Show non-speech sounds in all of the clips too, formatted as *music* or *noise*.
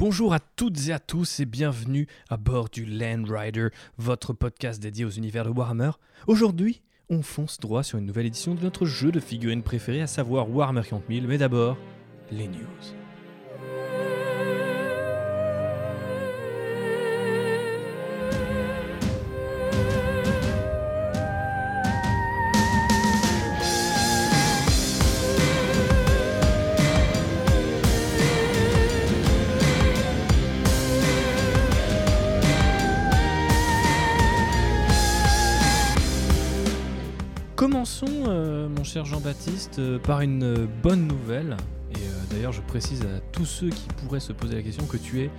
Bonjour à toutes et à tous et bienvenue à bord du Land Rider, votre podcast dédié aux univers de Warhammer. Aujourd'hui, on fonce droit sur une nouvelle édition de notre jeu de figurines préféré, à savoir Warhammer 40 000, mais d'abord, les news. Mon cher Jean-Baptiste, euh, par une euh, bonne nouvelle. Et euh, d'ailleurs, je précise à tous ceux qui pourraient se poser la question que tu es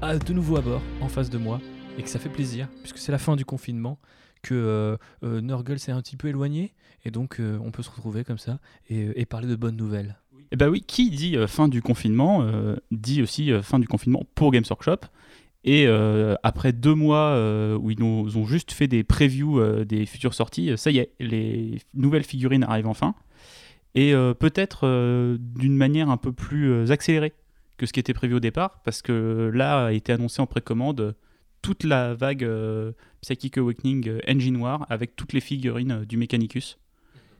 à- de nouveau à bord, en face de moi, et que ça fait plaisir, puisque c'est la fin du confinement, que Nurgle s'est un petit peu éloigné, et donc on peut se retrouver comme ça et, parler de bonnes nouvelles. Eh ben oui, qui dit fin du confinement dit aussi fin du confinement pour Games Workshop. Et euh, après deux mois euh, où ils nous ont juste fait des previews euh, des futures sorties, ça y est, les nouvelles figurines arrivent enfin. Et peut-être d'une manière un peu plus accélérée que ce qui était prévu au départ, parce que là a été annoncé en précommande toute la vague Psychic Awakening Engine War avec toutes les figurines du Mechanicus.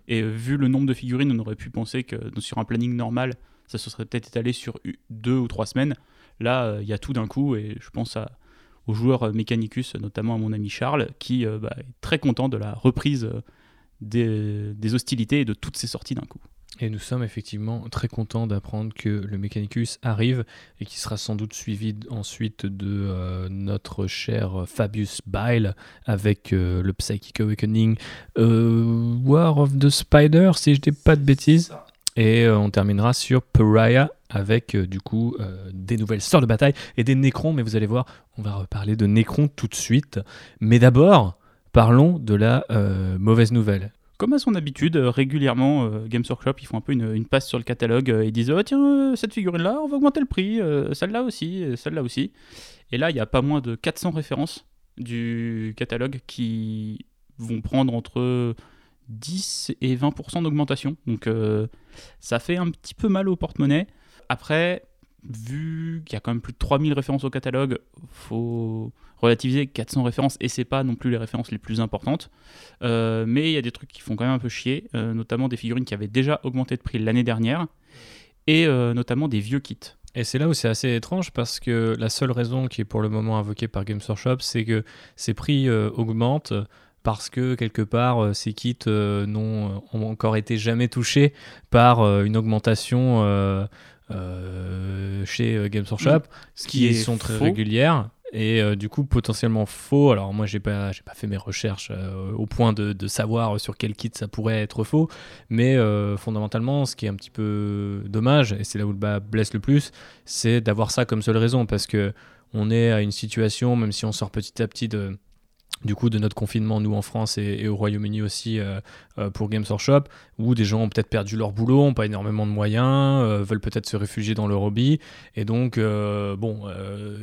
Et vu le nombre de figurines, on aurait pu penser que sur un planning normal, ça se serait peut-être étalé sur deux ou trois semaines. Là, euh, il y a tout d'un coup, et je pense aux joueurs euh, Mechanicus, notamment à mon ami Charles, qui euh, bah, est très content de la reprise des, hostilités et de toutes ces sorties d'un coup. Et nous sommes effectivement très contents d'apprendre que le Mechanicus arrive et qui sera sans doute suivi ensuite de notre cher Fabius Bile avec le Psychic Awakening War of the Spider, si je dis pas de bêtises. Et euh, on terminera sur Pariah avec euh, du coup euh, des nouvelles sorts de bataille et des Necrons. Mais vous allez voir, on va reparler de Necrons tout de suite. Mais d'abord, parlons de la mauvaise nouvelle. Comme à son habitude, régulièrement, Games Workshop, ils font un peu une, passe sur le catalogue et disent oh, tiens, cette figurine-là, on va augmenter le prix, celle-là aussi, celle-là aussi. Et là, il y a pas moins de 400 références du catalogue qui vont prendre entre 10 et 20% d'augmentation. Donc euh, ça fait un petit peu mal au porte-monnaie. Après, vu qu'il y a quand même plus de 3000 références au catalogue, faut relativiser 400 références et c'est pas non plus les références les plus importantes. Euh, mais il y a des trucs qui font quand même un peu chier, euh, notamment des figurines qui avaient déjà augmenté de prix l'année dernière et notamment des vieux kits. Et c'est là où c'est assez étrange parce que la seule raison qui est pour le moment invoquée par Games Workshop, c'est que ces prix augmentent parce que quelque part euh, ces kits euh, n'ont ont encore été jamais touchés par euh, une augmentation euh, euh, chez euh, Games Workshop, Ce qui, sont très faux. régulières et euh, du coup potentiellement faux. Alors moi j'ai pas j'ai pas fait mes recherches euh, au point de, de savoir sur quel kit ça pourrait être faux, mais euh, fondamentalement ce qui est un petit peu dommage et c'est là où le bas blesse le plus, c'est d'avoir ça comme seule raison parce que on est à une situation même si on sort petit à petit de du coup de notre confinement nous en France et, au Royaume-Uni aussi euh, euh, pour Games Workshop où des gens ont peut-être perdu leur boulot, ont pas énormément de moyens, euh, veulent peut-être se réfugier dans leur hobby. Et donc bon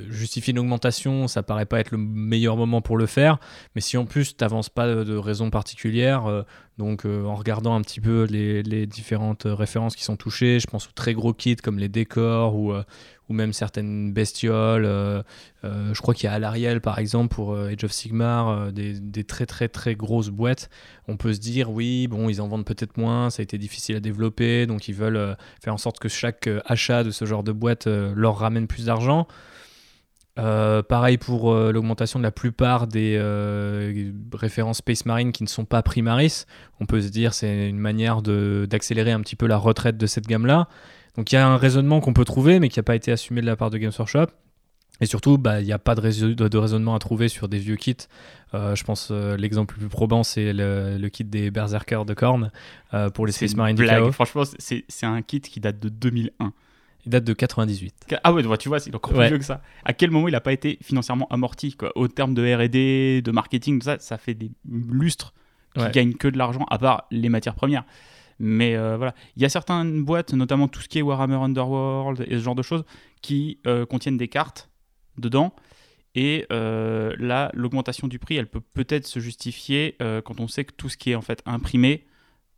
justifier une augmentation ça paraît pas être le meilleur moment pour le faire. Mais si en plus t'avances pas de, de raison particulière donc euh, en regardant un petit peu les, différentes références qui sont touchées je pense aux très gros kits comme les décors ou euh, même certaines bestioles. euh, je crois qu'il y a Alariel, par exemple, pour Age of Sigmar, des, des très très très grosses boîtes. On peut se dire, oui, bon, ils en vendent peut-être moins, ça a été difficile à développer, donc ils veulent faire en sorte que chaque achat de ce genre de boîte leur ramène plus d'argent. Euh, pareil pour euh, l'augmentation de la plupart des euh, références Space Marine qui ne sont pas Primaris. On peut se dire c'est une manière d'accélérer un petit peu la retraite de cette gamme-là. Donc il y a un raisonnement qu'on peut trouver, mais qui n'a pas été assumé de la part de Games Workshop. Et surtout, bah, il n'y a pas de, de- raisonnement à trouver sur des vieux kits. Euh, je pense euh, l'exemple le plus probant, c'est le, le kit des Berserkers de Korn euh, pour les Space une Marines du blague. chaos. Franchement, c'est un kit qui date de 2001. Il date de 98. Ah ouais, tu vois, c'est encore plus Ouais. vieux que ça. À quel moment il n'a pas été financièrement amorti quoi? Au terme de R&D, de marketing, tout ça, ça fait des lustres qui Ouais. gagnent que de l'argent, à part les matières premières. Mais euh, voilà, il y a certaines boîtes, notamment tout ce qui est Warhammer Underworld et ce genre de choses, qui euh, contiennent des cartes dedans. Et euh, là, l'augmentation du prix, elle peut peut-être se justifier quand on sait que tout ce qui est en fait imprimé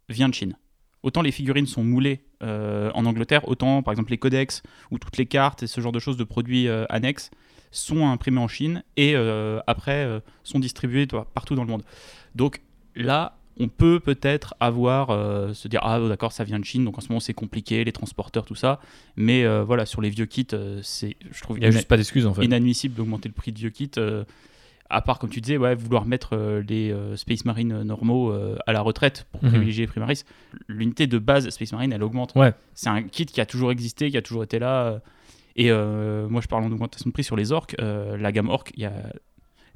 vient de Chine. Autant les figurines sont moulées en Angleterre, autant par exemple les codex ou toutes les cartes et ce genre de choses de produits annexes sont imprimés en Chine et après sont distribués partout dans le monde. Donc là, on peut peut-être avoir, euh, se dire, ah d'accord, ça vient de Chine, donc en ce moment c'est compliqué, les transporteurs, tout ça. Mais euh, voilà, sur les vieux kits, euh, c'est, je trouve, il n'y a juste pas d'excuse en fait. Inadmissible d'augmenter le prix de vieux kits. À part, comme tu disais, ouais, vouloir mettre les Space Marine normaux à la retraite pour mhm. privilégier les Primaris. L'unité de base Space Marine, elle augmente. Ouais. C'est un kit qui a toujours existé, qui a toujours été là. Et moi, je parle en augmentation de prix sur les orques. la gamme il y a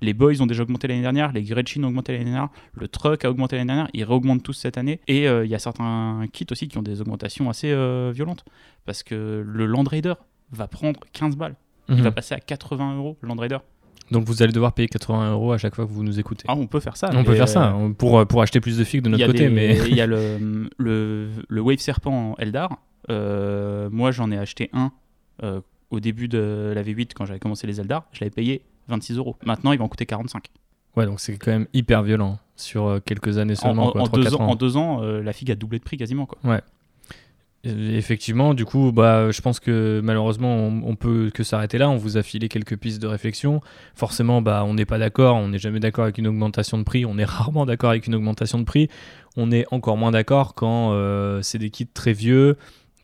les Boys ont déjà augmenté l'année dernière, les Gretchen ont augmenté l'année dernière, le Truck a augmenté l'année dernière, ils réaugmentent tous cette année. Et euh, il y a certains kits aussi qui ont des augmentations assez euh, violentes. Parce que le Land Raider va prendre 15 balles. Il mhm. va passer à 80 euros, le Land Raider. Donc vous allez devoir payer 80 euros à chaque fois que vous nous écoutez. Ah, on peut faire ça. On peut faire ça euh, pour, pour acheter plus de figues de notre côté. mais *laughs* Il y a *laughs* le, le, le, Wave Serpent Eldar. moi, j'en ai acheté un au début de la V8 quand j'avais commencé les Eldar. Je l'avais payé 26 euros. Maintenant, il va en coûter 45. Ouais, donc c'est quand même hyper violent sur euh, quelques années seulement. En, deux, ans, en deux ans, euh, la figue a doublé de prix quasiment. Quoi. Ouais. Effectivement, du coup, bah, je pense que malheureusement, on, peut que s'arrêter là. On vous a filé quelques pistes de réflexion. Forcément, bah, on n'est pas d'accord. On n'est jamais d'accord avec une augmentation de prix. On est *laughs* rarement d'accord avec une augmentation de prix. On est encore moins d'accord quand euh, c'est des kits très vieux,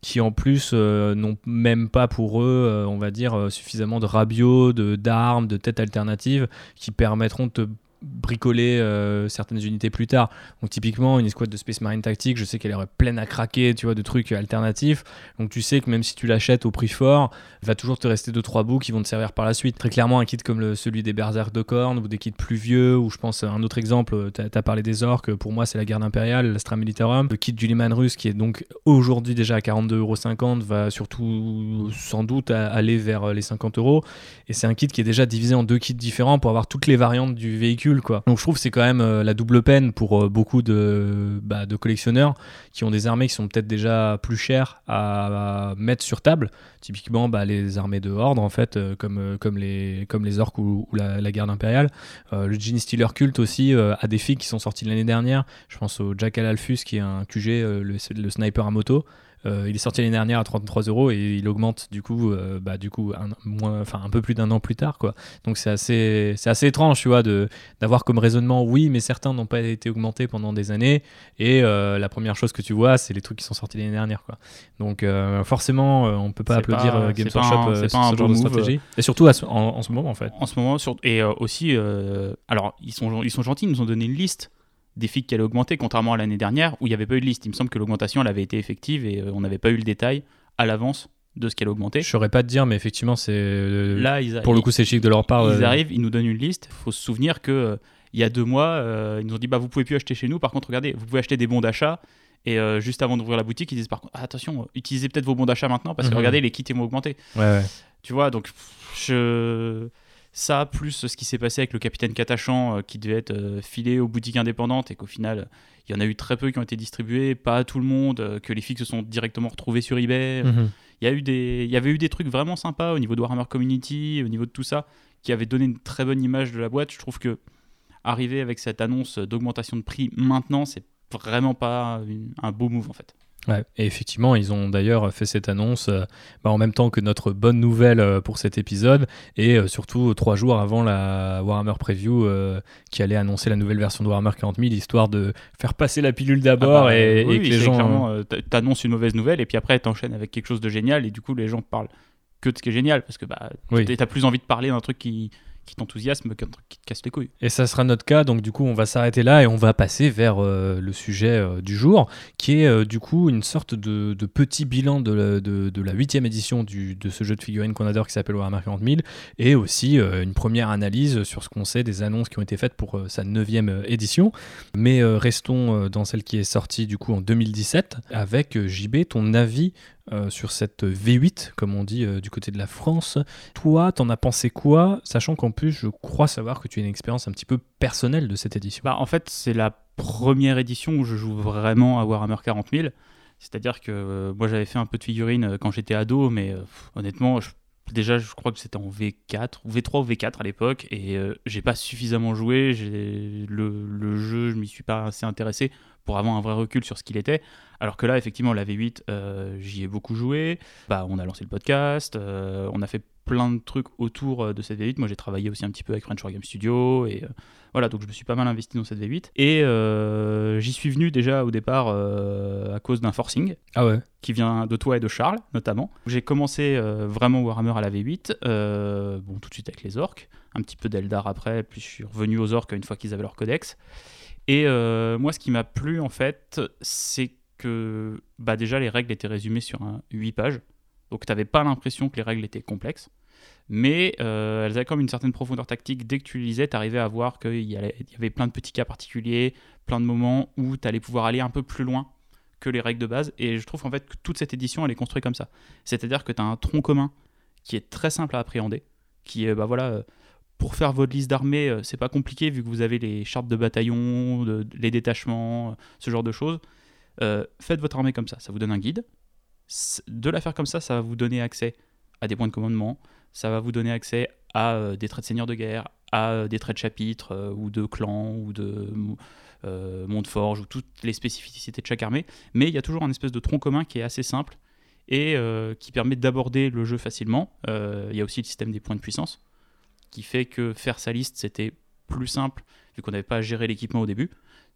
qui en plus euh, n'ont même pas pour eux, euh, on va dire, euh, suffisamment de d'armes, de, de têtes alternatives qui permettront de te bricoler euh, certaines unités plus tard. Donc typiquement une escouade de Space Marine tactique, je sais qu'elle est pleine à craquer, tu vois, de trucs alternatifs. Donc tu sais que même si tu l'achètes au prix fort, il va toujours te rester 2-3 bouts qui vont te servir par la suite. Très clairement un kit comme celui des Berserk de Korn ou des kits plus vieux, ou je pense un autre exemple, tu as, parlé des orques, pour moi c'est la garde impériale, l'Astra Militarum. Le kit du Liman russe qui est donc aujourd'hui déjà à 42,50€ va surtout sans doute aller vers les 50 euros. Et c'est un kit qui est déjà divisé en deux kits différents pour avoir toutes les variantes du véhicule Donc je trouve que c'est quand même euh, la double peine pour euh, beaucoup de, bah, de, collectionneurs qui ont des armées qui sont peut-être déjà plus chères à, mettre sur table. Typiquement bah, les armées de Horde en fait, euh, comme, les, orques ou, la, garde impériale. le Gene Stealer Cult aussi a des filles qui sont sorties l'année dernière. Je pense au Jackal Alphus qui est un QG, le sniper à moto. Euh, il est sorti l'année dernière à 33 euros et il augmente du coup, euh, bah, du coup un, moins, un peu plus d'un an plus tard. Quoi. Donc c'est assez, c'est assez étrange tu vois, de, d'avoir comme raisonnement oui, mais certains n'ont pas été augmentés pendant des années. Et euh, la première chose que tu vois, c'est les trucs qui sont sortis l'année dernière. Quoi. Donc forcément, on peut pas applaudir Games Workshop c'est pas un genre de stratégie. Et surtout en, en, ce moment en fait. En ce moment, sur, et aussi, alors ils sont, ils sont gentils, ils nous ont donné une liste des figues qui allaient augmenter, contrairement à l'année dernière où il n'y avait pas eu de liste. Il me semble que l'augmentation elle avait été effective et euh, on n'avait pas eu le détail à l'avance de ce qu'elle augmentait. Je saurais pas te dire, mais effectivement, c'est euh, là pour le coup c'est chic de leur part. Ils arrivent, ils nous donnent une liste. Il faut se souvenir que euh, il y a deux mois, ils nous ont dit bah vous pouvez plus acheter chez nous. Par contre, regardez, vous pouvez acheter des bons d'achat. Et juste avant d'ouvrir la boutique, ils disent par contre attention, utilisez peut-être vos bons d'achat maintenant parce que mhm. regardez les kits vont augmenter. Ouais, ouais. Tu vois, donc je ça, plus ce qui s'est passé avec le capitaine Catachan euh, qui devait être euh, filé aux boutiques indépendantes et qu'au final, il y en a eu très peu qui ont été distribués, pas à tout le monde, euh, que les filles se sont directement retrouvées sur eBay. Mhm. Il, y a eu des, il y avait eu des trucs vraiment sympas au niveau de Warhammer Community, au niveau de tout ça, qui avaient donné une très bonne image de la boîte. Je trouve que arriver avec cette annonce d'augmentation de prix maintenant, c'est vraiment pas un beau move en fait. Ouais, et effectivement, ils ont d'ailleurs fait cette annonce euh, bah, en même temps que notre bonne nouvelle euh, pour cet épisode, et euh, surtout trois jours avant la Warhammer Preview qui allait annoncer la nouvelle version de Warhammer 40 000, histoire de faire passer la pilule d'abord ah bah, et, que les gens. t'annonces une mauvaise nouvelle, et puis après t'enchaînes avec quelque chose de génial, et du coup les gens parlent que de ce qui est génial, parce que bah, t'as plus envie de parler d'un truc qui qui t'enthousiasme qui te casse les couilles. Et ça sera notre cas, donc du coup on va s'arrêter là et on va passer vers euh, le sujet euh, du jour, qui est euh, du coup une sorte de, petit bilan de la, de, 8 édition de ce jeu de figurines qu'on adore qui s'appelle Warhammer 40 000, et aussi une première analyse sur ce qu'on sait des annonces qui ont été faites pour sa 9 édition. Mais restons dans celle qui est sortie du coup en 2017, avec JB, ton avis euh, sur cette V8, comme on dit euh, du côté de la France. Toi, t'en as pensé quoi? Sachant qu'en plus, je crois savoir que tu as une expérience un petit peu personnelle de cette édition. Bah, en fait, c'est la première édition où je joue vraiment à Warhammer 40 000. C'est-à-dire que euh, moi, j'avais fait un peu de figurines quand j'étais ado, mais honnêtement, déjà, je crois que c'était en V4, ou V3 ou V4 à l'époque, et j'ai pas suffisamment joué. Le, le jeu, je m'y suis pas assez intéressé pour avoir un vrai recul sur ce qu'il était. Alors que là, effectivement, la V8, j'y ai beaucoup joué. Bah, on a lancé le podcast, on a fait plein de trucs autour euh, de cette V8. Moi, j'ai travaillé aussi un petit peu avec French Game Studio et euh, voilà, donc je me suis pas mal investi dans cette V8. Et euh, j'y suis venu déjà au départ à cause d'un forcing. Ah ouais. Qui vient de toi et de Charles, notamment. J'ai commencé vraiment Warhammer à la V8, bon, tout de suite avec les orques, un petit peu d'Eldar après, puis je suis revenu aux orques une fois qu'ils avaient leur codex. Et moi, ce qui m'a plu en fait, c'est que bah, déjà les règles étaient résumées sur un 8 pages. Donc tu n'avais pas l'impression que les règles étaient complexes. Mais euh, elles avaient comme une certaine profondeur tactique. Dès que tu lisais, tu arrivais à voir qu'il y, avait plein de petits cas particuliers, plein de moments où tu allais pouvoir aller un peu plus loin que les règles de base. Et je trouve en fait que toute cette édition, elle est construite comme ça. C'est-à-dire que tu as un tronc commun qui est très simple à appréhender, qui est, bah voilà, euh, pour faire votre liste d'armées, euh, c'est pas compliqué vu que vous avez les chartes de bataillon, les détachements, ce genre de choses. faites votre armée comme ça, ça vous donne un guide, de la faire comme ça, ça va vous donner accès à des points de commandement, ça va vous donner accès à euh, des traits de seigneur de guerre, à euh, des traits de chapitre euh, ou de clan ou de monde forge ou toutes les spécificités de chaque armée. Mais il y a toujours un espèce de tronc commun qui est assez simple et qui permet d'aborder le jeu facilement. Il y a aussi le système des points de puissance qui fait que faire sa liste c'était plus simple vu qu'on n'avait pas à gérer l'équipement au début.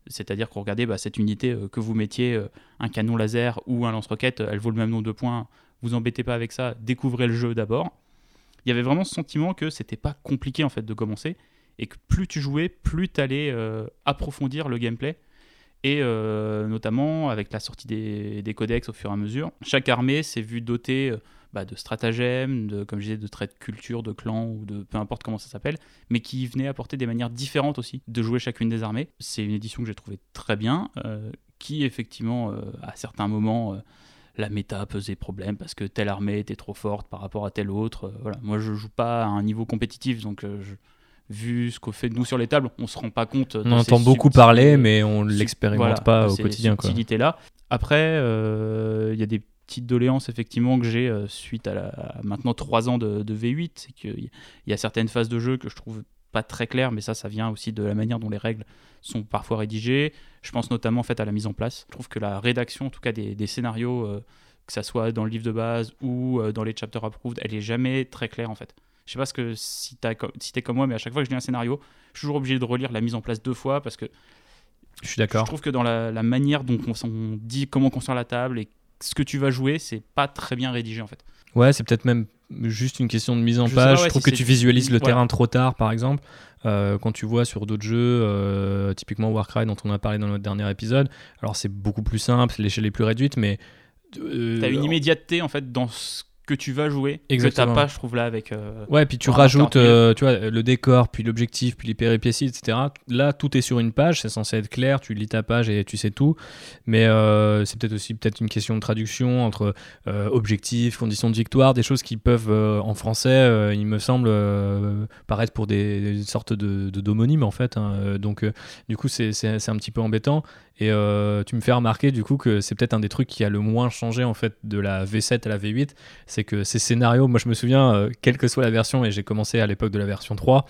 C'est-à-dire qu'on regardait bah, cette unité euh, que vous mettiez euh, un canon laser ou un lance-roquette, elle vaut le même nombre de points, vous embêtez pas avec ça, découvrez le jeu d'abord. Il y avait vraiment ce sentiment que c'était pas compliqué en fait de commencer et que plus tu jouais, plus tu allais euh, approfondir le gameplay et notamment avec la sortie des, codex au fur et à mesure. Chaque armée s'est vue dotée bah, de stratagèmes, de, comme je disais, de traits de culture, de clan ou de peu importe comment ça s'appelle, mais qui venait apporter des manières différentes aussi de jouer chacune des armées. C'est une édition que j'ai trouvée très bien, euh, qui effectivement, euh, à certains moments, euh, la méta pesait problème parce que telle armée était trop forte par rapport à telle autre. voilà. Moi, je joue pas à un niveau compétitif, donc vu ce qu'on fait de nous sur les tables, on se rend pas compte. On entend beaucoup parler, mais on l'expérimente pas au quotidien. Quoi. là. Après, il y a des petite doléance effectivement que j'ai euh, suite à, la, maintenant 3 ans de, V8, c'est qu'il y a certaines phases de jeu que je trouve pas très claires, mais ça, ça vient aussi de la manière dont les règles sont parfois rédigées. Je pense notamment en fait à la mise en place. Je trouve que la rédaction, en tout cas des, scénarios, euh, que ça soit dans le livre de base ou euh, dans les chapters approved, elle est jamais très claire en fait. Je sais pas ce que si tu si es comme moi, mais à chaque fois que je lis un scénario, je suis toujours obligé de relire la mise en place deux fois parce que je suis d'accord. Je trouve que dans la, la manière dont on, on, dit comment construire la table et ce que tu vas jouer, c'est pas très bien rédigé en fait. Ouais, c'est peut-être même juste une question de mise en page. je trouve que tu visualises le terrain trop tard, par exemple. Euh, quand tu vois sur d'autres jeux, euh, typiquement Warcry dont on a parlé dans notre dernier épisode, alors c'est beaucoup plus simple, l'échelle est plus réduite, mais. Euh, T'as une immédiateté en fait dans ce que tu vas jouer Exactement. que t'as pas je trouve là avec euh, ouais puis tu rajoutes euh, tu vois le décor puis l'objectif puis les péripéties etc là tout est sur une page c'est censé être clair tu lis ta page et tu sais tout mais euh, c'est peut-être aussi peut-être une question de traduction entre objectif conditions de victoire des choses qui peuvent en français il me semble paraître pour des, sortes de d'homonymes en fait hein. donc du coup c'est un petit peu embêtant et euh, tu me fais remarquer du coup que c'est peut-être un des trucs qui a le moins changé en fait de la V7 à la V8, c'est que ces scénarios, moi je me souviens, euh, quelle que soit la version, et j'ai commencé à l'époque de la version 3,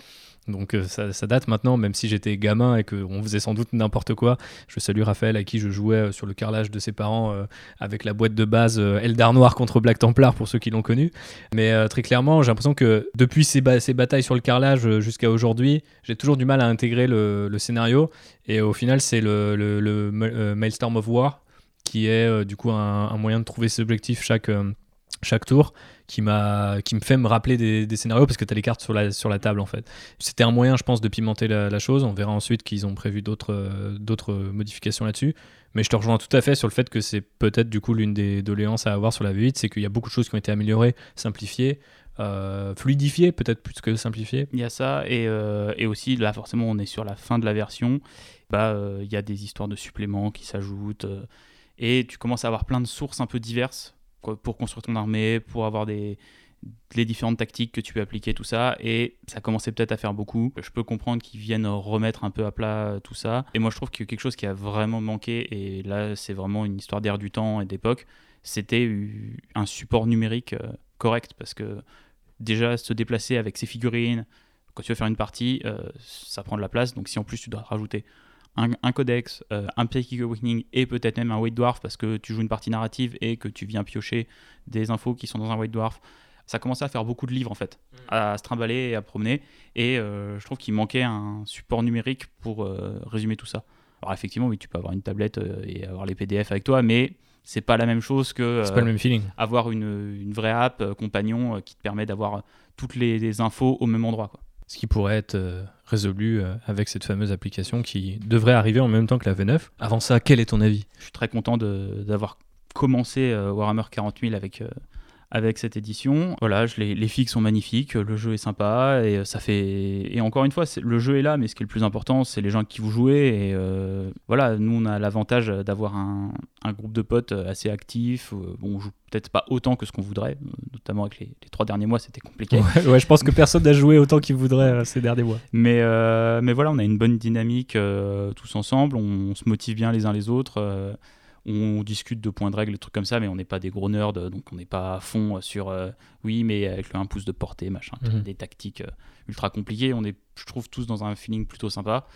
donc euh, ça, date maintenant, même si j'étais gamin et qu'on faisait sans doute n'importe quoi. Je salue Raphaël à qui je jouais euh, sur le carrelage de ses parents euh, avec la boîte de base Eldar Noir contre Black Templar pour ceux qui l'ont connu. Mais très clairement, j'ai l'impression que depuis ces, batailles sur le carrelage jusqu'à aujourd'hui, j'ai toujours du mal à intégrer le, scénario. Et au final, c'est le, le, of War qui est du coup un, moyen de trouver ses objectifs chaque tour qui m'a qui me fait me rappeler des, scénarios parce que tu as les cartes sur la, sur la table en fait. C'était un moyen je pense de pimenter la, chose, on verra ensuite qu'ils ont prévu d'autres euh, d'autres modifications là-dessus, mais je te rejoins tout à fait sur le fait que c'est peut-être du coup l'une des doléances à avoir sur la V8, c'est qu'il y a beaucoup de choses qui ont été améliorées, simplifiées, euh, fluidifiées peut-être plus que simplifiées. Il y a ça et, euh, et, aussi là forcément on est sur la fin de la version, bah il y a des histoires de suppléments qui s'ajoutent et tu commences à avoir plein de sources un peu diverses pour construire ton armée, pour avoir des, les différentes tactiques que tu peux appliquer, tout ça. Et ça commençait peut-être à faire beaucoup. Je peux comprendre qu'ils viennent remettre un peu à plat tout ça. Et moi, je trouve que quelque chose qui a vraiment manqué, et là, c'est vraiment une histoire d'air du temps et d'époque, c'était un support numérique euh, correct. Parce que déjà, se déplacer avec ses figurines, quand tu veux faire une partie, euh, ça prend de la place. Donc si en plus tu dois rajouter un, codex, un Psychic Awakening et peut-être même un White Dwarf parce que tu joues une partie narrative et que tu viens piocher des infos qui sont dans un White Dwarf, ça commençait à faire beaucoup de livres en fait, mm. à se trimballer et à promener. Et je trouve qu'il manquait un support numérique pour résumer tout ça. Alors effectivement, oui, tu peux avoir une tablette et avoir les PDF avec toi, mais c'est pas la même chose que pas le même feeling. avoir une, une vraie app compagnon qui te permet d'avoir toutes les, infos au même endroit. Quoi. Ce qui pourrait être euh, résolu euh, avec cette fameuse application qui devrait arriver en même temps que la V9. Avant ça, quel est ton avis? Je suis très content d'avoir commencé euh, Warhammer 40 000 avec avec cette édition. Voilà, je, les, les figues sont magnifiques, le jeu est sympa et euh, ça fait. Et encore une fois, le jeu est là, mais ce qui est le plus important, c'est les gens qui vous jouez. Et euh, voilà, nous on a l'avantage d'avoir un, un, groupe de potes assez actif. Euh, bon, on joue peut-être pas autant que ce qu'on voudrait, notamment avec les, trois derniers mois, c'était compliqué. Ouais, je pense que personne n'a joué autant qu'il voudrait ces derniers mois. Mais, mais voilà, on a une bonne dynamique tous ensemble, on, on, se motive bien les uns les autres on discute de points de règle, des trucs comme ça, mais on n'est pas des gros nerds, donc on n'est pas à fond sur euh, oui, mais avec le 1 pouce de portée, machin, mhm. des tactiques euh, ultra compliquées. On est, je trouve, tous dans un feeling plutôt sympa.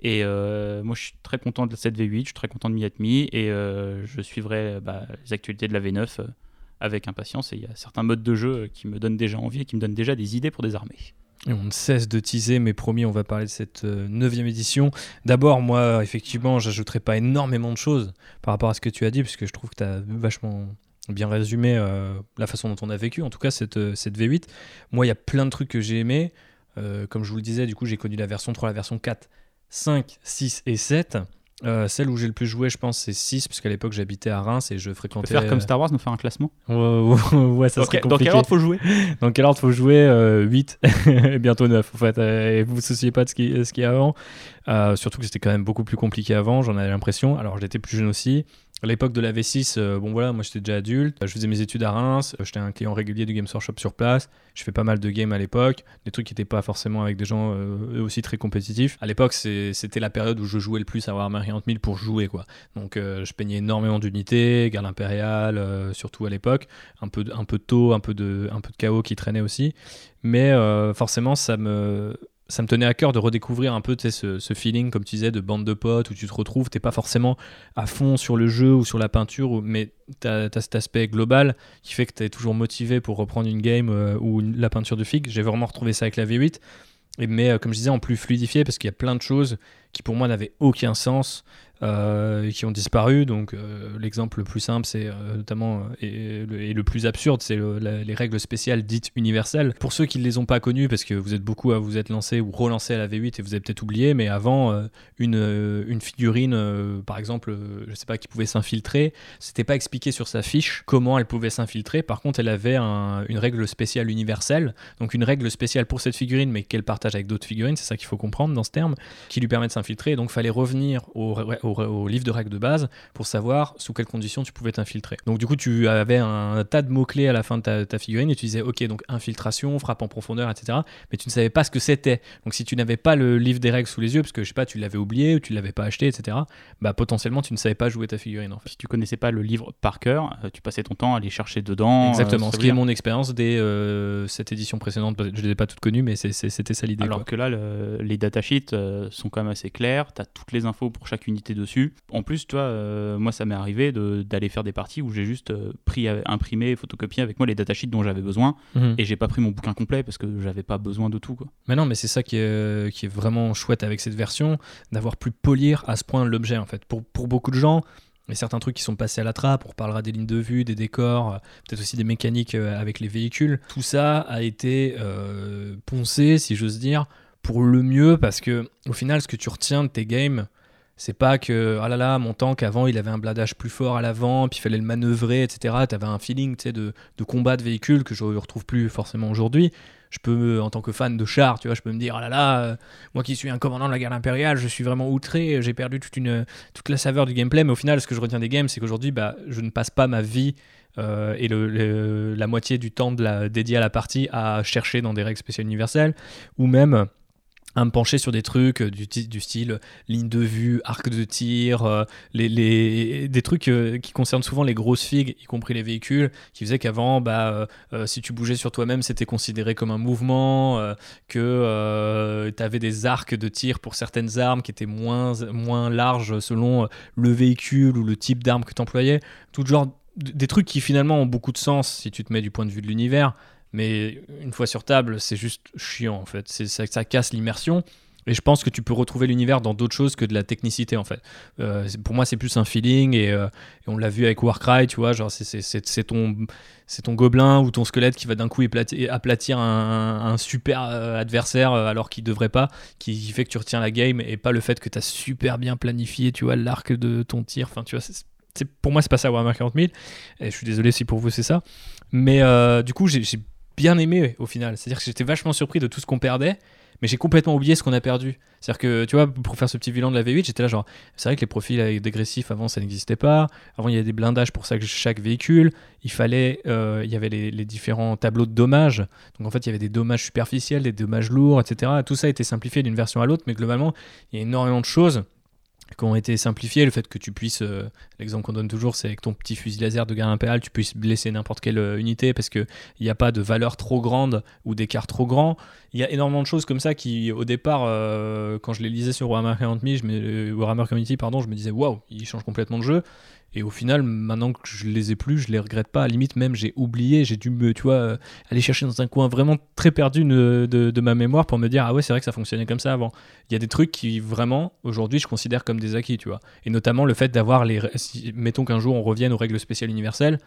Et euh, moi, je suis très content de cette V8, je suis très content de m'y être mis, et je suivrai bah, les actualités de la V9 avec impatience. Et il y a certains modes de jeu qui me donnent déjà envie et qui me donnent déjà des idées pour des armées. On ne cesse de teaser, mais promis, on va parler de cette euh, neuvième édition. D'abord, moi, effectivement, j'ajouterai pas énormément de choses par rapport à ce que tu as dit, puisque je trouve que tu as vachement bien résumé euh, la façon dont on a vécu, en tout cas, cette, euh, cette V8. Moi, il y a plein de trucs que j'ai aimés. comme je vous le disais, du coup, j'ai connu la version 3, la version 4, 5, 6 et 7. Euh, celle où j'ai le plus joué, je pense, c'est 6, puisqu'à l'époque j'habitais à Reims et je fréquentais. faire comme Star Wars, nous faire un classement? Ouais, ça serait compliqué. *laughs* Dans quel ordre faut jouer? Dans quel ordre faut jouer 8 euh, *laughs* et bientôt 9 en fait. Euh, et vous vous souciez pas de ce qui, ce qui est avant. surtout que c'était quand même beaucoup plus compliqué avant, j'en avais l'impression. Alors j'étais plus jeune aussi. À l'époque de la V6, euh, bon voilà, moi j'étais déjà adulte, je faisais mes études à Reims, euh, j'étais un client régulier du Games Workshop sur place, je fais pas mal de games à l'époque, des trucs qui n'étaient pas forcément avec des gens euh, eux aussi très compétitifs. À l'époque, c'était la période où je jouais le plus à Warhammer 40 000 pour jouer quoi. Donc je peignais énormément d'unités, garde impériale, surtout à l'époque, un peu, un peu de taux, un peu de, un peu de chaos qui traînait aussi. Mais forcément, ça me ça me tenait à cœur de redécouvrir un peu ce, feeling, comme tu disais, de bande de potes où tu te retrouves. T'es pas forcément à fond sur le jeu ou sur la peinture, mais tu as, cet aspect global qui fait que tu es toujours motivé pour reprendre une game euh, ou la peinture de figue. J'ai vraiment retrouvé ça avec la V8. Et, mais euh, comme je disais, en plus fluidifié, parce qu'il y a plein de choses qui pour moi n'avaient aucun sens. Euh, qui ont disparu. Donc euh, l'exemple le plus simple, c'est euh, notamment et, le, plus absurde, c'est les règles spéciales dites universelles. Pour ceux qui ne les ont pas connues, parce que vous êtes beaucoup à vous être lancé ou relancé à la V8 et vous avez peut-être oublié, mais avant une, figurine, par exemple, je sais pas, qui pouvait s'infiltrer, c'était pas expliqué sur sa fiche comment elle pouvait s'infiltrer. Par contre, elle avait une règle spéciale universelle, donc une règle spéciale pour cette figurine, mais qu'elle partage avec d'autres figurines. C'est ça qu'il faut comprendre dans ce terme, qui lui permet de s'infiltrer. Donc, fallait revenir au, au, livre de règles de base pour savoir sous quelles conditions tu pouvais t'infiltrer. Donc du coup, tu avais un, tas de mots-clés à la fin de ta, figurine et tu disais, ok, donc infiltration, frappe en profondeur, etc. Mais tu ne savais pas ce que c'était. Donc si tu n'avais pas le livre des règles sous les yeux, parce que je sais pas, tu l'avais oublié ou tu l'avais pas acheté, etc., bah potentiellement tu ne savais pas jouer ta figurine. En fait. Si tu connaissais pas le livre par cœur, euh, tu passais ton temps à aller chercher dedans. Euh, Exactement, ce qui est mon expérience dès euh, cette édition précédente. Je ne les ai pas toutes connues, mais c'était ça l'idée. Alors que là, les datasheets sont quand même assez clairs, tu as toutes les infos pour chaque unité dessus. En plus, toi, euh, moi, ça m'est arrivé d'aller faire des parties où j'ai juste euh, pris, euh, imprimé, photocopié avec moi les datasheets dont j'avais besoin mhm. et j'ai pas pris mon bouquin complet parce que j'avais pas besoin de tout. Quoi. Mais non, mais c'est ça qui est, qui est vraiment chouette avec cette version, d'avoir pu polir à ce point l'objet en fait. Pour, pour beaucoup de gens, a certains trucs qui sont passés à la trappe, on reparlera des lignes de vue, des décors, peut-être aussi des mécaniques avec les véhicules. Tout ça a été poncé, si j'ose dire, pour le mieux parce que au final, ce que tu retiens de tes games, c'est pas que, ah là là, mon tank avant il avait un bladage plus fort à l'avant, puis il fallait le manœuvrer, etc. Tu avais un feeling de, de combat de véhicule que je ne retrouve plus forcément aujourd'hui. Je peux, en tant que fan de char, tu vois, je peux me dire, ah là là, euh, moi qui suis un commandant de la guerre impériale, je suis vraiment outré, j'ai perdu toute, une, toute la saveur du gameplay. Mais au final, ce que je retiens des games, c'est qu'aujourd'hui, bah, je ne passe pas ma vie euh, et le, la moitié du temps de la, dédié à la partie à chercher dans des règles spéciales universelles, ou même à me pencher sur des trucs euh, du, style ligne de vue, arc de tir, euh, des trucs euh, qui concernent souvent les grosses figues, y compris les véhicules, qui faisaient qu'avant, bah, si tu bougeais sur toi-même, c'était considéré comme un mouvement, que tu avais des arcs de tir pour certaines armes qui étaient moins, moins larges selon le véhicule ou le type d'arme que tu employais. Tout genre des trucs qui finalement ont beaucoup de sens si tu te mets du point de vue de l'univers mais une fois sur table, c'est juste chiant en fait. C'est ça, ça casse l'immersion. Et je pense que tu peux retrouver l'univers dans d'autres choses que de la technicité en fait. Euh, pour moi, c'est plus un feeling euh, et, on l'a vu avec Warcry, tu vois, genre c'est ton, ton gobelin ou ton squelette qui va d'un coup aplatir un, super euh, adversaire alors qu'il devrait pas, qui, fait que tu retiens la game et pas le fait que tu as super bien planifié, tu vois, l'arc de ton tir. Enfin, tu vois, pour moi, c'est pas ça Warhammer 40 000. Et je suis désolé si pour vous c'est ça. Mais du coup, j'ai bien aimé au final. C'est-à-dire que j'étais vachement surpris de tout ce qu'on perdait, mais j'ai complètement oublié ce qu'on a perdu. C'est-à-dire que, tu vois, pour faire ce petit bilan de la V8, j'étais là genre, c'est vrai que les profils dégressifs avant, ça n'existait pas. Avant, il y avait des blindages pour chaque véhicule. Il fallait, euh, il y avait les, les, différents tableaux de dommages. Donc en fait, il y avait des dommages superficiels, des dommages lourds, etc. Tout ça a été simplifié d'une version à l'autre, mais globalement, il y a énormément de choses qui ont été simplifiés. Le fait que tu puisses, euh, l'exemple qu'on donne toujours, c'est avec ton petit fusil laser de guerre impériale, tu puisses blesser n'importe quelle euh, unité parce qu'il n'y a pas de valeur trop grande ou d'écart trop grand. Il y a énormément de choses comme ça qui, au départ, euh, quand je les lisais sur Warhammer 40 je me, Warhammer Community, pardon, je me disais waouh, il change complètement de jeu. Et au final, maintenant que je les ai plus, je les regrette pas. À la limite, même, j'ai oublié, j'ai dû me, tu vois, euh, aller chercher dans un coin vraiment très perdu de, ma mémoire pour me dire, ah ouais, c'est vrai que ça fonctionnait comme ça avant. Il y a des trucs qui, vraiment, aujourd'hui, je considère comme des acquis, tu vois. Et notamment le fait d'avoir les. mettons qu'un jour on revienne aux règles spéciales universelles,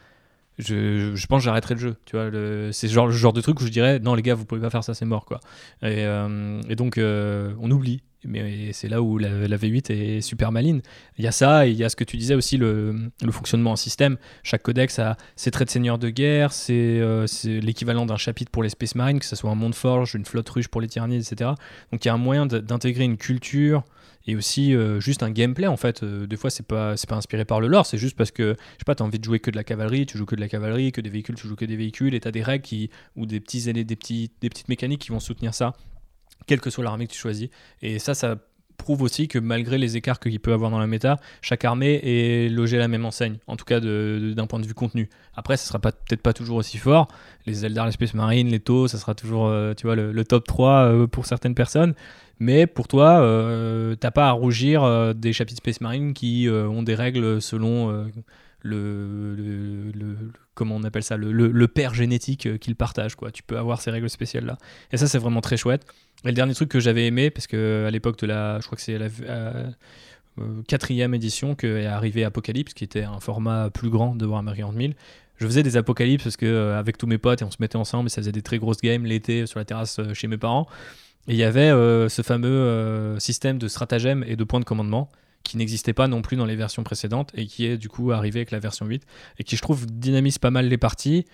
je, pense que j'arrêterai le jeu. Tu vois, c'est genre, le genre de truc où je dirais non les gars vous pouvez pas faire ça c'est mort quoi. Et, euh, donc euh, on oublie mais c'est là où la, V8 est super maline. Il y a ça, et il y a ce que tu disais aussi, le, fonctionnement en système. Chaque codex a ses traits de seigneur de guerre, c'est euh, l'équivalent d'un chapitre pour les Space Marines, que ce soit un monde forge, une flotte ruche pour les tyrannies, etc. Donc il y a un moyen d'intégrer une culture et aussi euh, juste un gameplay en fait. Euh, des fois, c'est pas, pas inspiré par le lore, c'est juste parce que, je sais pas, tu as envie de jouer que de la cavalerie, tu joues que de la cavalerie, que des véhicules, tu joues que des véhicules, et tu as des règles ou des, petits, des, petits, des petites mécaniques qui vont soutenir ça quelle que soit l'armée que tu choisis. Et ça, ça prouve aussi que malgré les écarts qu'il peut avoir dans la méta, chaque armée est logée à la même enseigne, en tout cas d'un point de vue contenu. Après, ça sera peut-être pas toujours aussi fort. Les Eldar, les Space Marines, les Tau, ça sera toujours euh, tu vois, le, top 3 euh, pour certaines personnes. Mais pour toi, euh, t'as pas à rougir des chapitres Space Marine qui ont des règles selon le, le, comment on appelle ça, le, le père génétique qu'ils partagent. Quoi. Tu peux avoir ces règles spéciales là. Et ça, c'est vraiment très chouette. Et le dernier truc que j'avais aimé, parce que à l'époque de la, je crois que c'est la euh, euh, quatrième édition qu'est arrivé Apocalypse, qui était un format plus grand de Warhammer 40 000. Je faisais des apocalypses parce que euh, avec tous mes potes et on se mettait ensemble et ça faisait des très grosses games l'été sur la terrasse chez mes parents. Et il y avait ce fameux système de stratagème et de points de commandement qui n'existait pas non plus dans les versions précédentes et qui est du coup arrivé avec la version 8 et qui je trouve dynamise pas mal les parties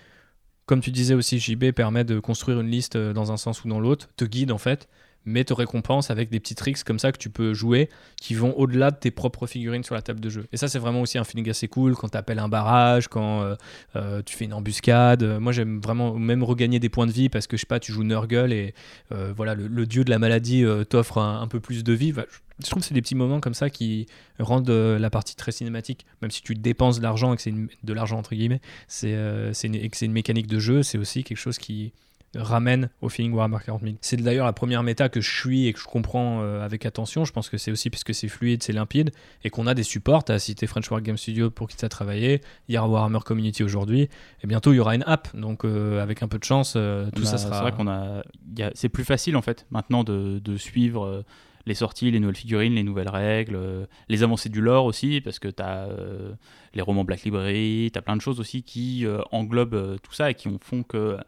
comme tu disais aussi, JB permet de construire une liste euh, dans un sens ou dans l'autre, te guide en fait, mais te récompense avec des petits tricks comme ça que tu peux jouer qui vont au-delà de tes propres figurines sur la table de jeu. Et ça, c'est vraiment aussi un feeling assez cool quand tu appelles un barrage, quand euh, euh, tu fais une embuscade. Moi, j'aime vraiment même regagner des points de vie parce que je sais pas, tu joues Nurgle et voilà, le, dieu de la maladie t'offre un, peu plus de vie je trouve que c'est des petits moments comme ça qui rendent euh, la partie très cinématique. Même si tu dépenses de l'argent et que c'est de l'argent entre guillemets, c'est euh, et que c'est une mécanique de jeu, c'est aussi quelque chose qui ramène au feeling Warhammer 40 000. C'est d'ailleurs la première méta que je suis et que je comprends euh, avec attention. Je pense que c'est aussi parce que c'est fluide, c'est limpide et qu'on a des supports. Tu as cité French War Game Studio pour qui tu as travaillé. Il y a Warhammer Community aujourd'hui et bientôt il y aura une app. Donc avec un peu de chance, tout ça sera. C'est vrai qu'on a. C'est plus facile en fait maintenant de, de suivre les sorties, les nouvelles figurines, les nouvelles règles, euh, les avancées du lore aussi, parce que tu as euh, les romans Black Library, tu as plein de choses aussi qui euh, englobent tout ça et qui font que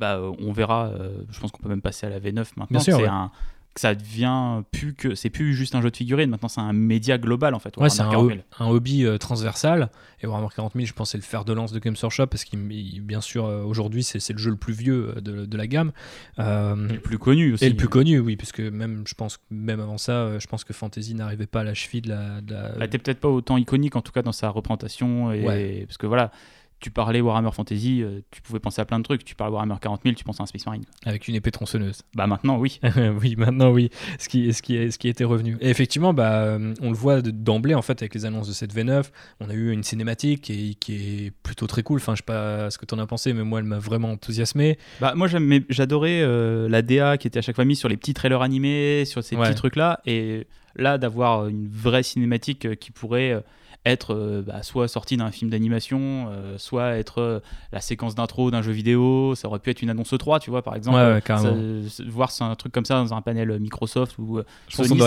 bah, on verra, je pense qu'on peut même passer à la V9 maintenant. C'est un que ça devient plus que c'est plus juste un jeu de figurines. Maintenant c'est un média global en fait. Ouais, c'est un, hobby euh, transversal. Et Warhammer 40 000 je pense c'est le fer de lance de Games Workshop parce qu'il bien sûr euh, aujourd'hui c'est le jeu le plus vieux euh, de, de la gamme. Et le plus connu aussi. et le plus connu oui puisque même je pense même avant ça je pense que Fantasy n'arrivait pas à la cheville de la, elle était peut-être pas autant iconique en tout cas dans sa représentation et parce que voilà tu parlais Warhammer Fantasy, euh, tu pouvais penser à plein de trucs. Tu parlais Warhammer 40 000, tu penses à un Space Marine. Avec une épée tronçonneuse. Bah maintenant, oui. *laughs* oui, maintenant oui, ce qui, ce qui, ce qui était revenu. Et effectivement, bah, euh, on le voit de- d'emblée en fait avec les annonces de cette V9. On a eu une cinématique qui est, qui est plutôt très cool. Enfin, je sais pas ce que tu en as pensé, mais moi, elle m'a vraiment enthousiasmé. Bah, moi, j'adorais euh, la DA qui était à chaque fois mise sur les petits trailers animés, sur ces Ouais. petits trucs-là. Et là, d'avoir une vraie cinématique qui pourrait être euh, bah, soit sortie d'un film d'animation, euh, soit être euh, la séquence d'intro d'un jeu vidéo. Ça aurait pu être une annonce 3, tu vois, par exemple. Ouais, ouais. Ça- voir un truc comme ça dans un panel Microsoft ou Sony,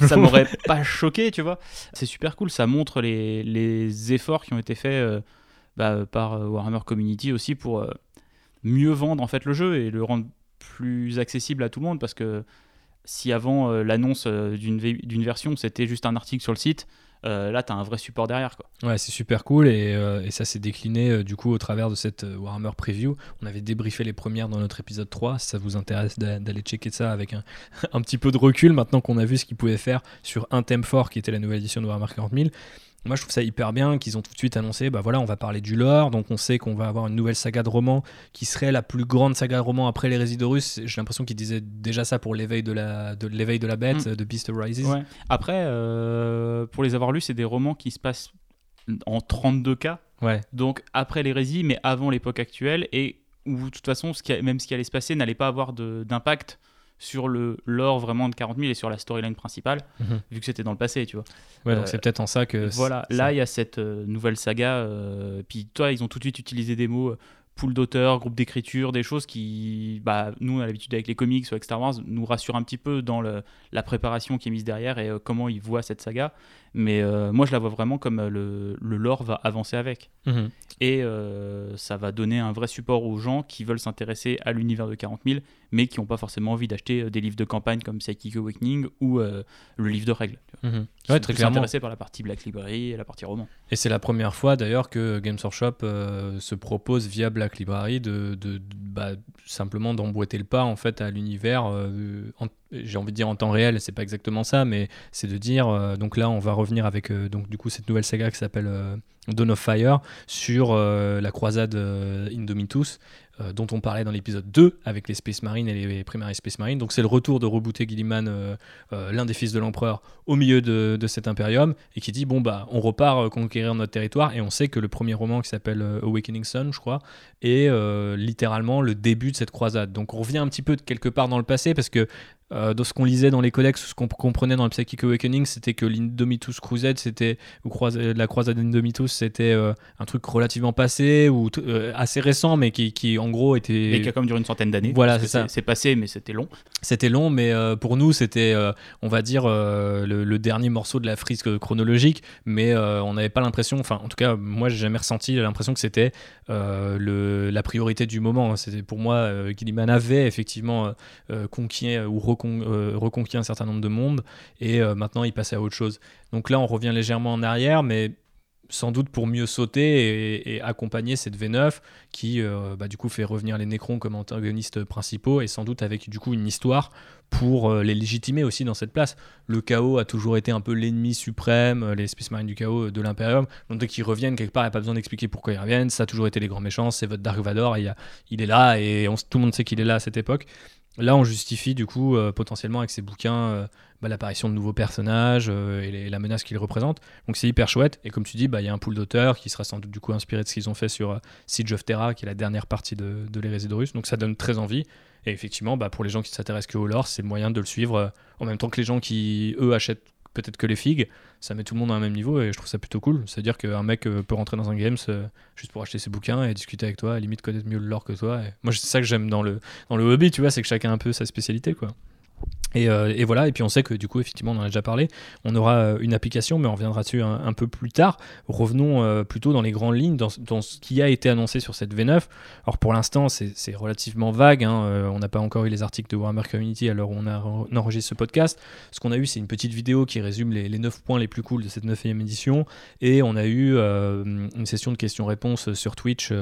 ça, m'aurait *laughs* pas choqué, tu vois. C'est super cool, ça montre les, les efforts qui ont été faits bah, par Warhammer Community aussi pour mieux vendre en fait le jeu et le rendre plus accessible à tout le monde parce que si avant euh, l'annonce d'une version c'était juste un article sur le site, là tu as un vrai support derrière quoi. Ouais, c'est super cool et, euh, ça s'est décliné euh, du coup au travers de cette euh, Warhammer Preview. On avait débriefé les premières dans notre épisode 3. Si ça vous intéresse d'a- d'aller checker ça avec un, *laughs* un petit peu de recul maintenant qu'on a vu ce qu'ils pouvaient faire sur un thème fort qui était la nouvelle édition de Warhammer 40 000. Moi, je trouve ça hyper bien qu'ils ont tout de suite annoncé, bah voilà, on va parler du lore, donc on sait qu'on va avoir une nouvelle saga de romans qui serait la plus grande saga de romans après les Résidorus. J'ai l'impression qu'ils disaient déjà ça pour l'éveil de la, de l'éveil de la bête, Mm. de Beast Rises. Ouais. Après, euh, pour les avoir lus, c'est des romans qui se passent en 32 cas, Ouais, donc après l'hérésie, mais avant l'époque actuelle, et où de toute façon, ce qui a- même ce qui allait se passer n'allait pas avoir d'impact sur le lore vraiment de 40 000 et sur la storyline principale, Mhm. vu que c'était dans le passé, tu vois. ouais donc Euh, c'est peut-être en ça que. Voilà, là il y a cette euh, nouvelle saga, euh, puis toi ils ont tout de suite utilisé des mots, euh, pool d'auteurs, groupe d'écriture, des choses qui, bah, nous à l'habitude avec les comics ou avec Star Wars, nous rassurent un petit peu dans le- la préparation qui est mise derrière et euh, comment ils voient cette saga. Mais euh, moi je la vois vraiment comme euh, le, le lore va avancer avec. Mhm. Et euh, ça va donner un vrai support aux gens qui veulent s'intéresser à l'univers de 40 000, mais qui n'ont pas forcément envie d'acheter des livres de campagne comme Psychic Awakening ou euh, le livre de règles. tu vois. Qui Ouais, sont très clairement. intéressés par la partie Black Library et la partie roman. Et c'est la première fois d'ailleurs que Games Workshop se propose via Black Library de, de- de- bah, simplement d'emboîter le pas en fait à l'univers. J'ai envie de dire en temps réel, c'est pas exactement ça, mais c'est de dire euh, donc là on va revenir avec euh, donc du coup cette nouvelle saga qui s'appelle euh, Dawn of Fire sur la croisade Indomitus. dont on parlait dans l'épisode 2 avec les Space Marines et les Primaries Space Marines. Donc c'est le retour de rebooter Gilliman, l'un des fils de l'empereur, au milieu de, de cet impérium et qui dit bon bah on repart conquérir notre territoire et on sait que le premier roman qui s'appelle Awakening Sun je crois est littéralement le début de cette croisade donc on revient un petit peu de quelque part dans le passé parce que euh, dans ce qu'on lisait dans les codex, ce qu'on comprenait dans le Psychic Awakening, c'était que l'Indomitus Crusade, c'était ou croisade- la croisade d'Indomitus, c'était euh, un truc relativement passé ou euh, assez récent, mais qui, qui en gros était Et qui a quand même duré une centaine d'années. Voilà, c'est ça. C'est passé, mais c'était long. c'était long, mais euh, pour nous, c'était, on va dire, le, le dernier morceau de la frise chronologique. Mais on n'avait pas l'impression, enfin, en tout cas, moi, j'ai jamais ressenti l'impression que c'était le, la priorité du moment. C'était pour moi, Gilliman avait effectivement conquis ou recon- euh, reconquis un certain nombre de mondes, et euh, maintenant, il passait à autre chose. Donc là, on revient légèrement en arrière, mais sans doute pour mieux sauter et, accompagner cette V9 qui euh, bah, du coup fait revenir les Nécrons comme antagonistes principaux et sans doute avec du coup une histoire pour les légitimer aussi dans cette place. Le chaos a toujours été un peu l'ennemi suprême, les Space Marines du chaos de l'Imperium. Donc dès qu'ils reviennent quelque part, il n'y a pas besoin d'expliquer pourquoi ils reviennent. Ça a toujours été les grands méchants, c'est votre Dark Vador, il, il est là et tout le monde sait qu'il est là à cette époque. Là, on justifie du coup euh, potentiellement avec ces bouquins euh, bah, l'apparition de nouveaux personnages euh, et la menace qu'ils représentent. Donc c'est hyper chouette. Et comme tu dis, bah, il y a un pool d'auteurs qui sera sans doute du coup inspiré de ce qu'ils ont fait sur Siege of Terra, qui est la dernière partie de, de Russe. Donc ça donne très envie. Et effectivement, bah, pour les gens qui s'intéressent que au lore, c'est le moyen de le suivre en même temps que les gens qui, eux, achètent peut-être que les figues. Ça met tout le monde à un même niveau et je trouve ça plutôt cool. C'est-à-dire qu'un mec euh, peut rentrer dans un games euh, juste pour acheter ses bouquins et discuter avec toi, à limite connaître mieux le lore que toi. Moi, c'est ça que j'aime dans le, dans le hobby, tu vois, c'est que chacun a un peu sa spécialité, quoi. Et, euh, et voilà, et puis on sait que du coup, effectivement, on en a déjà parlé, on aura euh, une application, mais on reviendra dessus un, peu plus tard. Revenons euh, plutôt dans les grandes lignes, dans, ce qui a été annoncé sur cette V9. Alors pour l'instant, c'est relativement vague, hein, on n'a pas encore eu les articles de Warhammer Community où on, a, on enregistre ce podcast. Ce qu'on a eu, c'est une petite vidéo qui résume les, les 9 points les plus cool de cette 9e édition, et on a eu une session de questions-réponses sur Twitch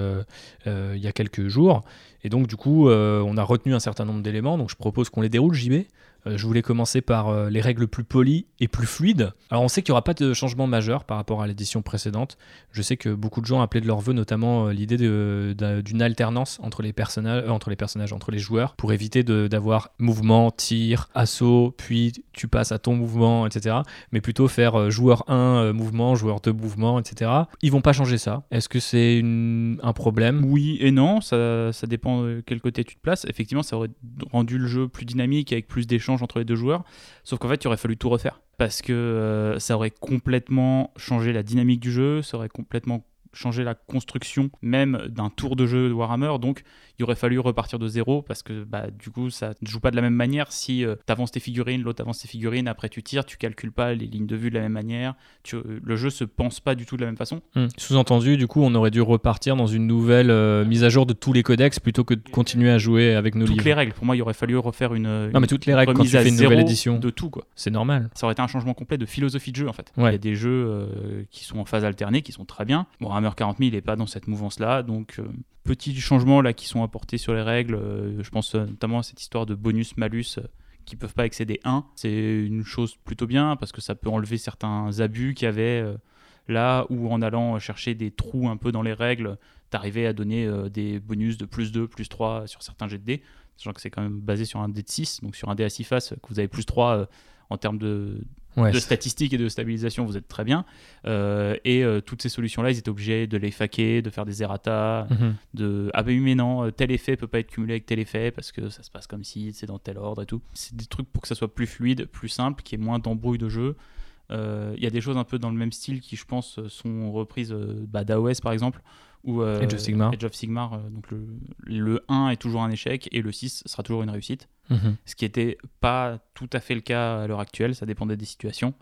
il y a quelques jours. Et donc, du coup, on a retenu un certain nombre d'éléments. Donc, je propose qu'on les déroule, JB. Euh, je voulais commencer par euh, les règles plus polies et plus fluides. Alors on sait qu'il n'y aura pas de changement majeur par rapport à l'édition précédente. Je sais que beaucoup de gens appelaient de leur vœu notamment euh, l'idée d'une alternance entre les, personnages, entre les personnages, entre les joueurs, pour éviter d'avoir mouvement, tir, assaut, puis tu passes à ton mouvement, etc. Mais plutôt faire joueur 1, euh, mouvement, joueur 2, mouvement, etc. Ils vont pas changer ça. Est-ce que c'est un problème? Oui et non, ça, ça dépend de quel côté tu te places. Effectivement, ça aurait rendu le jeu plus dynamique avec plus d'échanges entre les deux joueurs. Sauf qu'en fait, il aurait fallu tout refaire. Parce que euh, ça aurait complètement changé la dynamique du jeu, ça aurait complètement changé la construction même d'un tour de jeu de Warhammer. Donc, il aurait fallu repartir de zéro parce que bah, du coup, ça ne joue pas de la même manière. Si tu avances tes figurines, l'autre avance tes figurines, après tu tires, tu calcules pas les lignes de vue de la même manière. Tu- le jeu se pense pas du tout de la même façon. Hmm. Sous-entendu, du coup, on aurait dû repartir dans une nouvelle euh, mise à jour de tous les codex plutôt que de continuer à jouer avec nos Toutes livres. les règles. Pour moi, il aurait fallu refaire une, Non, mais toutes les règles quand tu fais une nouvelle édition, de tout quoi. c'est normal. Ça aurait été un changement complet de philosophie de jeu en fait. Ouais. Il y a des jeux euh, qui sont en phase alternée, qui sont très bien. Bon, Hammer 40 000 n'est pas dans cette mouvance-là, donc euh, petits changements là qui sont apportés sur les règles. euh, je pense euh, notamment à cette histoire de bonus-malus euh, qui peuvent pas excéder 1. C'est une chose plutôt bien parce que ça peut enlever certains abus qu'il y avait là où en allant chercher des trous un peu dans les règles, t'arrivais à donner des bonus de plus 2, plus 3 sur certains jets de dés. Sachant que c'est quand même basé sur un dé de 6, donc sur un dé à 6 faces, que vous avez plus 3 euh, en termes de, Ouais, de c'est- statistiques et de stabilisation, vous êtes très bien. Euh, et euh, toutes ces solutions-là, ils étaient obligés de les faquer, de faire des errata, Mhm. de ah ben oui mais non, euh, tel effet peut pas être cumulé avec tel effet parce que ça se passe comme si c'est dans tel ordre et tout. C'est des trucs pour que ça soit plus fluide, plus simple, qu'il y ait moins d'embrouilles de jeu. Il y a des choses un peu dans le même style qui, je pense, sont reprises bah, d'AOS par exemple. Ou, euh, Age of Sigmar. Age of Sigmar, euh, donc le, le 1 est toujours un échec et le 6 sera toujours une réussite Mhm. ce qui n'était pas tout à fait le cas à l'heure actuelle, ça dépendait des situations.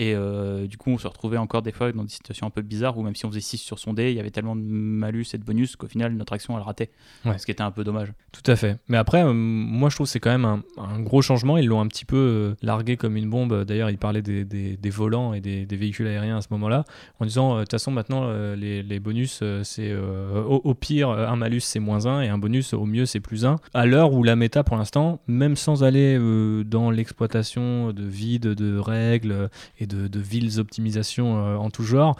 Et euh, du coup, on se retrouvait encore des fois dans des situations un peu bizarres où même si on faisait 6 sur son dé, il y avait tellement de malus et de bonus qu'au final, notre action, elle ratait. Ouais. Ce qui était un peu dommage. Tout à fait. Mais après, euh, moi je trouve que c'est quand même un, un gros changement. Ils l'ont un petit peu euh, largué comme une bombe. D'ailleurs, ils parlaient des, des- des volants et des, des véhicules aériens à ce moment-là, en disant de toute façon, maintenant, les, les bonus, c'est au, au pire, un malus c'est moins 1 et un bonus au mieux c'est plus 1. À l'heure où la méta, pour l'instant, même sans aller dans l'exploitation de vides, de règles euh, et de, de villes optimisations euh, en tout genre,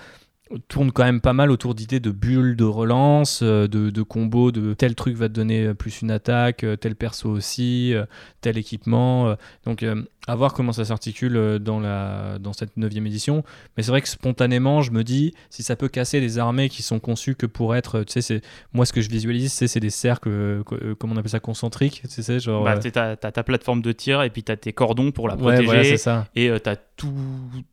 tourne quand même pas mal autour d'idées de bulles de relance, euh, de, de combos, de tel truc va te donner euh, plus une attaque, tel perso aussi, tel équipement. donc à voir comment ça s'articule euh, dans, la, dans cette neuvième édition. Mais c'est vrai que spontanément, je me dis, si ça peut casser des armées qui sont conçues que pour être, tu sais, c'est moi ce que je visualise, c'est c'est des cercles, euh, euh, comment on appelle ça, concentriques, tu sais, genre... Bah, T'as ta plateforme de tir et puis t'as tes cordons pour la ouais, protéger. voilà, c'est ça. et euh, t'as tout,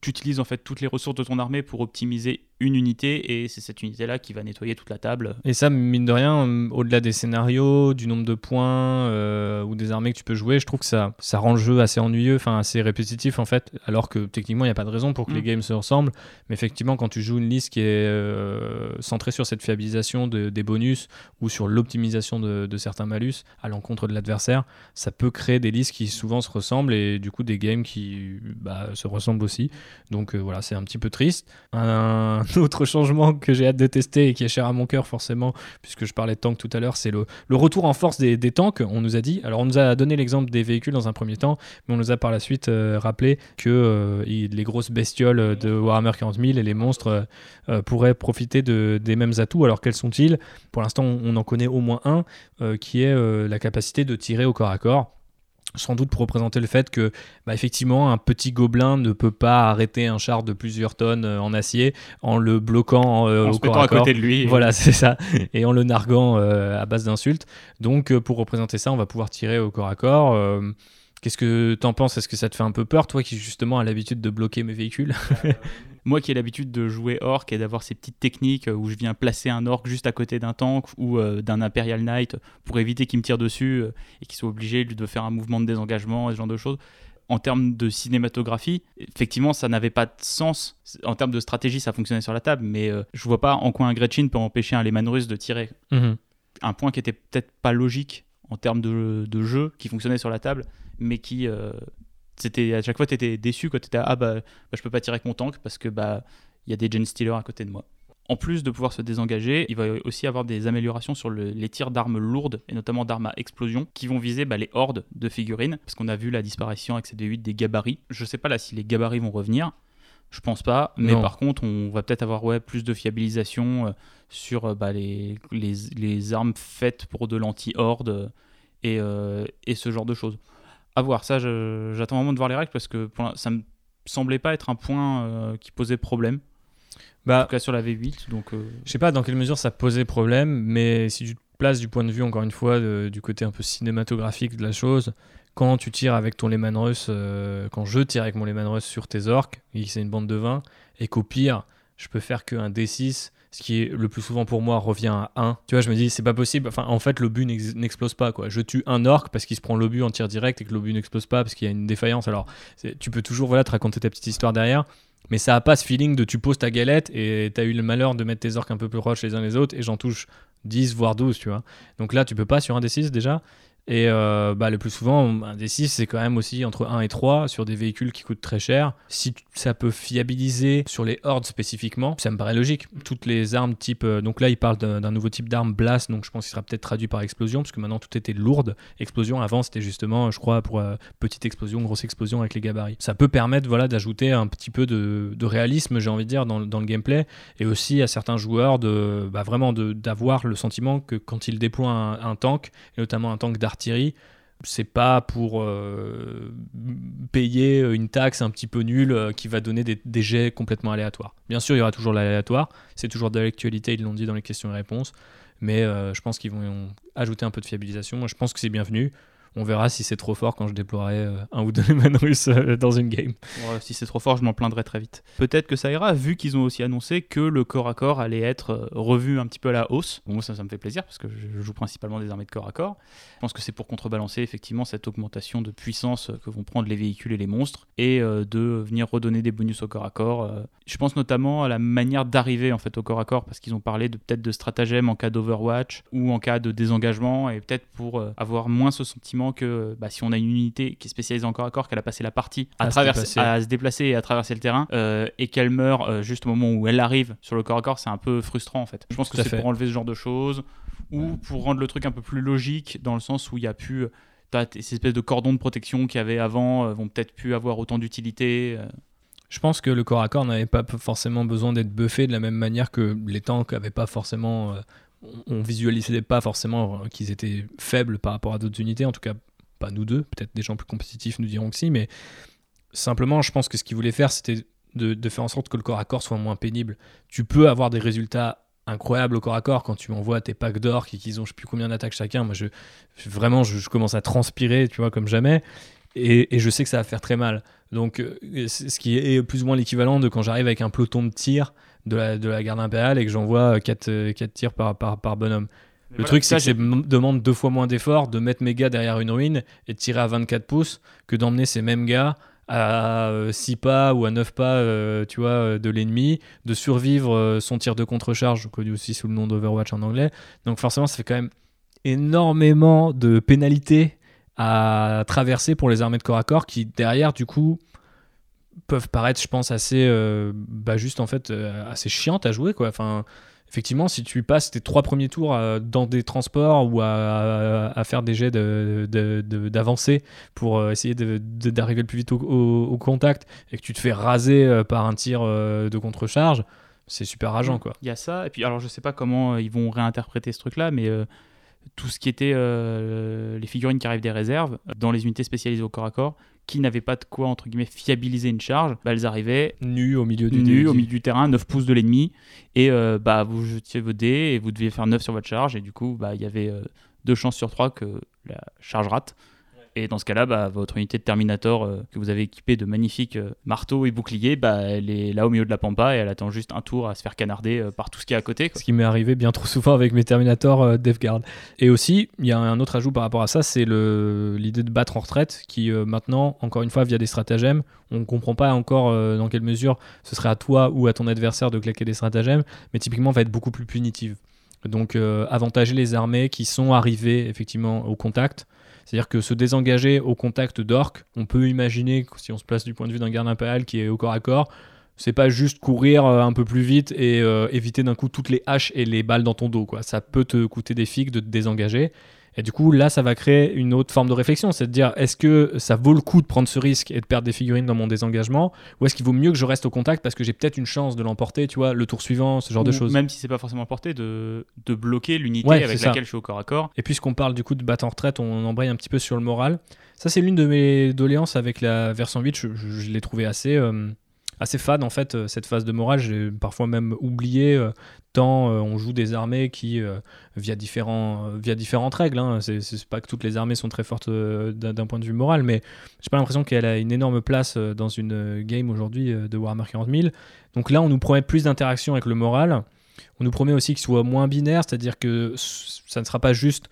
tu utilises en fait toutes les ressources de ton armée pour optimiser une unité et c'est cette unité là qui va nettoyer toute la table. Et ça, mine de rien, au-delà des scénarios, du nombre de points euh, ou des armées que tu peux jouer, je trouve que ça, ça rend le jeu assez ennuyeux, enfin assez répétitif en fait, alors que techniquement, il n'y a pas de raison pour que Mm. les games se ressemblent. Mais effectivement, quand tu joues une liste qui est euh, centrée sur cette fiabilisation de- des bonus ou sur l'optimisation de, de certains malus à l'encontre de l'adversaire, ça peut créer des listes qui souvent se ressemblent et du coup des games qui bah, se ressemblent aussi. Donc euh, voilà, c'est un petit peu triste. Un *laughs* autre changement que j'ai hâte de tester et qui est cher à mon cœur forcément, puisque je parlais de tanks tout à l'heure, c'est le, le retour en force des, des tanks. On nous a dit, alors on nous a donné l'exemple des véhicules dans un premier temps, mais on nous a par la suite euh, rappelé que euh, les grosses bestioles de Warhammer 40 000 et les monstres euh, euh, pourraient profiter de, des mêmes atouts. Alors quels sont-ils? Pour l'instant, on en connaît au moins un, qui est la capacité de tirer au corps à corps sans doute pour représenter le fait que bah, effectivement un petit gobelin ne peut pas arrêter un char de plusieurs tonnes euh, en acier en le bloquant euh, en au se corps à corps. côté de lui. Voilà, *laughs* c'est ça. Et en le narguant euh, à base d'insultes. Donc, pour représenter ça, on va pouvoir tirer au corps à corps. Euh, Qu'est-ce que t'en penses? Est-ce que ça te fait un peu peur, toi qui justement as l'habitude de bloquer mes véhicules? *laughs* Moi qui ai l'habitude de jouer orc et d'avoir ces petites techniques où je viens placer un orc juste à côté d'un tank ou euh, d'un Imperial Knight pour éviter qu'il me tire dessus euh, et qu'il soit obligé de faire un mouvement de désengagement et ce genre de choses. En termes de cinématographie, effectivement, ça n'avait pas de sens. En termes de stratégie, ça fonctionnait sur la table, mais euh, je vois pas en quoi un Gretchen peut empêcher un Lehman russe de tirer. Mhm. Un point qui était peut-être pas logique en termes de, de jeu, qui fonctionnait sur la table, mais qui euh, c'était à chaque fois tu étais déçu quand tu étais ah bah, bah, je peux pas tirer avec mon tank parce que bah il y a des Gen Stealers à côté de moi. En plus de pouvoir se désengager, il va aussi avoir des améliorations sur les tirs d'armes lourdes, et notamment d'armes à explosion, qui vont viser bah, les hordes de figurines, parce qu'on a vu la disparition avec CD8 des gabarits. Je sais pas là si les gabarits vont revenir, je pense pas, mais par contre, on va peut-être avoir ouais, plus de fiabilisation euh, sur euh, bah, les, les, armes faites pour de l'anti-horde et, et, ce genre de choses. À voir, ça, j'attends vraiment de voir les règles parce que ça me semblait pas être un point qui posait problème. Bah, en tout cas sur la V8. Donc, euh, Je sais pas dans quelle mesure ça posait problème, mais si tu te places du point de vue, encore une fois, du côté un peu cinématographique de la chose, quand tu tires avec ton Lehman Russ, euh, quand je tire avec mon Lehman Russ sur tes orques, c'est une bande de 20, et qu'au pire, je peux faire qu'un D6, ce qui est le plus souvent pour moi revient à 1. Tu vois, je me dis, c'est pas possible. Enfin, en fait, l'obus n'explose pas, quoi. Je tue un orc parce qu'il se prend l'obus en tir direct et que l'obus n'explose pas parce qu'il y a une défaillance. Alors, tu peux toujours, voilà, te raconter ta petite histoire derrière. Mais ça a pas ce feeling de tu poses ta galette et tu as eu le malheur de mettre tes orques un peu plus proches les uns les autres et j'en touche 10 voire 12, tu vois. Donc là, tu peux pas sur un des 6 déjà. Et euh, bah, le plus souvent, un des 6, c'est quand même aussi entre 1 et 3 sur des véhicules qui coûtent très cher. Si ça peut fiabiliser sur les hordes spécifiquement, ça me paraît logique. Toutes les armes type. Euh, donc là, il parle d'un nouveau type d'arme, Blast, donc je pense qu'il sera peut-être traduit par explosion, parce que maintenant tout était lourde. Explosion, avant, c'était justement, je crois, pour euh, petite explosion, grosse explosion avec les gabarits. Ça peut permettre voilà, d'ajouter un petit peu de, réalisme, j'ai envie de dire, dans, le gameplay, et aussi à certains joueurs de bah, vraiment d'avoir le sentiment que quand ils déploient un, un tank, et notamment un tank d'artillerie, artillerie, c'est pas pour euh, payer une taxe un petit peu nulle euh, qui va donner des, jets complètement aléatoires. Bien sûr, il y aura toujours l'aléatoire, c'est toujours de l'actualité, ils l'ont dit dans les questions et réponses, mais euh, je pense qu'ils vont ajouter un peu de fiabilisation. Moi, je pense que c'est bienvenu. On verra si c'est trop fort quand je déploierai euh, un ou deux *laughs* russes euh, dans une game. si c'est trop fort, je m'en plaindrai très vite. Peut-être que ça ira, vu qu'ils ont aussi annoncé que le corps à corps allait être euh, revu un petit peu à la hausse. Moi, ça, ça me fait plaisir parce que je joue principalement des armées de corps à corps. Je pense que c'est pour contrebalancer effectivement cette augmentation de puissance que vont prendre les véhicules et les monstres et de venir redonner des bonus au corps à corps. Je pense notamment à la manière d'arriver en fait au corps à corps parce qu'ils ont parlé de peut-être de stratagème en cas d'Overwatch ou en cas de désengagement et peut-être pour avoir moins ce sentiment que bah, si on a une unité qui est spécialisée en corps à corps, qu'elle a passé la partie à, à, se déplacer et à traverser le terrain, euh, et qu'elle meurt euh, juste au moment où elle arrive sur le corps à corps, c'est un peu frustrant en fait. Je pense que c'est pour enlever ce genre de choses, ou pour rendre le truc un peu plus logique, dans le sens où il y a pu... ces espèces de cordons de protection qu'il y avait avant euh, vont peut-être plus avoir autant d'utilité. Je pense que le corps à corps n'avait pas forcément besoin d'être buffé de la même manière que les tanks n'avaient pas forcément on visualisait pas forcément qu'ils étaient faibles par rapport à d'autres unités, en tout cas pas nous deux, peut-être des gens plus compétitifs nous diront que si, mais simplement je pense que ce qu'ils voulaient faire c'était de, faire en sorte que le corps à corps soit moins pénible. Tu peux avoir des résultats incroyables au corps à corps quand tu envoies tes packs d'or qui qu'ils ont je sais plus combien d'attaques chacun. Moi je, vraiment je, commence à transpirer, tu vois, comme jamais. Et, et, je sais que ça va faire très mal. Donc, euh, ce qui est plus ou moins l'équivalent de quand j'arrive avec un peloton de tir de la, de la garde impériale et que j'envoie 4, euh, 4 euh, tirs par, par, par bonhomme. le truc, c'est que ça demande deux fois moins d'efforts de mettre mes gars derrière une ruine et de tirer à 24 pouces que d'emmener ces mêmes gars à 6 pas ou à 9 pas tu vois, de l'ennemi, de survivre son tir de contre-charge, connu aussi sous le nom d'Overwatch en anglais. Donc forcément, ça fait quand même énormément de pénalités à traverser pour les armées de corps à corps qui, derrière, du coup, peuvent paraître, je pense, assez, euh, bah juste en fait, euh, assez chiantes à jouer, quoi. Enfin, effectivement, si tu passes tes trois premiers tours euh, dans des transports ou à, faire des jets d'avancée de, pour essayer d'arriver le plus vite au, contact et que tu te fais raser par un tir de contre-charge, c'est super rageant, quoi. Il y a ça, et puis alors je sais pas comment ils vont réinterpréter ce truc-là, mais tout ce qui était les figurines qui arrivent des réserves dans les unités spécialisées au corps à corps, qui n'avaient pas de quoi entre guillemets fiabiliser une charge, bah, elles arrivaient nues au milieu du, au milieu du terrain, 9 pouces de l'ennemi, et euh, bah, vous jetiez vos dés et vous deviez faire 9 sur votre charge, et du coup bah, il y avait euh, deux chances sur trois que la charge rate. Et dans ce cas-là, bah, votre unité de Terminator euh, que vous avez équipée de magnifiques euh, marteaux et boucliers, bah, elle est là au milieu de la pampa et elle attend juste un tour à se faire canarder euh, par tout ce qui est à côté. Ce qui m'est arrivé bien trop souvent avec mes Terminator DevGuard. Et aussi, il y a un autre ajout par rapport à ça, c'est l'idée de battre en retraite qui maintenant, encore une fois, via des stratagèmes, on ne comprend pas encore dans quelle mesure ce serait à toi ou à ton adversaire de claquer des stratagèmes, mais typiquement va être beaucoup plus punitive. Donc avantager les armées qui sont arrivées effectivement au contact c'est-à-dire que se désengager au contact d'orques, on peut imaginer, si on se place du point de vue d'un garde impérial qui est au corps à corps, c'est pas juste courir euh, un peu plus vite et euh, éviter d'un coup toutes les haches et les balles dans ton dos. Quoi. Ça peut te coûter des figues de te désengager. Et du coup, là, ça va créer une autre forme de réflexion, c'est de dire est-ce que ça vaut le coup de prendre ce risque et de perdre des figurines dans mon désengagement, ou est-ce qu'il vaut mieux que je reste au contact parce que j'ai peut-être une chance de l'emporter, tu vois, le tour suivant, ce genre de choses. Même si c'est pas forcément porté, de, de bloquer l'unité Ouais, avec ça. laquelle je suis au corps à corps. Et puisqu'on parle du coup de battre en retraite, on embraye un petit peu sur le moral. Ça, c'est l'une de mes doléances avec la version 8. Je, je- je l'ai trouvé assez, euh, assez fade en fait, euh, cette phase de morale. J'ai parfois même oublié, euh, tant euh, on joue des armées qui, via, différents, via différentes règles, hein, c'est pas que toutes les armées sont très fortes d'un point de vue moral, mais j'ai pas l'impression qu'elle a une énorme place dans une game aujourd'hui de Warhammer 40 000. Donc là, on nous promet plus d'interaction avec le moral. On nous promet aussi qu'il soit moins binaire, c'est-à-dire que ça ne sera pas juste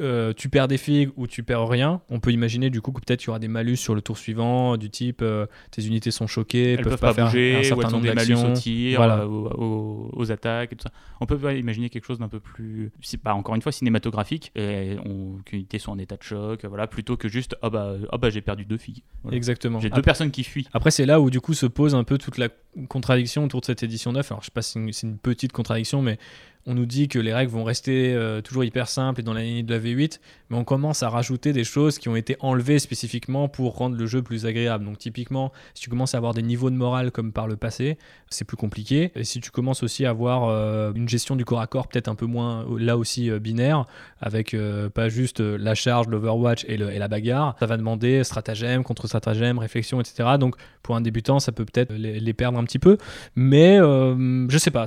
euh, tu perds des figues ou tu perds rien. On peut imaginer du coup que peut-être il y aura des malus sur le tour suivant, du type euh, tes unités sont choquées, Elles peuvent pas, faire bouger, un ou certain elles ont nombre des malus au tir, Voilà. euh, aux, aux- attaques et tout ça. On peut pas imaginer quelque chose d'un peu plus, pas encore une fois cinématographique, et qu'une unité soit en état de choc, voilà, plutôt que juste oh bah, oh bah j'ai perdu deux filles. Voilà. Exactement. J'ai deux Après, personnes qui fuient. après, c'est là où du coup se pose un peu toute la contradiction autour de cette édition 9. Alors je sais pas si c'est une petite contradiction, mais on nous dit que les règles vont rester euh, toujours hyper simples et dans la lignée de la V8, mais on commence à rajouter des choses qui ont été enlevées spécifiquement pour rendre le jeu plus agréable. Donc typiquement, si tu commences à avoir des niveaux de morale comme par le passé, c'est plus compliqué. Et si tu commences aussi à avoir euh, une gestion du corps à corps peut-être un peu moins euh, là aussi euh, binaire, avec pas juste la charge, l'overwatch et, la bagarre, ça va demander stratagème, contre-stratagème, réflexion, etc. Donc pour un débutant, ça peut peut-être les, perdre un petit peu. Mais je sais pas,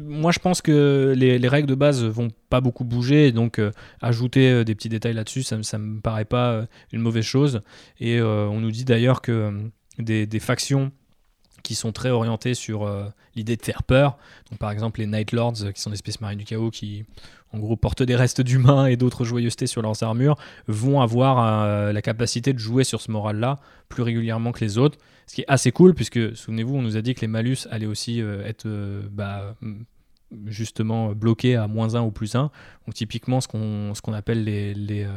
moi je pense que les, les règles de base vont pas beaucoup bouger, donc ajouter des petits détails là-dessus, ça, me- paraît pas euh, une mauvaise chose. Et euh, on nous dit d'ailleurs que euh, des, factions qui sont très orientées sur l'idée de faire peur, donc par exemple les Night Lords, qui sont des espèces marines du chaos qui en gros portent des restes d'humains et d'autres joyeusetés sur leurs armures, vont avoir la capacité de jouer sur ce moral-là plus régulièrement que les autres. Ce qui est assez cool, puisque souvenez-vous, on nous a dit que les malus allaient aussi être bah, justement bloqués à moins 1 ou plus 1. Donc typiquement ce qu'on ce qu'on appelle les, les euh,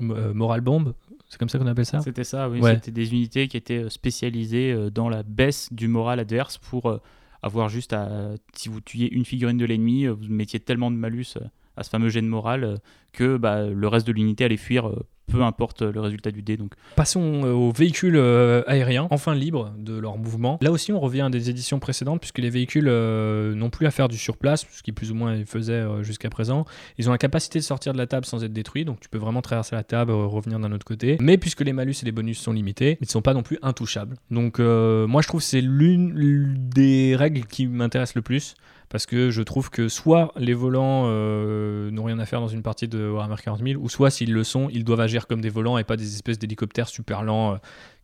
euh, moral bombes, c'est comme ça qu'on appelle ça? C'était ça, oui. Ouais. C'était des unités qui étaient euh, spécialisées euh, dans la baisse du moral adverse pour euh, avoir juste à. Si vous tuiez une figurine de l'ennemi, euh, vous mettiez tellement de malus euh, à ce fameux jet de morale euh, que bah, le reste de l'unité allait fuir, euh, peu importe le résultat du dé. Donc Passons euh, aux véhicules euh, aériens, enfin libres de leur mouvement. Là aussi, on revient à des éditions précédentes, puisque les véhicules euh, n'ont plus à faire du surplace, ce qui plus ou moins faisaient euh, jusqu'à présent. Ils ont la capacité de sortir de la table sans être détruits, donc tu peux vraiment traverser la table, euh, revenir d'un autre côté. Mais puisque les malus et les bonus sont limités, ils ne sont pas non plus intouchables. Donc euh, moi, je trouve que c'est l'une des règles qui m'intéresse le plus. Parce que je trouve que soit les volants euh, n'ont rien à faire dans une partie de Warhammer 40 000, ou soit s'ils le sont, ils doivent agir comme des volants et pas des espèces d'hélicoptères super lents euh,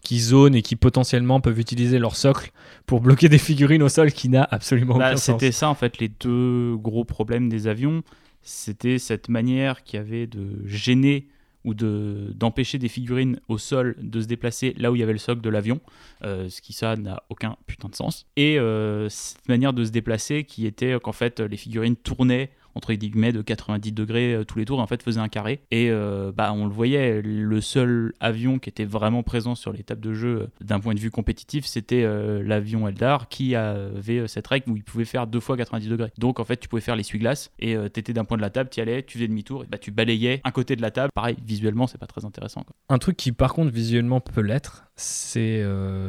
qui zonent et qui potentiellement peuvent utiliser leur socle pour bloquer des figurines au sol qui n'a absolument Bah, aucun sens. c'était ça en fait les deux gros problèmes des avions. C'était cette manière qu'il y avait de gêner ou de d'empêcher des figurines au sol de se déplacer là où il y avait le socle de l'avion, euh, ce qui ça n'a aucun putain de sens. Et euh, cette manière de se déplacer qui était qu'en fait les figurines tournaient entre guillemets de 90 degrés euh, tous les tours en fait faisaient un carré et euh, bah on le voyait le seul avion qui était vraiment présent sur les tables de jeu euh, d'un point de vue compétitif c'était l'avion Eldar qui avait cette règle où il pouvait faire deux fois 90 degrés donc en fait tu pouvais faire l'essuie-glace et t'étais d'un point de la table tu allais tu faisais demi-tour et bah tu balayais un côté de la table pareil visuellement c'est pas très intéressant. Un truc qui par contre visuellement peut l'être, c'est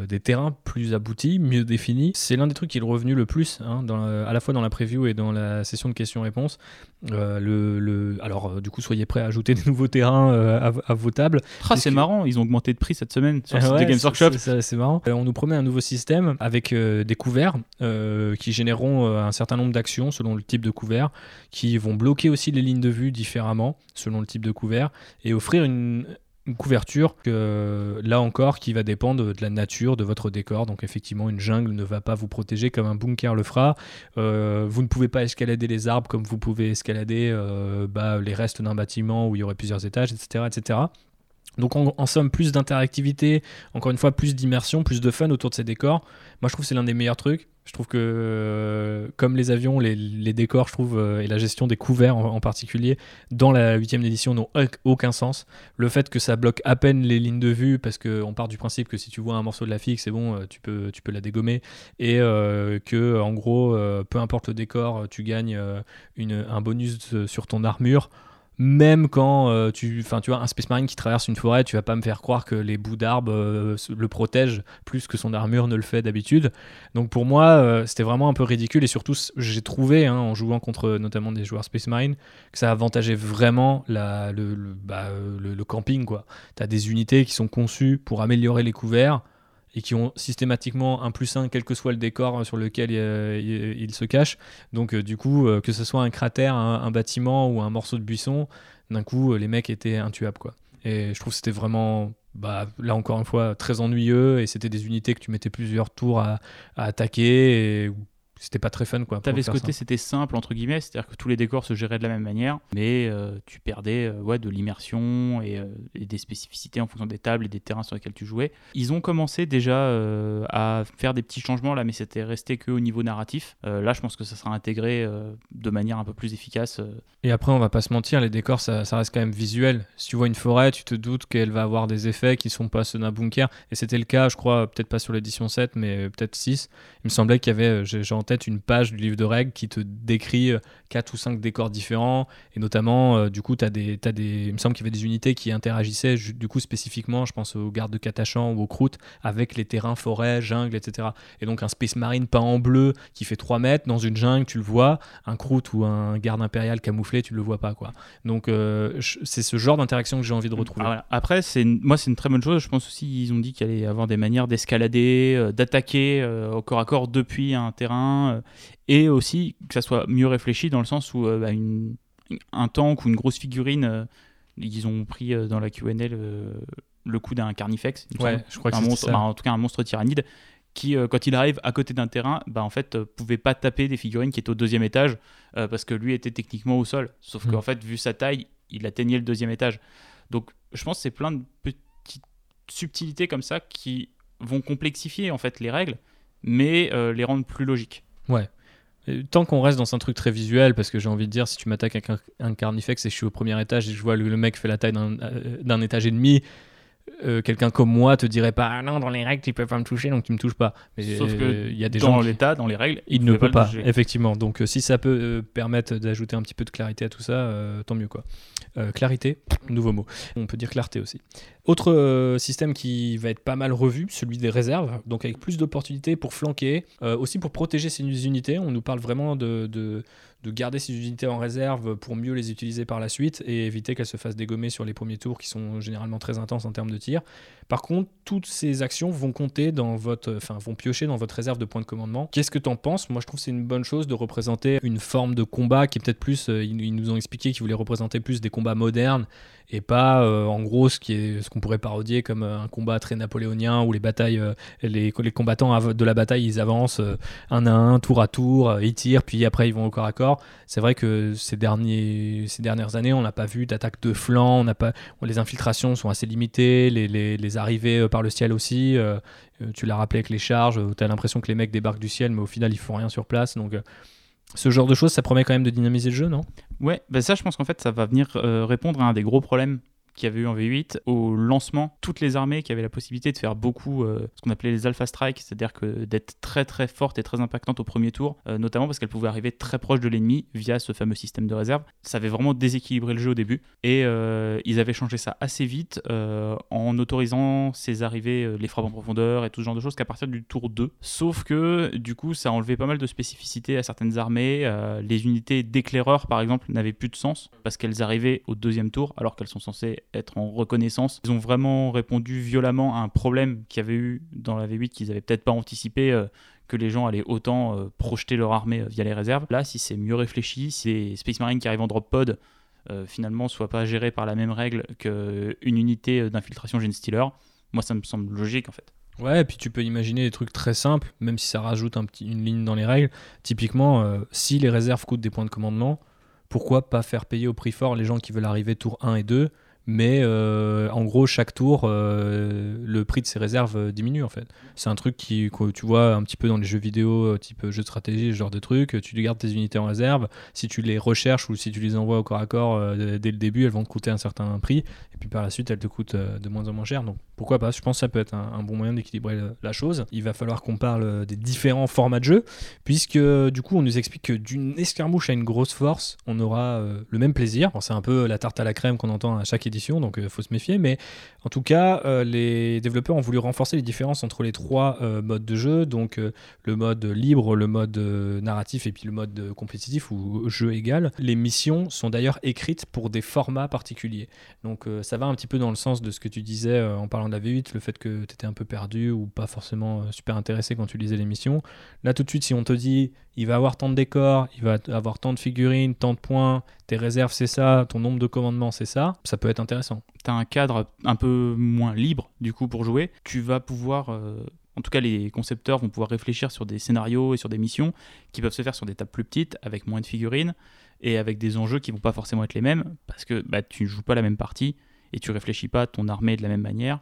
des terrains plus aboutis, mieux définis. C'est l'un des trucs qui est revenu le plus, hein, à la fois dans la preview et dans la session de questions-réponses. Euh, le, le- alors euh, du coup, soyez prêts à ajouter des nouveaux terrains euh, à, à vos tables. Ah, c'est que- marrant ils ont augmenté de prix cette semaine sur le Ah site ouais, de Games c'est- Workshop c'est- marrant. On nous promet un nouveau système avec des couverts qui généreront un certain nombre d'actions selon le type de couvert, qui vont bloquer aussi les lignes de vue différemment selon le type de couvert et offrir une, une couverture là encore qui va dépendre de la nature de votre décor. Donc effectivement, une jungle ne va pas vous protéger comme un bunker le fera. Euh, vous ne pouvez pas escalader les arbres comme vous pouvez escalader euh, bah, les restes d'un bâtiment où il y aurait plusieurs étages, etc. etc. Donc en, en somme, plus d'interactivité, encore une fois, plus d'immersion, plus de fun autour de ces décors. Moi, je trouve que c'est l'un des meilleurs trucs. Je trouve que, euh, comme les avions, les, décors, je trouve, euh, et la gestion des couverts en, particulier, dans la huitième édition n'ont auc- aucun sens. Le fait que ça bloque à peine les lignes de vue, parce qu'on part du principe que si tu vois un morceau de la figue, c'est bon, euh, tu peux, tu la dégommer, et que, en gros, peu importe le décor, tu gagnes un bonus sur ton armure. Même quand euh, tu, enfin, tu vois un Space Marine qui traverse une forêt, tu vas pas me faire croire que les bouts d'arbres euh, le protègent plus que son armure ne le fait d'habitude. Donc pour moi, euh, c'était vraiment un peu ridicule et surtout, j'ai trouvé, hein, en jouant contre notamment des joueurs Space Marine, que ça avantageait vraiment bah, le- le camping. Tu as des unités qui sont conçues pour améliorer les couverts et qui ont systématiquement un plus 1 quel que soit le décor euh, sur lequel euh, il, il se cache. Donc euh, du coup, que ce soit un cratère, un, un bâtiment ou un morceau de buisson, d'un coup, les mecs étaient intuables. quoi. Et je trouve que c'était vraiment, bah, là encore une fois, très ennuyeux et c'était des unités que tu mettais plusieurs tours à, attaquer c'était pas très fun. quoi. T'avais ce côté, c'était simple entre guillemets, c'est-à-dire que tous les décors se géraient de la même manière, mais euh, tu perdais euh, ouais, de l'immersion et, euh, et des spécificités en fonction des tables et des terrains sur lesquels tu jouais. Ils ont commencé déjà à faire des petits changements là, mais c'était resté que au niveau narratif. Là, je pense que ça sera intégré de manière un peu plus efficace. Et après, on va pas se mentir, les décors, ça, ça reste quand même visuel. Si tu vois une forêt, tu te doutes qu'elle va avoir des effets qui sont pas ceux d'un bunker. Et c'était le cas, je crois, peut-être pas sur l'édition 7, mais peut-être 6. Il me semblait qu'il y avait, j'ai tête une page du livre de règles qui te décrit 4 ou 5 décors différents. Et notamment, euh, du coup, as des, t'as des. Il me semble qu'il y avait des unités qui interagissaient, du coup, spécifiquement, je pense aux gardes de Catachan ou aux croûtes, avec les terrains, forêts, jungle, etc. Et donc, un Space Marine peint en bleu qui fait 3 mètres dans une jungle, tu le vois. Un croûte ou un garde impérial camouflé, tu le vois pas, quoi. Donc, euh, c'est ce genre d'interaction que j'ai envie de retrouver. Ah. Après, une- moi, c'est une très bonne chose. Je pense aussi ils ont dit qu'il allait y avoir des manières d'escalader, euh, d'attaquer euh, au corps à corps depuis un terrain, euh, et aussi que ça soit mieux réfléchi dans le sens où euh, bah, une- un tank ou une grosse figurine, euh, ils ont pris dans la Q&A le, le coup d'un carnifex, il me Ouais, semble. je crois que un c'est monstre, ça. bah, en tout cas un monstre tyrannide, qui, euh, quand il arrive à côté d'un terrain, bah, en fait, euh, pouvait pas taper des figurines qui étaient au deuxième étage euh, parce que lui était techniquement au sol. Sauf Mm. qu'en fait, vu sa taille, il atteignait le deuxième étage. Donc, je pense que c'est plein de petites subtilités comme ça qui vont complexifier en fait les règles, mais les rendre plus logiques. Et Tant qu'on reste dans un truc très visuel, parce que j'ai envie de dire, si tu m'attaques avec un, carnifex et je suis au premier étage et je vois le, mec fait la taille d'un euh, d'un étage et demi, euh, quelqu'un comme moi te dirait pas ah non dans les règles tu peux pas me toucher donc tu me touches pas. Mais Sauf que euh, il y a des dans gens l'état, dans les règles, il ne peut pas, effectivement. Donc euh, si ça peut permettre d'ajouter un petit peu de clarité à tout ça, tant mieux quoi. Clarité, nouveau mot. On peut dire clarté aussi. Autre système qui va être pas mal revu, celui des réserves, donc avec plus d'opportunités pour flanquer, aussi pour protéger ces unités. On nous parle vraiment de, de, de garder ces unités en réserve pour mieux les utiliser par la suite et éviter qu'elles se fassent dégommer sur les premiers tours qui sont généralement très intenses en termes de tir. Par contre, toutes ces actions vont compter dans votre, enfin, vont piocher dans votre réserve de points de commandement. Qu'est-ce que t'en penses? Moi, je trouve que c'est une bonne chose de représenter une forme de combat qui est peut-être plus. euh, ils, nous ont expliqué qu'ils voulaient représenter plus des combats modernes et pas, euh, en gros, ce qui est ce qu'on pourrait parodier comme euh, un combat très napoléonien où les batailles, euh, les, combattants de la bataille, ils avancent euh, un à un, tour à tour, euh, ils tirent, puis après ils vont au corps à corps. C'est vrai que ces derniers, ces dernières années, on n'a pas vu d'attaque de flanc, on n'a pas les infiltrations sont assez limitées, les, les- les arrivées euh, par le ciel aussi. euh, euh, tu l'as rappelé avec les charges, tu as l'impression que les mecs débarquent du ciel, mais au final, ils font rien sur place. Donc, ce genre de choses, ça promet quand même de dynamiser le jeu, non? Ouais, bah ça, je pense qu'en fait, ça va venir répondre à un des gros problèmes qu'il y avait eu en V8 au lancement. Toutes les armées qui avaient la possibilité de faire beaucoup euh, ce qu'on appelait les alpha strikes, c'est-à-dire que d'être très très fortes et très impactantes au premier tour, euh, notamment parce qu'elles pouvaient arriver très proche de l'ennemi via ce fameux système de réserve. Ça avait vraiment déséquilibré le jeu au début et euh, ils avaient changé ça assez vite en autorisant ces arrivées, les frappes en profondeur et tout ce genre de choses qu'à partir du tour 2. Sauf que du coup, ça a enlevé pas mal de spécificités à certaines armées. Les unités d'éclaireurs, par exemple, n'avaient plus de sens parce qu'elles arrivaient au deuxième tour alors qu'elles sont censées être en reconnaissance. Ils ont vraiment répondu violemment à un problème qu'il y avait eu dans la V8 qu'ils avaient peut-être pas anticipé. euh, que les gens allaient autant euh, projeter leur armée euh, via les réserves. Là, si c'est mieux réfléchi, si les Space Marines qui arrivent en drop pod finalement soient pas gérés par la même règle qu'une unité d'infiltration Gen Stealer, moi ça me semble logique en fait. Ouais, et puis tu peux imaginer des trucs très simples, même si ça rajoute une ligne dans les règles. Typiquement, si les réserves coûtent des points de commandement, pourquoi pas faire payer au prix fort les gens qui veulent arriver tour 1 et 2 mais euh, en gros, chaque tour, euh, le prix de ses réserves euh, diminue en fait. C'est un truc qui, que tu vois un petit peu dans les jeux vidéo, type jeu de stratégie, ce genre de truc. Tu gardes tes unités en réserve. Si tu les recherches ou si tu les envoies au corps à corps dès le début, elles vont te coûter un certain prix. Et puis par la suite, elles te coûtent de moins en moins cher. Donc pourquoi pas? Je pense que ça peut être un, bon moyen d'équilibrer la chose. Il va falloir qu'on parle des différents formats de jeu, puisque du coup, on nous explique que d'une escarmouche à une grosse force, on aura le même plaisir. c'est un peu la tarte à la crème qu'on entend à chaque édition donc il euh, faut se méfier. Mais en tout cas, euh, les développeurs ont voulu renforcer les différences entre les trois euh, modes de jeu, donc le mode libre, le mode narratif et puis le mode compétitif ou jeu égal. Les missions sont d'ailleurs écrites pour des formats particuliers. Donc ça va un petit peu dans le sens de ce que tu disais en parlant de la V8, le fait que tu étais un peu perdu ou pas forcément super intéressé quand tu lisais les missions. Là tout de suite, si on te dit il va avoir tant de décors, il va avoir tant de figurines, tant de points, tes réserves c'est ça, ton nombre de commandements c'est ça, ça peut être intéressant. Tu as un cadre un peu moins libre du coup pour jouer, tu vas pouvoir... Euh, en tout cas, les concepteurs vont pouvoir réfléchir sur des scénarios et sur des missions qui peuvent se faire sur des tables plus petites, avec moins de figurines et avec des enjeux qui vont pas forcément être les mêmes, parce que bah, tu ne joues pas la même partie et tu réfléchis pas ton armée de la même manière.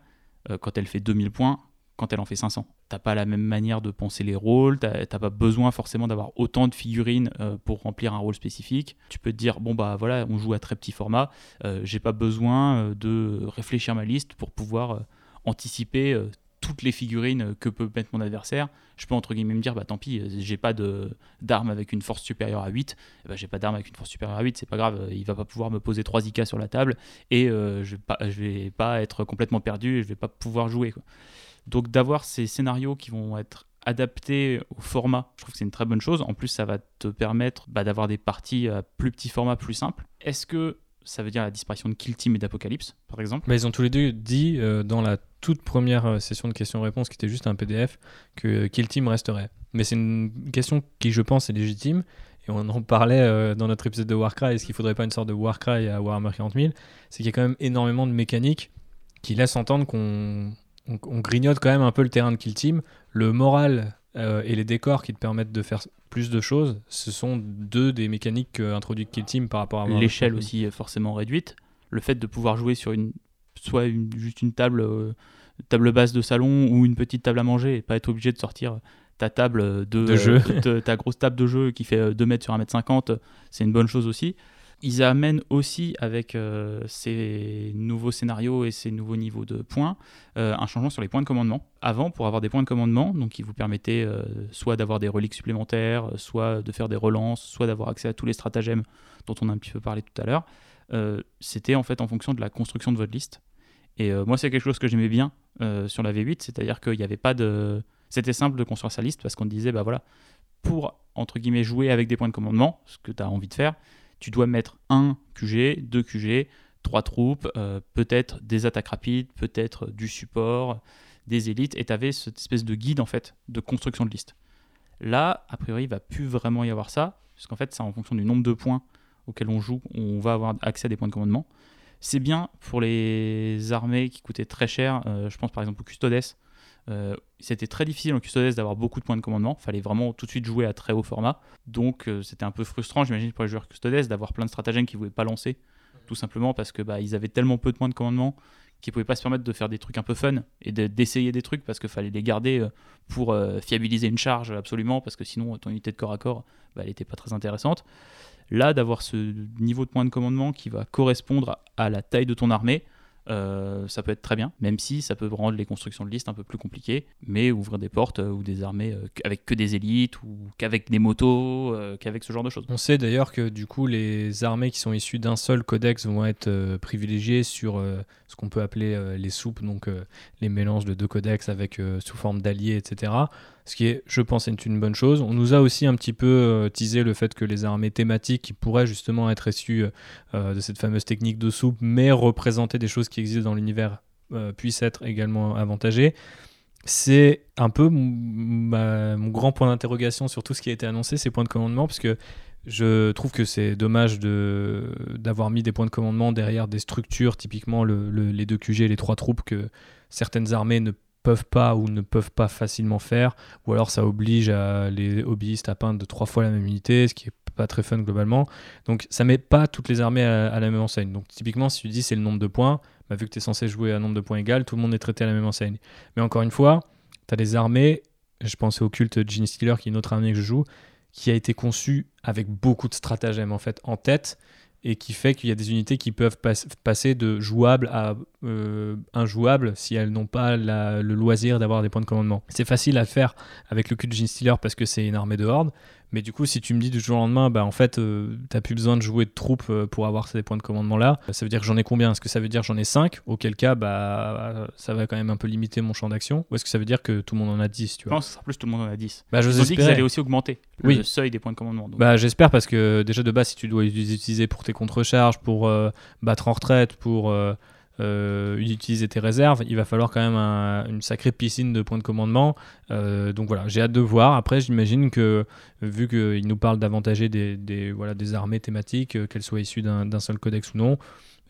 Euh, quand elle fait 2000 points, quand elle en fait 500. T'as pas la même manière de penser les rôles, t'as pas besoin forcément d'avoir autant de figurines euh, pour remplir un rôle spécifique. Tu peux te dire, bon bah voilà, on joue à très petit format, euh, j'ai pas besoin euh, de réfléchir ma liste pour pouvoir anticiper toutes les figurines que peut mettre mon adversaire. Je peux entre guillemets me dire, bah tant pis, j'ai pas d'arme avec une force supérieure à 8, eh bah, j'ai pas d'arme avec une force supérieure à 8, c'est pas grave, il va pas pouvoir me poser 3 IK sur la table et je, vais pas, vais pas être complètement perdu et je vais pas pouvoir jouer. Donc d'avoir ces scénarios qui vont être adaptés au format, je trouve que c'est une très bonne chose. En plus, ça va te permettre bah, d'avoir des parties à plus petit format, plus simple. Est-ce que ça veut dire la disparition de Kill Team et d'Apocalypse, par exemple? Bah, Ils ont tous les deux dit euh, dans la toute première euh, session de questions-réponses, qui était juste un PDF, que Kill Team resterait. Mais c'est une question qui, je pense, est légitime. Et on en parlait euh, dans notre épisode de Warcry. Est-ce qu'il faudrait pas une sorte de Warcry à Warhammer 40 000 C'est qu'il y a quand même énormément de mécaniques qui laissent entendre qu'on on, grignote quand même un peu le terrain de Kill Team. Le moral euh, et les décors qui te permettent de faire plus de choses, ce sont deux des mécaniques introduites Kill Team par rapport à l'échelle aussi forcément réduite. Le fait de pouvoir jouer sur une soit juste une table euh, table basse de salon ou une petite table à manger et pas être obligé de sortir ta table de, jeu. ta grosse table de jeu qui fait 2 mètres sur 1 mètre 50, c'est une bonne chose aussi ils amènent aussi avec euh, ces nouveaux scénarios et ces nouveaux niveaux de points euh, un changement sur les points de commandement. Avant, pour avoir des points de commandement, donc qui vous permettaient euh, soit d'avoir des reliques supplémentaires, soit de faire des relances, soit d'avoir accès à tous les stratagèmes dont on a un petit peu parlé tout à l'heure, c'était en fait en fonction de la construction de votre liste. Et moi, c'est quelque chose que j'aimais bien sur la V8, c'est-à-dire qu'il n'y avait pas de. C'était simple de construire sa liste parce qu'on disait, bah voilà, pour entre guillemets jouer avec des points de commandement, ce que tu as envie de faire, tu dois mettre un QG, deux QG, trois troupes, euh, peut-être des attaques rapides, peut-être du support, des élites, et tu avais cette espèce de guide en fait de construction de liste. Là, a priori, il va plus vraiment y avoir ça, puisqu'en fait, c'est en fonction du nombre de points auxquels on joue, on va avoir accès à des points de commandement. C'est bien pour les armées qui coûtaient très cher, euh, je pense par exemple au Custodes, euh, c'était très difficile en Custodes d'avoir beaucoup de points de commandement. Il fallait vraiment tout de suite jouer à très haut format. Donc euh, c'était un peu frustrant, j'imagine, pour les joueurs Custodes d'avoir plein de stratagèmes qu'ils ne pouvaient pas lancer. Tout simplement parce que bah, ils avaient tellement peu de points de commandement qu'ils ne pouvaient pas se permettre de faire des trucs un peu fun et d'essayer des trucs parce qu'il fallait les garder euh, pour fiabiliser une charge absolument parce que sinon ton unité de corps à corps bah, elle n'était pas très intéressante. Là, d'avoir ce niveau de points de commandement qui va correspondre à la taille de ton armée, euh, ça peut être très bien, même si ça peut rendre les constructions de liste un peu plus compliquées, mais ouvrir des portes euh, ou des armées euh, avec que des élites ou qu'avec des motos, qu'avec ce genre de choses. On sait d'ailleurs que du coup les armées qui sont issues d'un seul codex vont être privilégiées sur ce qu'on peut appeler les soupes, donc les mélanges de deux codex avec sous forme d'alliés, etc ce qui est, je pense, est une bonne chose. On nous a aussi un petit peu euh, teasé le fait que les armées thématiques qui pourraient justement être issues euh, de cette fameuse technique de soupe, mais représenter des choses qui existent dans l'univers, euh, puissent être également avantagées. C'est un peu mon, grand point d'interrogation sur tout ce qui a été annoncé, ces points de commandement, parce que je trouve que c'est dommage d'avoir mis des points de commandement derrière des structures, typiquement les deux QG, les trois troupes que certaines armées ne peuvent pas ou ne peuvent pas facilement faire, ou alors ça oblige les hobbyistes à peindre de trois fois la même unité, ce qui est pas très fun globalement. Donc ça met pas toutes les armées à, la même enseigne. Donc typiquement, si tu dis c'est le nombre de points, bah, vu que tu es censé jouer à un nombre de points égal, tout le monde est traité à la même enseigne. Mais encore une fois, tu as des armées, je pensais au culte Gene Stealer, qui est une autre armée que je joue, qui a été conçue avec beaucoup de stratagèmes en fait en tête et qui fait qu'il y a des unités qui peuvent passer de jouable à euh, injouable si elles n'ont pas le loisir d'avoir des points de commandement. C'est facile à faire avec le cul de Gene Stealer parce que c'est une armée de horde, mais du coup, si tu me dis du jour au lendemain, bah en fait, euh, t'as plus besoin de jouer de troupes euh, pour avoir ces points de commandement là, ça veut dire que j'en ai combien? Est-ce que ça veut dire j'en ai 5 Auquel cas, bah ça va quand même un peu limiter mon champ d'action. Ou est-ce que ça veut dire que tout le monde en a 10 tu vois? Je pense que ça sera plus tout le monde en a 10. Bah, je Ils ont dit qu'ils allaient aussi augmenter le seuil des points de commandement. Bah, j'espère parce que déjà de base, si tu dois les utiliser pour tes contre-charges, pour euh, battre en retraite, pour euh, utiliser tes réserves, il va falloir quand même une sacrée piscine de points de commandement. Euh, donc voilà, j'ai hâte de voir. Après, j'imagine que vu qu'il nous parle d'avantager des, des, voilà, des armées thématiques, euh, qu'elles soient issues d'un seul codex ou non,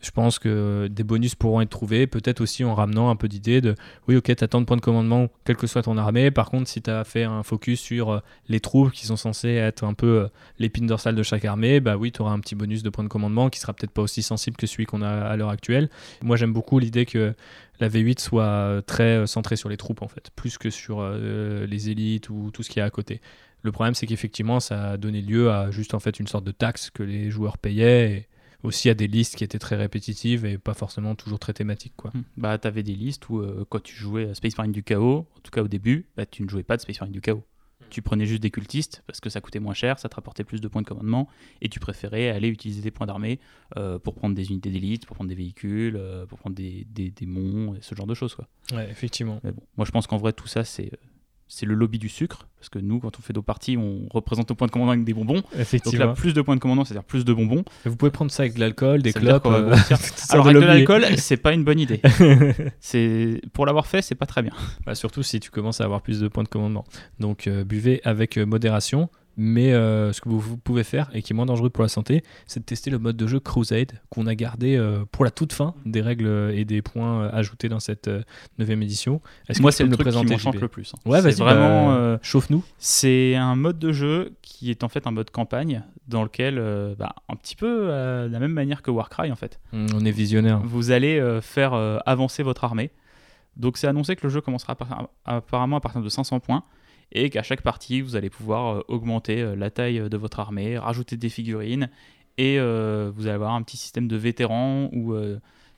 je pense que des bonus pourront être trouvés, peut-être aussi en ramenant un peu d'idée de oui, ok, tu as tant de points de commandement, quelle que soit ton armée. Par contre, si tu as fait un focus sur euh, les troupes qui sont censées être un peu euh, l'épine dorsale de chaque armée, bah oui, tu auras un petit bonus de points de commandement qui sera peut-être pas aussi sensible que celui qu'on a à l'heure actuelle. Moi, j'aime beaucoup l'idée que la V8 soit euh, très centrée sur les troupes en fait, plus que sur les élites ou tout ce qu'il y a à côté. Le problème, c'est qu'effectivement, ça a donné lieu à juste en fait une sorte de taxe que les joueurs payaient. Aussi à des listes qui étaient très répétitives et pas forcément toujours très thématiques. Quoi. Hmm. Bah, tu avais des listes où, euh, quand tu jouais à Space Marine du Chaos, en tout cas au début, bah, tu ne jouais pas de Space Marine du Chaos. Hmm. Tu prenais juste des cultistes parce que ça coûtait moins cher, ça te rapportait plus de points de commandement et tu préférais aller utiliser des points d'armée euh, pour prendre des unités d'élite, pour prendre des véhicules, euh, pour prendre des, des, démons et ce genre de choses. Quoi. Ouais, effectivement. bon, moi je pense qu'en vrai tout ça c'est c'est le lobby du sucre, parce que nous, quand on fait nos parties, on représente nos points de commandement avec des bonbons. Effectivement. Donc là, plus de points de commandement, c'est-à-dire plus de bonbons. vous pouvez prendre ça avec de l'alcool, des clopes. Euh, *laughs* Alors avec de l'alcool, c'est pas une bonne idée. *laughs* c'est pour l'avoir fait, c'est pas très bien. Bah, surtout si tu commences à avoir plus de points de commandement. Donc euh, buvez avec euh, modération. Mais euh, ce que vous, pouvez faire et qui est moins dangereux pour la santé, c'est de tester le mode de jeu Crusade qu'on a gardé euh, pour la toute fin des règles et des points ajoutés dans cette 9 neuvième édition. Est-ce Moi, c'est le truc qui m'enchante le plus. Hein. Ouais, vas-y, vraiment. Bah, chauffe-nous. C'est un mode de jeu qui est en fait un mode campagne dans lequel, euh, bah, un petit peu de la même manière que Warcry en fait. Mmh, on est visionnaire. Vous allez faire avancer votre armée. Donc c'est annoncé que le jeu commencera apparemment à partir de 500 points et qu'à chaque partie, vous allez pouvoir euh, augmenter euh, la taille de votre armée, rajouter des figurines, et euh, vous allez avoir un petit système de vétérans où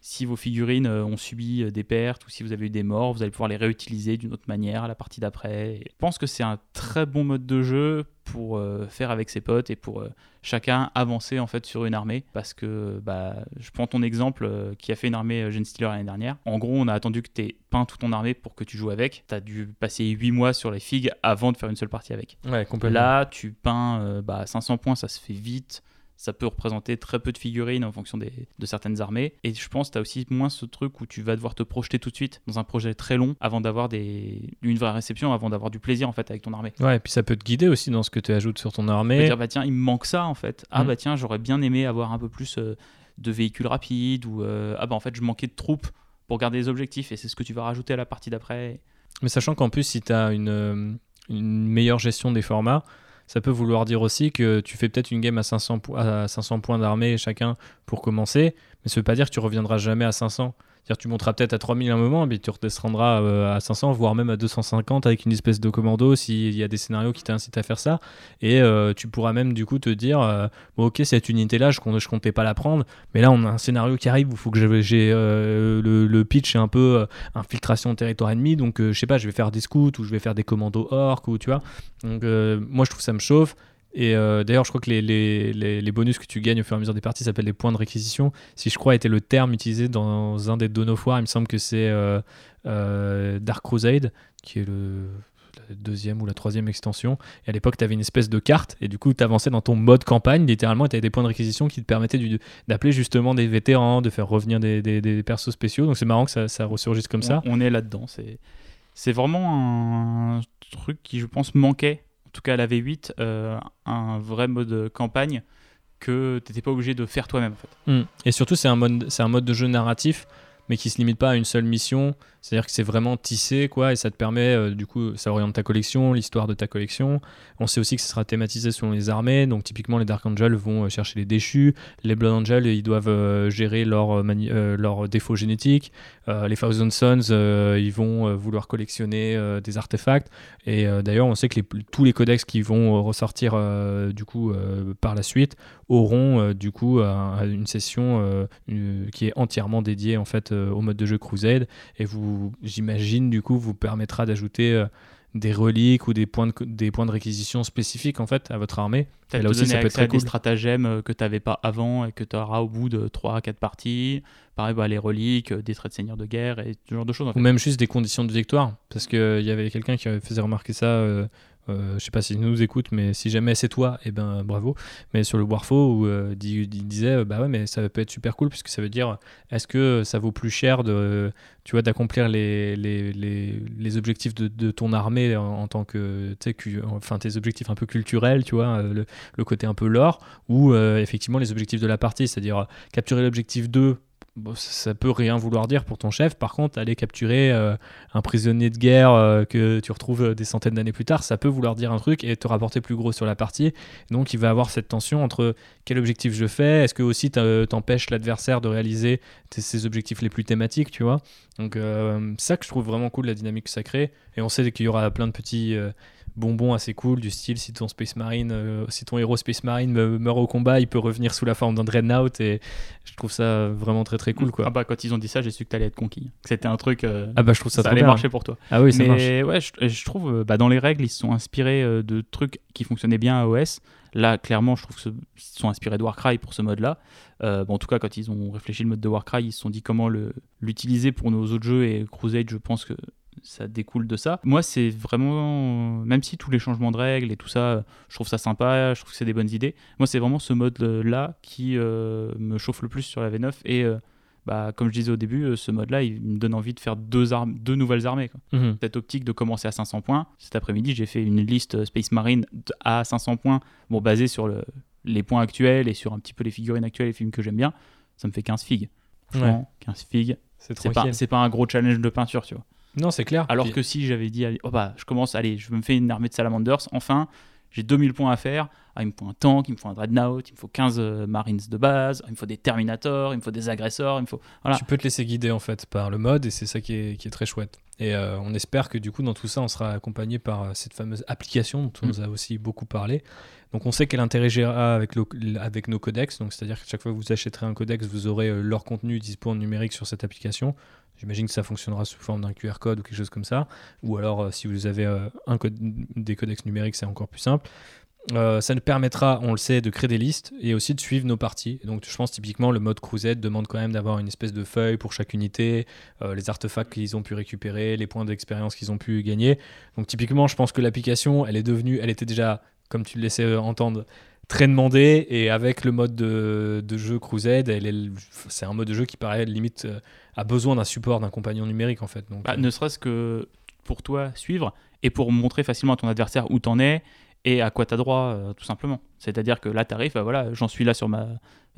si vos figurines ont subi des pertes ou si vous avez eu des morts, vous allez pouvoir les réutiliser d'une autre manière à la partie d'après. Je pense que c'est un très bon mode de jeu pour faire avec ses potes et pour chacun avancer en fait sur une armée parce que bah, je prends ton exemple euh, qui a fait une armée euh, Gen Stealer l'année dernière. En gros, on a attendu que tu aies peint toute ton armée pour que tu joues avec. Tu as dû passer 8 mois sur les figues avant de faire une seule partie avec. Ouais, complètement. Là, tu peins euh, bah, 500 points, ça se fait vite ça peut représenter très peu de figurines en fonction des, de certaines armées. Et je pense que tu as aussi moins ce truc où tu vas devoir te projeter tout de suite dans un projet très long avant d'avoir des, une vraie réception, avant d'avoir du plaisir en fait avec ton armée. Ouais, et puis ça peut te guider aussi dans ce que tu ajoutes sur ton armée. Tu peux dire, bah tiens, il me manque ça en fait. Ah mm. bah tiens, j'aurais bien aimé avoir un peu plus euh, de véhicules rapides ou euh, ah bah en fait, je manquais de troupes pour garder les objectifs et c'est ce que tu vas rajouter à la partie d'après. Mais sachant qu'en plus, si tu as une, euh, une meilleure gestion des formats, ça peut vouloir dire aussi que tu fais peut-être une game à 500, à 500 points d'armée chacun pour commencer, mais ça veut pas dire que tu reviendras jamais à 500 dire tu monteras peut-être à 3000 un moment, mais tu redescendras euh, à 500, voire même à 250 avec une espèce de commando s'il y a des scénarios qui t'incitent à faire ça. Et euh, tu pourras même du coup te dire euh, ok, cette unité-là, je, je comptais pas la prendre, mais là on a un scénario qui arrive où il faut que j'ai le, pitch est un peu infiltration territoire ennemi, donc je sais pas, je vais faire des scouts ou je vais faire des commandos orques ou tu vois. Donc moi je trouve ça me chauffe. Et euh, d'ailleurs, je crois que les, les, les, bonus que tu gagnes au fur et à mesure des parties s'appellent les points de réquisition. Si je crois était le terme utilisé dans un des Dawn of War, il me semble que c'est euh, euh, Dark Crusade, qui est le, la deuxième ou la troisième extension. Et à l'époque, tu avais une espèce de carte, et du coup, tu avançais dans ton mode campagne, littéralement, et tu avais des points de réquisition qui te permettaient d'appeler justement des vétérans, de faire revenir des, des, des persos spéciaux. Donc c'est marrant que ça, ça ressurgisse comme ça. On est là-dedans. C'est vraiment un truc qui, je pense, manquait tout cas la V8, euh, un vrai mode campagne que tu n'étais pas obligé de faire toi-même. En fait. Hmm. Et surtout, c'est un, mode, un mode de jeu narratif, mais qui se limite pas à une seule mission. C'est-à-dire que c'est vraiment tissé, quoi, et ça te permet, euh, du coup, ça oriente ta collection, l'histoire de ta collection. On sait aussi que ce sera thématisé selon les armées, donc typiquement les Dark Angels vont euh, chercher les déchus, les Blood Angels, ils doivent euh, gérer leurs leur défauts génétiques, les Thousand Sons, ils vont vouloir collectionner des artefacts, et d'ailleurs, on sait que tous les codex qui vont ressortir, du coup, par la suite, auront, du coup, une session qui est entièrement dédiée, en fait, au mode de jeu Crusade, et vous j'imagine, du coup, vous permettra d'ajouter euh, des reliques ou des points de, des points de réquisition spécifiques en fait à votre armée. Et là aussi, ça peut être très des stratagèmes euh, que tu n'avais pas avant et que tu auras au bout de 3 à 4 parties. Pareil, bah, les reliques, euh, des traits de seigneur de guerre et ce genre de choses. Ou même juste des conditions de victoire. Parce qu'il y avait quelqu'un qui faisait remarquer ça euh, je sais pas s'il nous écoute, mais si jamais c'est toi, eh ben bravo. Mais sur le Warfo, où euh, il, disait, euh, bah ouais, mais ça peut être super cool, puisque ça veut dire, est-ce que ça vaut plus cher de, tu vois, d'accomplir les, les, les, les, objectifs de, de, ton armée en, tant que, tu sais, enfin tes objectifs un peu culturels, tu vois, le, le côté un peu lore, ou effectivement les objectifs de la partie, c'est-à-dire capturer l'objectif 2 ça peut rien vouloir dire pour ton chef. Par contre, aller capturer euh, un prisonnier de guerre euh, que tu retrouves euh, des centaines d'années plus tard, ça peut vouloir dire un truc et te rapporter plus gros sur la partie. Donc, il va avoir cette tension entre quel objectif je fais, est-ce que aussi t'empêches l'adversaire de réaliser ses objectifs les plus thématiques, tu vois. Donc, ça que je trouve vraiment cool, la dynamique que ça crée. Et on sait qu'il y aura plein de petits bonbons assez cool du style si ton Space Marine, euh, si ton héros Space Marine meurt au combat, il peut revenir sous la forme d'un Dreadnought et je trouve ça vraiment très très cool quoi. Ah bah quand ils ont dit ça, j'ai su que t'allais être conquis. C'était un truc. Euh, ah bah je trouve ça, ça allait marcher pour toi. Ah oui, ça Mais ouais, je, trouve euh, bah, dans les règles, ils se sont inspirés de trucs qui fonctionnaient bien à OS. Là, clairement, je trouve qu'ils se sont inspirés de Warcry pour ce mode-là. bon, en tout cas, quand ils ont réfléchi le mode de Warcry, ils se sont dit comment l'utiliser pour nos autres jeux et Crusade, je pense que ça découle de ça. Moi, c'est vraiment, même si tous les changements de règles et tout ça, je trouve ça sympa, je trouve que c'est des bonnes idées. Moi, c'est vraiment ce mode-là qui euh, me chauffe le plus sur la V9 et euh, bah, comme je disais au début, euh, ce mode-là, il me donne envie de faire deux, armes, deux nouvelles armées. Mhm. Cette optique de commencer à 500 points. Cet après-midi, j'ai fait une liste Space Marine à 500 points, bon, basée sur le, les points actuels et sur un petit peu les figurines actuelles et les films que j'aime bien. Ça me fait 15 figues. Franchement, 15 figues. C'est pas, pas un gros challenge de peinture, tu vois. Non, c'est clair. Alors que si j'avais dit, oh bah, je commence, allez, je me fais une armée de salamanders, enfin, j'ai 2000 points à faire. Ah, il me faut un tank, il me faut un dreadnought, il me faut 15 euh, marines de base, il me faut des terminators, il me faut des agresseurs, il me faut. Voilà. Tu peux te laisser guider en fait par le mode et c'est ça qui est, qui est, très chouette. Et euh, on espère que du coup, dans tout ça, on sera accompagné par euh, cette fameuse application dont on mm. nous a aussi beaucoup parlé. Donc on sait qu'elle interagira avec, avec nos codex, donc c'est-à-dire que chaque fois que vous achèterez un codex, vous aurez leur contenu dispo en numérique sur cette application. J'imagine que ça fonctionnera sous forme d'un QR code ou quelque chose comme ça. Ou alors, euh, si vous avez euh, un code, des codex numériques, c'est encore plus simple. Euh, ça nous permettra, on le sait, de créer des listes et aussi de suivre nos parties. Donc je pense typiquement le mode Crusade demande quand même d'avoir une espèce de feuille pour chaque unité, les artefacts qu'ils ont pu récupérer, les points d'expérience qu'ils ont pu gagner. Donc typiquement, je pense que l'application, elle est devenue, elle était déjà, comme tu le laissais entendre, très demandée et avec le mode de, jeu Crusade, c'est un mode de jeu qui paraît limite a besoin d'un support, d'un compagnon numérique en fait. Donc, bah, euh, Ne serait-ce que pour toi suivre et pour montrer facilement à ton adversaire où t'en es et à quoi tu as droit, euh, tout simplement. C'est-à-dire que là, tu arrives, bah, voilà, j'en suis là sur ma.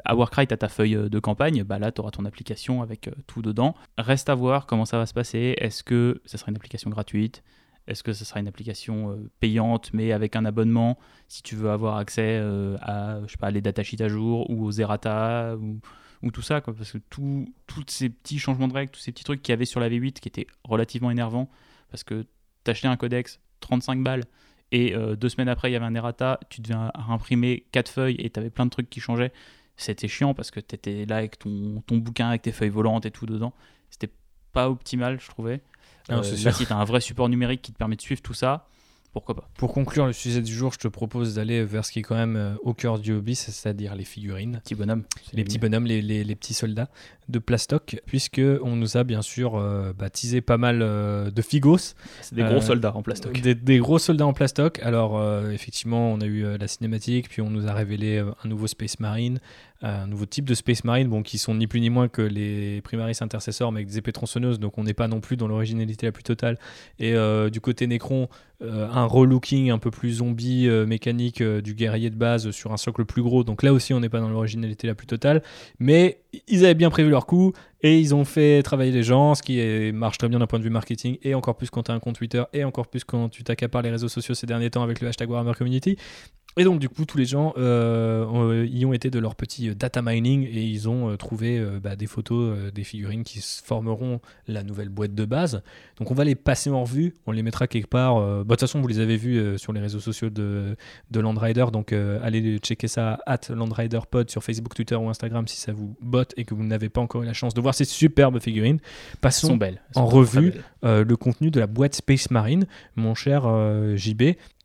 À Warcry, tu as ta feuille euh, de campagne, bah là, tu auras ton application avec tout dedans. Reste à voir comment ça va se passer. Est-ce que ça sera une application gratuite? Est-ce que ça sera une application payante, mais avec un abonnement, si tu veux avoir accès à, je sais pas, les datasheets à jour ou aux errata ou ou tout ça, quoi, parce que tous ces petits changements de règles, tous ces petits trucs qu'il y avait sur la V8 qui étaient relativement énervants, parce que t'achetais un codex 35 balles, et euh, deux semaines après il y avait un errata, tu devais imprimer quatre feuilles et t'avais plein de trucs qui changeaient. C'était chiant parce que t'étais là avec ton, ton bouquin, avec tes feuilles volantes et tout dedans. C'était pas optimal, je trouvais. Euh, là, si t'as un vrai support numérique qui te permet de suivre tout ça, pourquoi pas. Pour conclure le sujet du jour, je te propose d'aller vers ce qui est quand même euh, au cœur du hobby, c'est-à-dire les figurines. Les petits bonhommes. Les petits bonhommes, les, les, petits soldats de plastoc, puisque on nous a bien sûr euh, baptisé pas mal euh, de figos. C'est des gros soldats en plastoc. Des, gros soldats en plastoc. Alors effectivement, on a eu la cinématique, puis on nous a révélé un nouveau Space Marine. Un nouveau type de Space Marine, bon, qui sont ni plus ni moins que les Primaris intercessors, mais avec des épées tronçonneuses, donc on n'est pas non plus dans l'originalité la plus totale. Et euh, du côté Necron, euh, un relooking un peu plus zombie euh, mécanique du guerrier de base sur un socle plus gros, donc là aussi on n'est pas dans l'originalité la plus totale. Mais ils avaient bien prévu leur coup et ils ont fait travailler les gens, ce qui marche très bien d'un point de vue marketing et encore plus quand tu as un compte Twitter et encore plus quand tu t'accapares les réseaux sociaux ces derniers temps avec le hashtag Warhammer Community. Et donc, du coup, tous les gens euh, y ont été de leur petit data mining et ils ont euh, trouvé euh, bah, des photos euh, des figurines qui formeront la nouvelle boîte de base. Donc, on va les passer en revue. On les mettra quelque part. Bah, De toute façon, vous les avez vus sur les réseaux sociaux de, de Landrider. Donc, allez checker ça at LandriderPod sur Facebook, Twitter ou Instagram si ça vous botte et que vous n'avez pas encore eu la chance de voir ces superbes figurines. Passons belles. En revue belles. euh, le contenu de la boîte Space Marine, mon cher euh, JB.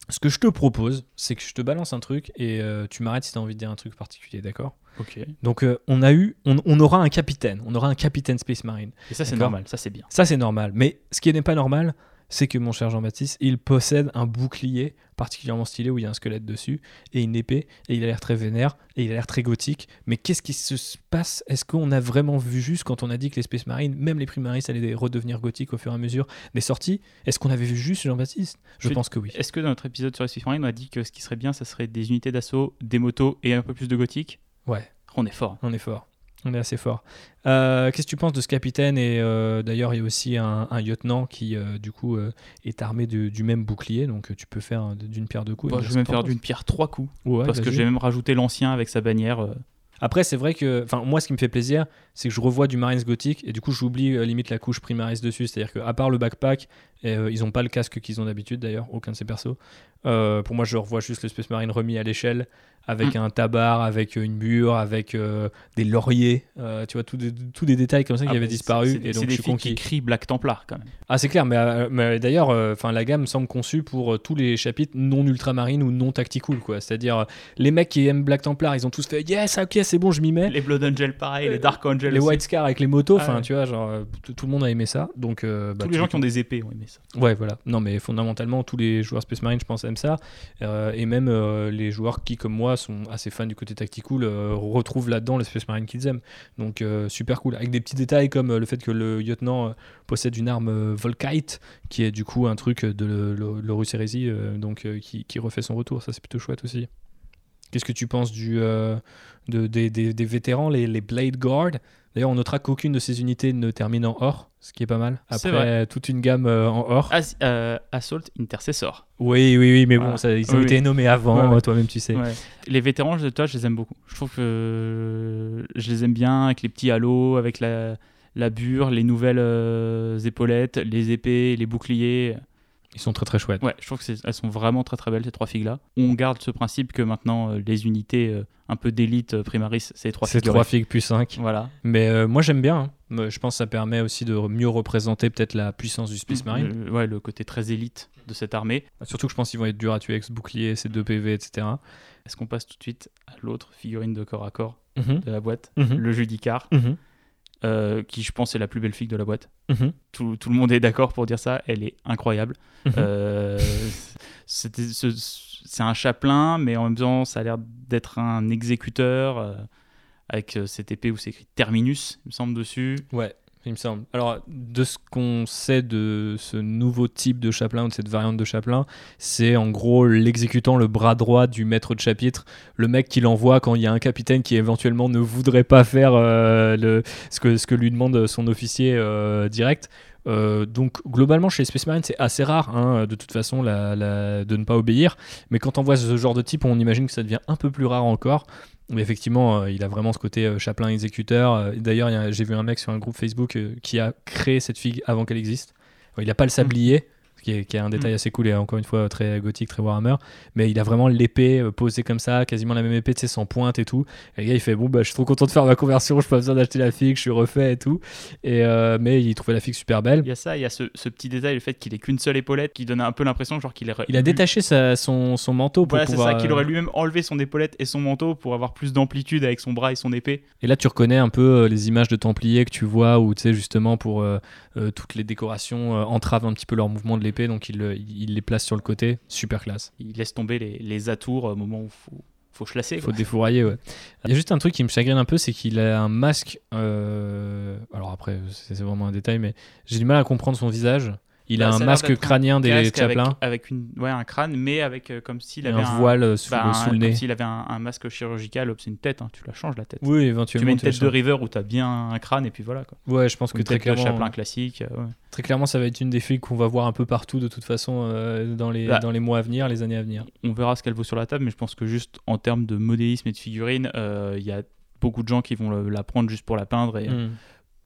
Ce que je te propose, c'est que je te balance un truc et euh, tu m'arrêtes si tu as envie de dire un truc particulier, d'accord? Ok. Donc euh, on a eu, on, on aura un capitaine, on aura un capitaine Space Marine. Et ça, c'est normal. Ça, c'est bien. Ça c'est normal, mais ce qui n'est pas normal, c'est que mon cher Jean-Baptiste, il possède un bouclier particulièrement stylé où il y a un squelette dessus et une épée et il a l'air très vénère et il a l'air très gothique. Mais qu'est-ce qui se passe? Est-ce qu'on a vraiment vu juste quand on a dit que les Space Marines, même les Primaris, allaient redevenir gothiques au fur et à mesure des sorties? Est-ce qu'on avait vu juste Jean-Baptiste? Je Je- pense que oui. Est-ce que dans notre épisode sur les Space Marine, on a dit que ce qui serait bien, ça serait des unités d'assaut, des motos et un peu plus de gothique? Ouais, On est fort. on est fort. On est assez fort. Euh, Qu'est-ce que tu penses de ce capitaine Et euh, d'ailleurs, il y a aussi un, un lieutenant qui, euh, du coup, est armé de- du même bouclier. Donc, tu peux faire d'une pierre deux coups. Et je vais même faire d'une pierre trois coups. Ouais, parce que j'ai même rajouté l'ancien avec sa bannière. Après, c'est vrai que, enfin, moi, ce qui me fait plaisir, c'est que je revois du Marines gothique et du coup, j'oublie euh, limite la couche Primaris dessus. C'est-à-dire qu'à part le backpack, et, euh, ils n'ont pas le casque qu'ils ont d'habitude d'ailleurs, aucun de ces persos. Euh, pour moi, je revois juste le Space Marine remis à l'échelle avec Mm. un tabar, avec une bure, avec euh, des lauriers, euh, tu vois, tous des, tous des détails comme ça qui ah, avaient disparu. c'est- Et donc, des je suis filles qui crient Black Templar quand même. Ah, c'est clair, mais, euh, mais d'ailleurs, enfin, la gamme me semble conçue pour tous les chapitres non ultramarines ou non tactical, quoi. C'est-à-dire, les mecs qui aiment Black Templar, ils ont tous fait Yes, ok, c'est bon, je m'y mets. Les Blood Angel, pareil, les Dark Angel. les aussi. White Scar avec les motos, enfin, Ah ouais. tu vois, genre, tout le monde a aimé ça. Donc, bah, Tous les gens qui ont des épées ont aimé ça. Ouais, voilà. Non, mais fondamentalement, tous les joueurs Space Marine, je pense, aiment ça. Et même les joueurs qui, comme moi, sont assez fans du côté tactical, euh, retrouvent là-dedans les Space Marine qu'ils aiment. Donc, euh, super cool. Avec des petits détails comme euh, le fait que le lieutenant possède une arme Volkite, qui est du coup un truc de l'Horus euh, donc qui, refait son retour. Ça, c'est plutôt chouette aussi. Qu'est-ce que tu penses du, de- des, des- des vétérans, les, les Blade Guard? D'ailleurs, on notera qu'aucune de ces unités ne termine en or, ce qui est pas mal. Après, toute une gamme euh, en or. As- euh, Assault Intercessor. Oui, oui, oui, mais bon, ça, ils ont Oui, été oui. nommés avant, Ouais, ouais. toi-même tu sais. Ouais. Les vétérans, je, toi, je les aime beaucoup. Je trouve que je les aime bien avec les petits halos, avec la, la bure, les nouvelles euh, épaulettes, les épées, les boucliers. Ils sont très très chouettes. Ouais, je trouve qu'elles sont vraiment très très belles ces trois figues-là. On garde ce principe que maintenant euh, les unités euh, un peu d'élite euh, Primaris, c'est les trois C'est figurines. 3 figues plus 5. Voilà. Mais euh, moi j'aime bien. hein. Je pense que ça permet aussi de mieux représenter peut-être la puissance du Space Marine. Le, ouais, le côté très élite de cette armée. Surtout que je pense qu'ils vont être durs à tuer avec ce bouclier, ces 2 PV, etc. Est-ce qu'on passe tout de suite à l'autre figurine de corps à corps Mhm, de la boîte, mhm, le Judicar, mhm, euh, qui je pense est la plus belle figue de la boîte. mhm, Tout, tout le monde est d'accord pour dire ça, elle est incroyable. mhm. Euh, *laughs* c'est un chapelain, mais en même temps, ça a l'air d'être un exécuteur euh, avec cette épée où c'est écrit Terminus, il me semble, dessus. Ouais, il me semble. Alors, de ce qu'on sait de ce nouveau type de chapelain ou de cette variante de chapelain, c'est en gros l'exécutant, le bras droit du maître de chapitre, le mec qui l'envoie quand il y a un capitaine qui éventuellement ne voudrait pas faire euh, ce, que, lui demande son officier euh, direct. Euh, donc globalement chez les Space Marines c'est assez rare hein, de toute façon de ne pas obéir mais quand on voit ce genre de type on imagine que ça devient un peu plus rare encore mais effectivement euh, il a vraiment ce côté euh, chapelain exécuteur. Euh, d'ailleurs j'ai vu un mec sur un groupe Facebook qui a créé cette figue avant qu'elle existe. Il n'a pas le sablier qui est, qui est un détail assez cool et encore une fois très gothique très Warhammer. Mais il a vraiment l'épée euh, posée comme ça quasiment la même épée tu sais sans pointe et tout. Et le gars il fait bon bah je suis trop content de faire ma conversion je pas besoin d'acheter la figue je suis refait et tout. Et euh, mais il trouvait la figue super belle. Il y a ça, il y a ce, ce petit détail, le fait qu'il ait qu'une seule épaulette, qui donne un peu l'impression genre qu'il il a détaché sa- son, son manteau pour Voilà, c'est ça, qu'il euh, aurait lui-même enlevé son épaulette et son manteau pour avoir plus d'amplitude avec son bras et son épée. Et là, tu reconnais un peu les images de Templiers que tu vois, où tu sais, justement, pour euh, euh, toutes les décorations entravent un petit peu leur mouvement de l'épée, donc il, il les place sur le côté. Super classe. Il laisse tomber les, les atours au moment où faut, faut chasser. faut défourailler, ouais. Il y a juste un truc qui me chagrine un peu, c'est qu'il a un masque. euh, Alors après, c'est vraiment un détail, mais j'ai du mal à comprendre son visage. Il Bah, a un masque un crânien des avec, Chaplin avec une, ouais, un crâne, mais avec euh, comme s'il avait un voile sous, bah, le, un- le comme nez. s'il avait un, masque chirurgical. C'est une tête, hein, tu la changes la tête. Oui, tu éventuellement. mets une tu tête de River où tu as bien un crâne et puis voilà. Quoi. Ouais, je pense que très clairement, Chaplin classique. euh, ouais. très clairement, ça va être une des filles qu'on va voir un peu partout de toute façon euh, dans, les, Bah. dans les mois à venir, les années à venir. On verra ce qu'elle vaut sur la table, mais je pense que juste en termes de modélisme et de figurines, euh, il y a beaucoup de gens qui vont le- la prendre juste pour la peindre et Mm.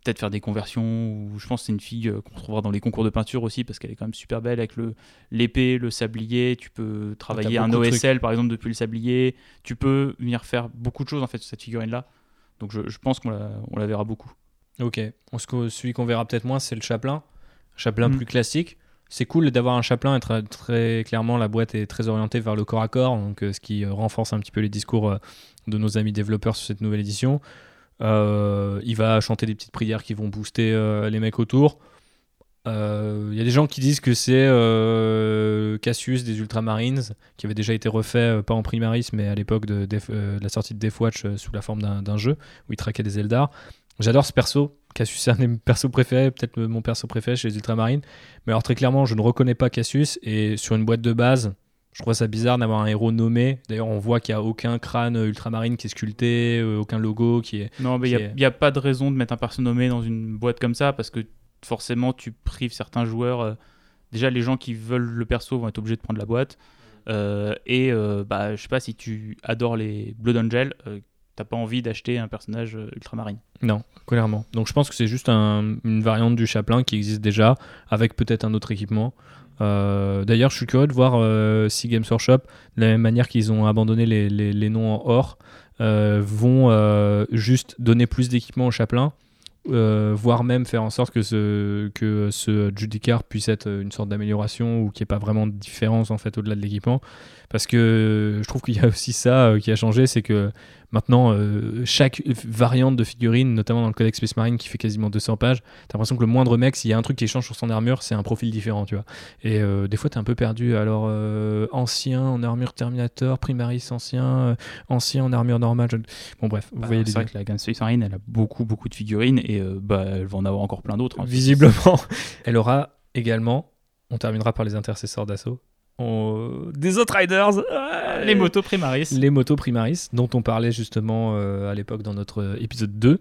Peut-être faire des conversions. Ou je pense que c'est une fille euh, qu'on retrouvera dans les concours de peinture aussi parce qu'elle est quand même super belle avec le l'épée, le sablier. Tu peux travailler un OSL par exemple depuis le sablier. Tu peux venir faire beaucoup de choses en fait sur cette figurine là. Donc je, je pense qu'on la, on la verra beaucoup. Ok. On se- celui qu'on verra peut-être moins, c'est le Chaplin. Chaplin Mm. plus classique. C'est cool d'avoir un Chaplin et très, très clairement la boîte est très orientée vers le corps à corps, donc euh, ce qui euh, renforce un petit peu les discours euh, de nos amis développeurs sur cette nouvelle édition. Euh, il va chanter des petites prières qui vont booster euh, les mecs autour. Euh, Il y a des gens qui disent que c'est Cassius des Ultramarines, qui avait déjà été refait, pas en Primaris, mais à l'époque de, la sortie de Deathwatch euh, sous la forme d'un jeu, où il traquait des Eldar. J'adore ce perso. Cassius, c'est un de mes persos préférés, peut-être mon perso préféré chez les Ultramarines. Mais alors, très clairement, je ne reconnais pas Cassius. Et sur une boîte de base, je trouve ça bizarre d'avoir un héros nommé. D'ailleurs, on voit qu'il n'y a aucun crâne ultramarine qui est sculpté, euh, aucun logo qui est. Non, mais il est- n'y a, pas de raison de mettre un perso nommé dans une boîte comme ça parce que forcément tu prives certains joueurs. euh, déjà, les gens qui veulent le perso vont être obligés de prendre la boîte. Euh, et euh, bah, je sais pas si tu adores les Blood Angel, euh, t'as pas envie d'acheter un personnage ultramarine. Non, clairement. Donc, je pense que c'est juste un- une variante du Chaplin qui existe déjà, avec peut-être un autre équipement. Euh, D'ailleurs, je suis curieux de voir euh, si Games Workshop, de la même manière qu'ils ont abandonné les, les- noms en or, euh, vont juste donner plus d'équipement au Chaplin, euh, voire même faire en sorte que ce, que ce Judicar puisse être une sorte d'amélioration ou qu'il n'y ait pas vraiment de différence en fait au-delà de l'équipement. Parce que je trouve qu'il y a aussi ça qui a changé, c'est que maintenant, euh, chaque variante de figurine, notamment dans le Codex Space Marine qui fait quasiment 200 pages, t'as l'impression que le moindre mec, s'il y a un truc qui change sur son armure, c'est un profil différent, tu vois. Et euh, des fois, t'es un peu perdu. Alors, euh, ancien en armure Terminator, Primaris ancien, ancien en armure normale. je- Bon, bref, vous Bah, voyez c'est vrai que la Games Space Marine, elle a beaucoup beaucoup de figurines et bah, elle va en avoir encore plein d'autres. hein. Visiblement. Elle aura également, on terminera par les intercesseurs d'assaut, on- des autres Riders. Ouais. Les motos Primaris. Les motos Primaris, dont on parlait justement euh, à l'époque dans notre épisode 2.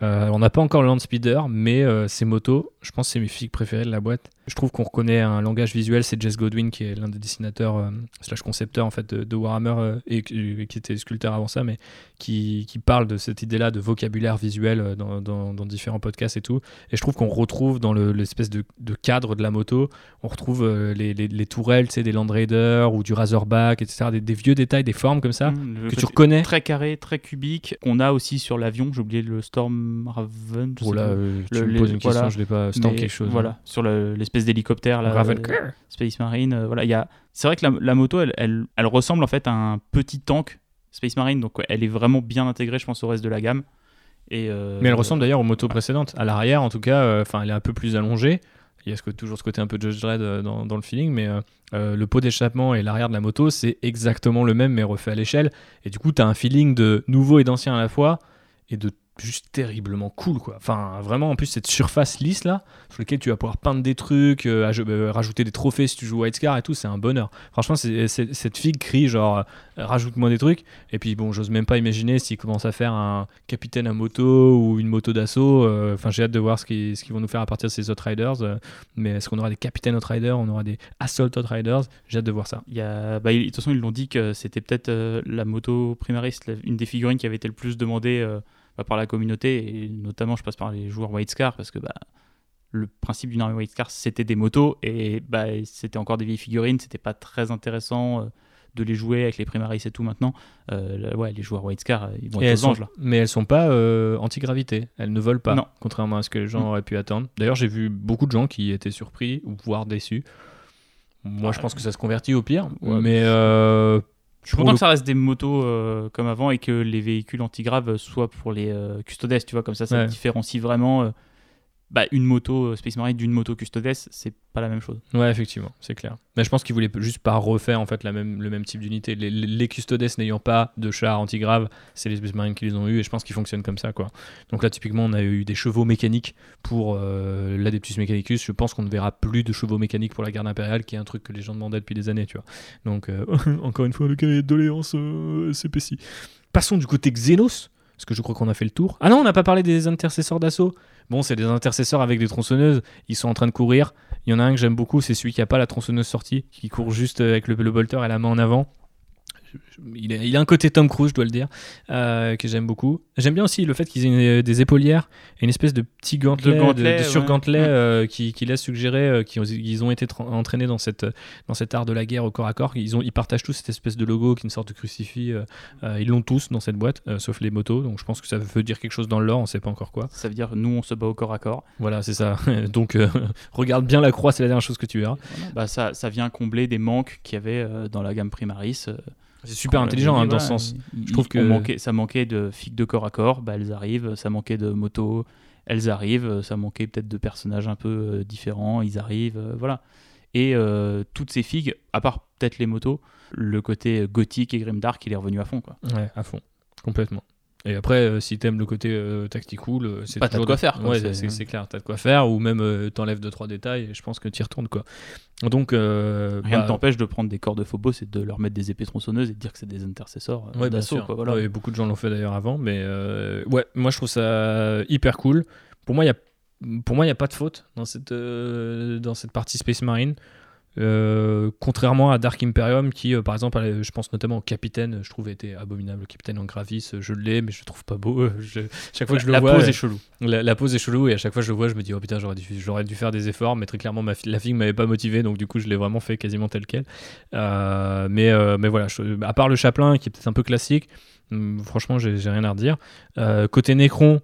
Euh, on n'a pas encore le Land Speeder, mais euh, ces motos, je pense que c'est mes figues préférées de la boîte. Je trouve qu'on reconnaît un langage visuel, c'est Jess Godwin qui est l'un des dessinateurs euh, slash concepteurs en fait de, de Warhammer euh, et, qui était sculpteur avant ça, mais qui, qui parle de cette idée-là de vocabulaire visuel euh, dans, dans- dans différents podcasts et tout. Et je trouve qu'on retrouve dans le- l'espèce de, de cadre de la moto, on retrouve euh, les, les- les tourelles, des Land Raiders ou du Razorback, etc. Des, des vieux détails, des formes comme ça Mmh, que tu reconnais. Très carré, très cubique. qu'on a aussi sur l'avion. J'ai oublié le Storm Raven. je sais Oh là, pas. euh, tu Le- me les- poses une question, voilà. je l'ai pas. Mais quelque chose. hein. Voilà, sur le- l'espèce d'hélicoptère là. Raven. euh, Space Marine. euh, voilà, il y a. C'est vrai que la, la moto, elle, elle, elle ressemble en fait à un petit tank Space Marine, donc elle est vraiment bien intégrée, je pense, au reste de la gamme. Et euh, Mais elle ressemble d'ailleurs aux motos précédentes. À l'arrière, en tout cas, euh, enfin, elle est un peu plus allongée. Il y a ce que, toujours ce côté un peu Judge Dredd dans, dans le feeling, mais euh, le pot d'échappement et l'arrière de la moto, c'est exactement le même, mais refait à l'échelle. Et du coup, tu as un feeling de nouveau et d'ancien à la fois, et de juste terriblement cool, quoi. Enfin, vraiment, en plus, cette surface lisse là, sur laquelle tu vas pouvoir peindre des trucs, euh, euh, rajouter des trophées si tu joues White Scar et tout, c'est un bonheur. Franchement, c'est- cette figue crie genre, euh, rajoute-moi des trucs. Et puis, bon, j'ose même pas imaginer s'ils commencent à faire un capitaine à moto ou une moto d'assaut. Enfin, j'ai hâte de voir ce qu'ils ce qu'ils vont nous faire à partir de ces Outriders. mais est-ce qu'on aura des capitaines Outriders On aura des Assault Outriders J'ai hâte de voir ça. Il y a, bah, de toute façon, ils l'ont dit que c'était peut-être la moto Primaris, la- une des figurines qui avait été le plus demandée bah, par la communauté, et notamment, je passe par les joueurs White Scar, parce que bah, le principe d'une armée White Scar, c'était des motos, et bah, c'était encore des vieilles figurines, c'était pas très intéressant euh, de les jouer avec les Primaris et tout maintenant. Euh, ouais, les joueurs White Scar, euh, ils vont Et être aux sont- anges là. mais elles sont pas euh, anti-gravité. Elles ne volent pas, Non. contrairement à ce que les gens Mm. auraient pu attendre. D'ailleurs, j'ai vu beaucoup de gens qui étaient surpris ou voire déçus. Moi, je Ouais. pense que ça se convertit au pire. Ouais, mais euh, Je suis content que ça reste des motos euh, comme avant et que les véhicules anti-graves soient pour les euh, custodes, tu vois, comme ça, ça Ouais. différencie vraiment. Bah, une moto euh, Space Marine d'une moto Custodes, c'est pas la même chose. Ouais, effectivement, c'est clair. Mais je pense qu'ils voulaient juste pas refaire en fait la même, le même type d'unité. Les, les, Custodes n'ayant pas de char antigrave, c'est les Space Marines qui les ont eu et je pense qu'ils fonctionnent comme ça quoi. Donc là, typiquement, on a eu des chevaux mécaniques pour euh, l'Adeptus Mechanicus. Je pense qu'on ne verra plus de chevaux mécaniques pour la garde impériale, qui est un truc que les gens demandaient depuis des années, tu vois. Donc euh, *laughs* encore une fois, le cahier de doléances euh, CPC. Passons du côté Xenos. Parce que je crois qu'on a fait le tour. Ah non, on n'a pas parlé des intercesseurs d'assaut. Bon, c'est des intercesseurs avec des tronçonneuses. Ils sont en train de courir. Il y en a un que j'aime beaucoup, c'est celui qui a pas la tronçonneuse sortie, qui court juste avec le, le bolter et la main en avant. Il il a un côté Tom Cruise, je dois le dire, euh, que j'aime beaucoup. J'aime bien aussi le fait qu'ils aient une- des épaulières et une espèce de petit gantelet, de, gantelet, de ouais. surgantelet Ouais. euh, qui, qui laisse suggérer euh, qu'ils ont, été tra- entraînés dans, cette, dans cet art de la guerre au corps à corps. Ils, ont, ils partagent tous cette espèce de logo qui est une sorte de crucifix. euh, euh, ils l'ont tous dans cette boîte, euh, sauf les motos. Donc je pense que ça veut dire quelque chose dans le lore, on sait pas encore quoi. Ça veut dire nous on se bat au corps à corps. Voilà, c'est ça. *laughs* Donc euh, *laughs* regarde bien la croix, c'est la dernière chose que tu verras. Voilà. Bah, ça, ça vient combler des manques qu'il y avait euh, dans la gamme Primaris. C'est super intelligent hein, dans ce sens. il- Je trouve que- manquait, ça manquait de figues de corps à corps, bah, elles arrivent. Ça manquait de motos, elles arrivent. Ça manquait peut-être de personnages un peu euh, différents, ils arrivent. euh, voilà. Et euh, toutes ces figues, à part peut-être les motos, le côté gothique et grimdark, il est revenu à fond. Quoi. Ouais, à fond, complètement. Et après, euh, si t'aimes le côté euh, tactical, euh, c'est Bah, t'as de quoi faire, quoi, Ouais, c'est- c'est c'est clair, t'as de quoi faire, ou même euh, t'enlèves deux trois détails, et je pense que t'y retournes quoi. Donc, euh, Rien bah, ne t'empêche de prendre des corps de phobos et de leur mettre des épées tronçonneuses et de dire que c'est des intercesseurs euh, Ouais, bien d'assaut. sûr. quoi, voilà. Ouais, beaucoup de gens l'ont fait d'ailleurs avant, mais euh, ouais, moi je trouve ça hyper cool. Pour moi, il y a pour moi, il n'y a pas de faute dans cette, euh, dans cette partie Space Marine. Euh, contrairement à Dark Imperium, qui, euh, par exemple, je pense notamment au capitaine, je trouve était abominable. Le capitaine en gravis, euh, je l'ai, mais je le trouve pas beau. *laughs* je- chaque fois que je le la vois, pose euh, est chelou. la, la pose est chelou et à chaque fois que je le vois, je me dis oh putain, j'aurais dû, j'aurais dû faire des efforts, mais très clairement, ma fi- la fille m'avait pas motivé, donc du coup, je l'ai vraiment fait quasiment tel quel. Euh, mais, mais voilà, je- à part le chaplain qui est peut-être un peu classique, hum, franchement, j'ai j'ai rien à redire. Côté Necron,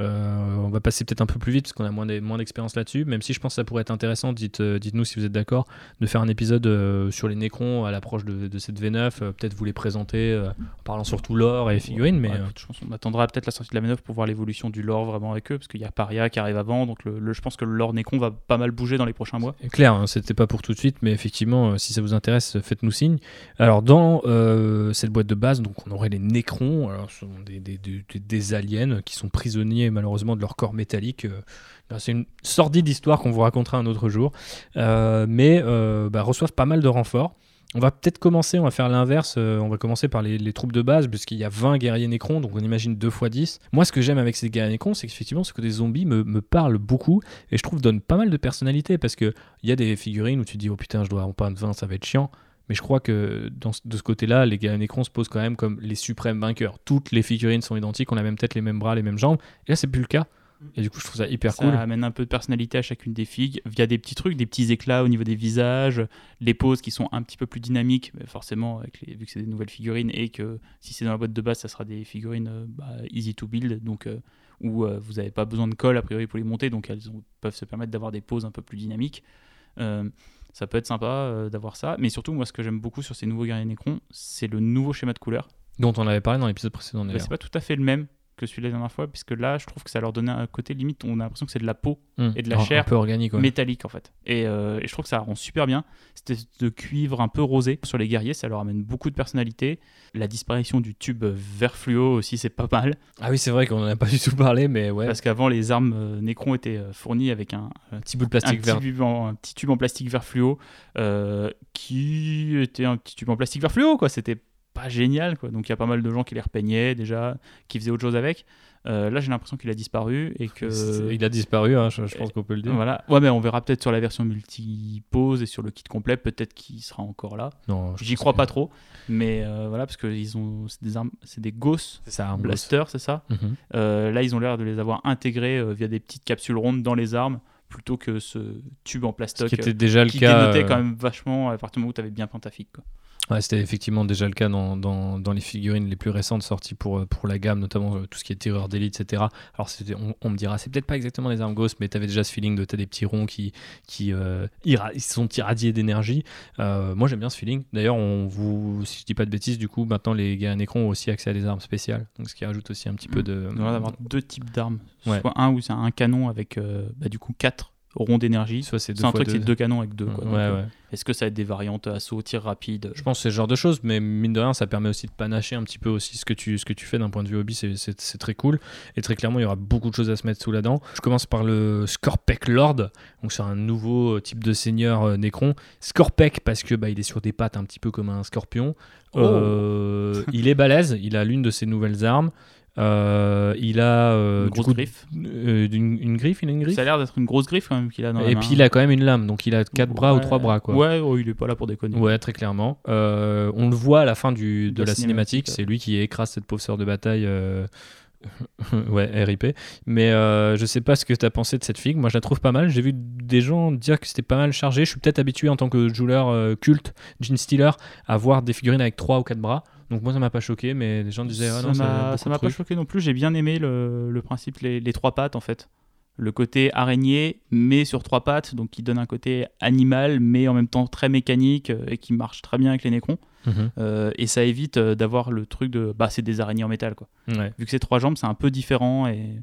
euh, on va passer peut-être un peu plus vite parce qu'on a moins d'e- moins d'expérience là-dessus, même si je pense que ça pourrait être intéressant, dites, euh, dites-nous si vous êtes d'accord, de faire un épisode euh, sur les Necrons à l'approche de, de cette V9, euh, peut-être vous les présenter en parlant surtout lore et figurines, mais Ouais, écoute, je pense qu'on attendra peut-être la sortie de la manœuvre pour voir l'évolution du lore vraiment avec eux, parce qu'il y a Paria qui arrive avant, donc le, le- je pense que le lore Necron va pas mal bouger dans les prochains mois. Clair, hein, c'était pas pour tout de suite, mais effectivement, si ça vous intéresse, faites-nous signe. Alors, dans cette boîte de base, donc on aurait les Nécrons, alors ce sont des, des, des- des aliens qui sont prisonniers malheureusement de leur corps métallique. euh, c'est une sordide histoire qu'on vous racontera un autre jour, Euh, mais euh, bah, reçoivent pas mal de renforts. On va peut-être commencer, on va faire l'inverse, on va commencer par les, troupes de base, puisqu'il y a 20 guerriers Nécrons, donc on imagine 2 x 10. Moi, ce que j'aime avec ces guerriers Nécrons, c'est qu'effectivement, ce que des zombies me, me parle beaucoup, et je trouve donne pas mal de personnalité, parce que il y a des figurines où tu dis, oh putain, je dois en peindre 20, ça va être chiant. Mais je crois que dans de ce côté-là, les Nécrons se posent quand même comme les suprêmes vainqueurs. Toutes les figurines sont identiques, on a même tête, les mêmes bras, les mêmes jambes. Et là, c'est plus le cas. Et du coup, je trouve ça hyper ça cool. amène un peu de personnalité à chacune des figues via des petits trucs, des petits éclats au niveau des visages, les poses qui sont un petit peu plus dynamiques, mais forcément, avec les, vu que c'est des nouvelles figurines et que si c'est dans la boîte de base, ça sera des figurines euh, bah, easy to build, donc euh, où euh, vous n'avez pas besoin de colle a priori pour les monter, donc elles ont- peuvent se permettre d'avoir des poses un peu plus dynamiques. Euh, ça peut être sympa euh, d'avoir ça, mais surtout, moi, ce que j'aime beaucoup sur ces nouveaux guerriers Necrons, c'est le nouveau schéma de couleur. Dont on avait parlé dans l'épisode précédent Bah, c'est pas tout à fait le même que celui de la dernière fois, puisque là, je trouve que ça leur donnait un côté limite, on a l'impression que c'est de la peau Hum, et de la chair Un peu organique, ouais. métallique en fait. Et, euh, et je trouve que ça rend super bien. Espèce de cuivre un peu rosé sur les guerriers, ça leur amène beaucoup de personnalité. La disparition du tube vert fluo aussi, c'est pas mal. Ah oui, c'est vrai qu'on en a pas du tout parlé, mais ouais. Parce qu'avant, les armes euh, Necron étaient euh, fournies avec un, un Petit bout de plastique vert. en, un petit tube en plastique vert fluo euh, qui était un petit tube en plastique vert fluo quoi c'était pas génial quoi donc il y a pas mal de gens qui les repeignaient déjà qui faisaient autre chose avec Euh, là j'ai l'impression qu'il a disparu et que Il a disparu, hein, je, je pense qu'on peut le dire. voilà ouais mais on verra peut-être sur la version multi-pose et sur le kit complet peut-être qu'il sera encore là Non, j'y crois que- pas trop mais euh, voilà parce que ils ont c'est des armes c'est des Gauss C'est ça. Blaster c'est ça Mhm. euh, là, ils ont l'air de les avoir intégrés via des petites capsules rondes dans les armes, plutôt que ce tube en Ce plastoc qui était déjà le qui cas. dénotait quand même vachement à partir du moment où tu avais bien peint ta figue. quoi. Ouais, c'était effectivement déjà le cas dans, dans, dans, les figurines les plus récentes sorties pour, euh, pour la gamme, notamment euh, tout ce qui est terreur d'élite, etc. Alors on, on, me dira, c'est peut-être pas exactement des armes ghost, mais tu avais déjà ce feeling de t'as des petits ronds qui, qui euh, ils sont irradiés d'énergie. Euh, moi j'aime bien ce feeling. D'ailleurs, on vous, si je dis pas de bêtises, du coup, maintenant les gars Necron ont aussi accès à des armes spéciales, donc ce qui rajoute aussi un petit peu mmh. de. On va avoir deux types d'armes, ouais. soit un où c'est un canon avec bah, du coup quatre ronds d'énergie. Soit c'est un truc, c'est deux canons avec deux. Ouais, ouais, ouais. Est-ce que ça va être des variantes assaut, tir rapide? Je pense que c'est ce genre de choses, mais mine de rien, ça permet aussi de panacher un petit peu aussi ce que tu, ce que tu fais d'un point de vue hobby, c'est très cool. Et très clairement, il y aura beaucoup de choses à se mettre sous la dent. Je commence par le Scorpec Lord, donc c'est un nouveau type de seigneur euh, Necron. Scorpec parce que bah, il est sur des pattes un petit peu comme un scorpion. Oh. Euh, il est balèze, il a l'une de ses nouvelles armes. Euh, il a euh, une grosse coup, griffe. euh, une, une, griffe, il a une griffe. Ça a l'air d'être une grosse griffe quand même qu'il a dans la Et main. puis il a quand même une lame, donc il a quatre bras ou trois bras quoi. Ouais, oh, il est pas là pour déconner. Ouais, très clairement. Euh, on le voit à la fin du, de La la cinématique, cinématique, c'est lui qui écrase cette pauvre sœur de bataille. euh, *laughs* ouais, RIP. Mais euh, je sais pas ce que tu as pensé de cette figue. Moi, je la trouve pas mal. J'ai vu des gens dire que c'était pas mal chargé. Je suis peut-être habitué en tant que joueur euh, culte, Gene Stealer, à voir des figurines avec trois ou quatre bras. Donc moi, ça m'a pas choqué, mais les gens disaient ah non, ça m'a pas choqué non plus. J'ai bien aimé le, le principe, les, les trois pattes en fait. Le côté araignée, mais sur trois pattes, donc qui donne un côté animal, mais en même temps très mécanique euh, et qui marche très bien avec les nécrons. Mhm. Euh, et ça évite euh, d'avoir le truc de bah c'est des araignées en métal quoi. Ouais. Vu que c'est trois jambes, c'est un peu différent et,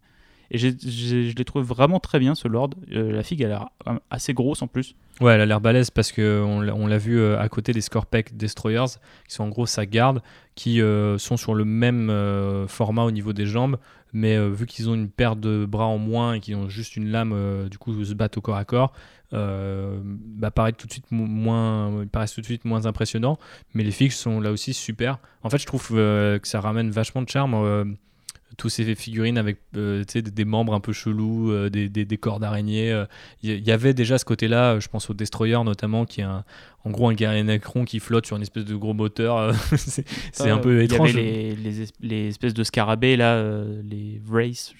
et j'ai- je les trouve vraiment très bien ce lord. Euh, la figue elle a l'air assez grosse en plus. Ouais, elle a l'air balèze parce qu'on l'a vu euh, à côté des Scorpec Destroyers, qui sont en gros sa garde, qui euh, sont sur le même euh, format au niveau des jambes, mais euh, vu qu'ils ont une paire de bras en moins et qu'ils ont juste une lame, euh, du coup, se battent au corps à corps, euh, bah, tout de suite mo- moins, ils paraissent tout de suite moins impressionnants. Mais les fixes sont là aussi super. En fait, je trouve euh, que ça ramène vachement de charme. Euh, tous ces figurines avec euh, des, des membres un peu chelous, euh, des, des, des corps d'araignée. euh, il y, y avait déjà ce côté-là, euh, je pense au Destroyer notamment, qui est un- en gros un guerrier Necron qui flotte sur une espèce de gros moteur. euh, *laughs* c'est un Euh, peu étrange. Il y avait les, les, es- les espèces de scarabées là, euh, les Wraiths.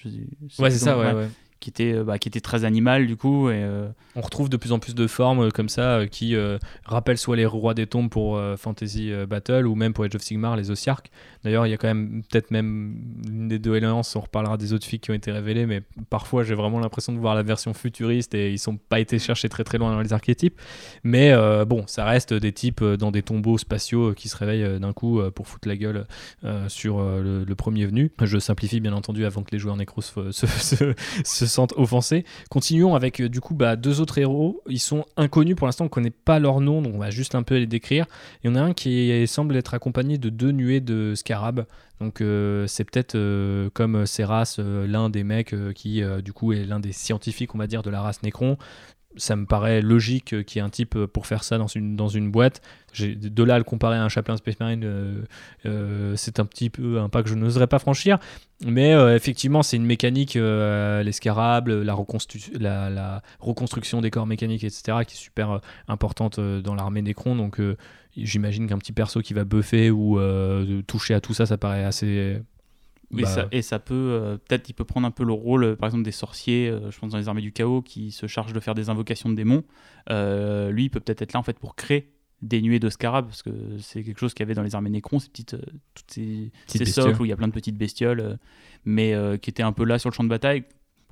Ouais, c'est ça, ouais, ouais. Qui étaient, euh, bah, qui très animales du coup. Et, euh, On retrouve de plus en plus de formes euh, comme ça euh, qui euh, rappellent soit les rois des tombes pour euh, Fantasy euh, Battle ou même pour Age of Sigmar, les Osiarques. D'ailleurs, il y a quand même peut-être même l'une des deux alliances, on reparlera des autres filles qui ont été révélées, mais parfois j'ai vraiment l'impression de voir la version futuriste et ils sont pas été cherchés très très loin dans les archétypes. Mais euh, bon, ça reste des types euh, dans des tombeaux spatiaux euh, qui se réveillent d'un coup pour foutre la gueule sur le, premier venu. Je simplifie bien entendu avant que les joueurs nécros se, *laughs* se, se- se sentent offensés. Continuons avec du coup bah, deux autres héros. Ils sont inconnus pour l'instant, on connaît pas leur nom, donc on va juste un peu les décrire. Il y en a un qui semble être accompagné de deux nuées de Donc euh, c'est peut-être euh, comme Serras, euh, l'un des mecs euh, qui euh, du coup est l'un des scientifiques, on va dire, de la race Necron. Ça me paraît logique qu'il y ait un type pour faire ça dans une, dans une boîte. De là à le comparer à un chaplain Space Marine, euh, euh, c'est un petit peu un pas que je n'oserais pas franchir. Mais euh, effectivement, c'est une mécanique, les scarabs, la, reconstruction des corps mécaniques, etc., qui est super importante dans l'armée Necron. Donc j'imagine qu'un petit perso qui va buffer ou toucher à tout ça, ça paraît assez. Et, bah, ça, et ça peut, euh, peut-être, il peut prendre un peu le rôle, euh, par exemple, des sorciers, euh, je pense dans les armées du chaos, qui se chargent de faire des invocations de démons. Euh, lui, il peut peut-être être là en fait pour créer des nuées de scarabs, parce que c'est quelque chose qu'il y avait dans les armées Nécrons, ces petites, toutes ces, Petites ces socles où il y a plein de petites bestioles, mais qui étaient un peu là sur le champ de bataille,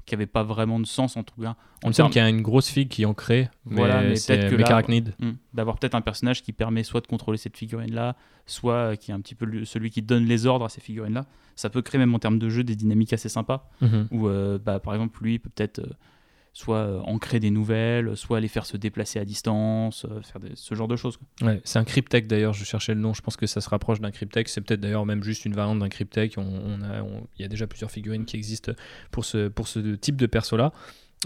qui n'avaient pas vraiment de sens en tout cas. On me semble termes- qu'il y a une grosse figue qui en crée, mais, Voilà, mais peut-être que là-. Hmm. d'avoir peut-être un personnage qui permet soit de contrôler cette figurine-là, soit euh, qui est un petit peu celui qui donne les ordres à ces figurines-là. Ça peut créer même en termes de jeu des dynamiques assez sympas, où euh, bah, par exemple lui peut peut-être euh, soit euh, en créer des nouvelles, soit les faire se déplacer à distance, euh, faire des- ce genre de choses. c'est un cryptech d'ailleurs, je cherchais le nom, je pense que ça se rapproche d'un cryptech, c'est peut-être d'ailleurs même juste une variante d'un cryptech, on, on a, il y a déjà plusieurs figurines qui existent pour ce, pour ce type de perso-là.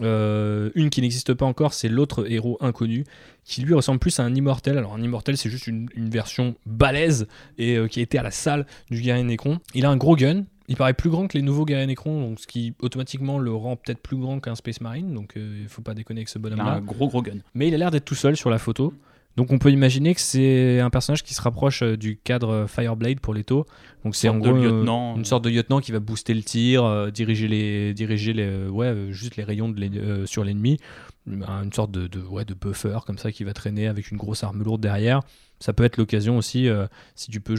Euh, une qui n'existe pas encore, c'est l'autre héros inconnu, qui lui ressemble plus à un immortel. Alors un immortel, c'est juste une, version balèze et qui été à la salle du guerrier Necron. Il a un gros gun, il paraît plus grand que les nouveaux guerriers Necron, donc ce qui automatiquement le rend peut-être plus grand qu'un Space Marine, donc euh, il faut pas déconner avec ce bonhomme-là. un gros gros gun. Mais il a l'air d'être tout seul sur la photo. Donc on peut imaginer que c'est un personnage qui se rapproche euh, du cadre Fireblade pour Leto. Donc c'est en gros euh, lieutenant, une euh. sorte de lieutenant qui va booster le tir, euh, diriger les, diriger les, euh, ouais, euh, juste les rayons de euh, sur l'ennemi. Une sorte de, de, ouais, de buffer comme ça qui va traîner avec une grosse arme lourde derrière. Ça peut être l'occasion aussi, euh, si tu peux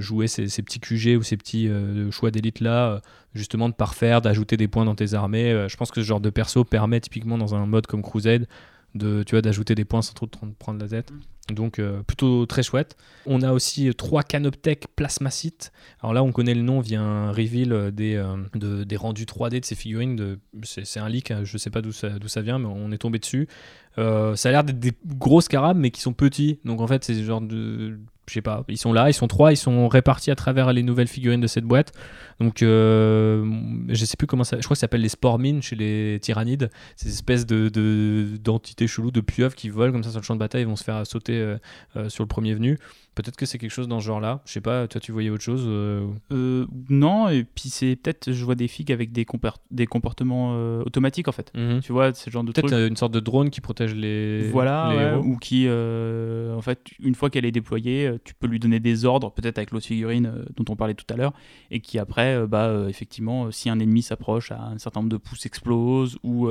jouer ces, petits QG ou ces petits euh, choix d'élite là, euh, justement de parfaire, d'ajouter des points dans tes armées. Je pense que ce genre de perso permet typiquement dans un mode comme Crusade de, tu vois, d'ajouter des points sans trop prendre la tête. Donc euh, plutôt très chouette. On a aussi trois Canoptech Plasmacite. Alors là, on connaît le nom via un reveal des, euh, de- des rendus 3D de ces figurines. De, c'est, un leak, hein, je sais pas d'où ça, d'où ça vient, mais on est tombé dessus. Euh, ça a l'air d'être des gros scarabs, mais qui sont petits. Donc en fait, c'est ce genre de. Je sais pas, ils sont là, ils sont trois, ils sont répartis à travers les nouvelles figurines de cette boîte. Donc, euh, je sais plus comment ça. Je crois que ça s'appelle les spormines chez les tyrannides. Ces espèces de, de- d'entités cheloues, de pieuvres qui volent comme ça sur le champ de bataille et vont se faire sauter euh, euh, sur le premier venu. Peut-être que c'est quelque chose dans ce genre-là. Je sais pas, toi tu voyais autre chose euh, non, et puis c'est peut-être, je vois des figues avec des, des comportements euh, automatiques en fait. mhm. Tu vois, ce genre de Peut-être truc. une sorte de drone qui protège les, Voilà, les ouais, héros. ou qui, euh, en fait, une fois qu'elle est déployée, tu peux lui donner des ordres, peut-être avec l'autre figurine dont on parlait tout à l'heure, et qui après, euh, bah, euh, effectivement, euh, si un ennemi s'approche, à un certain nombre de pouces explose ou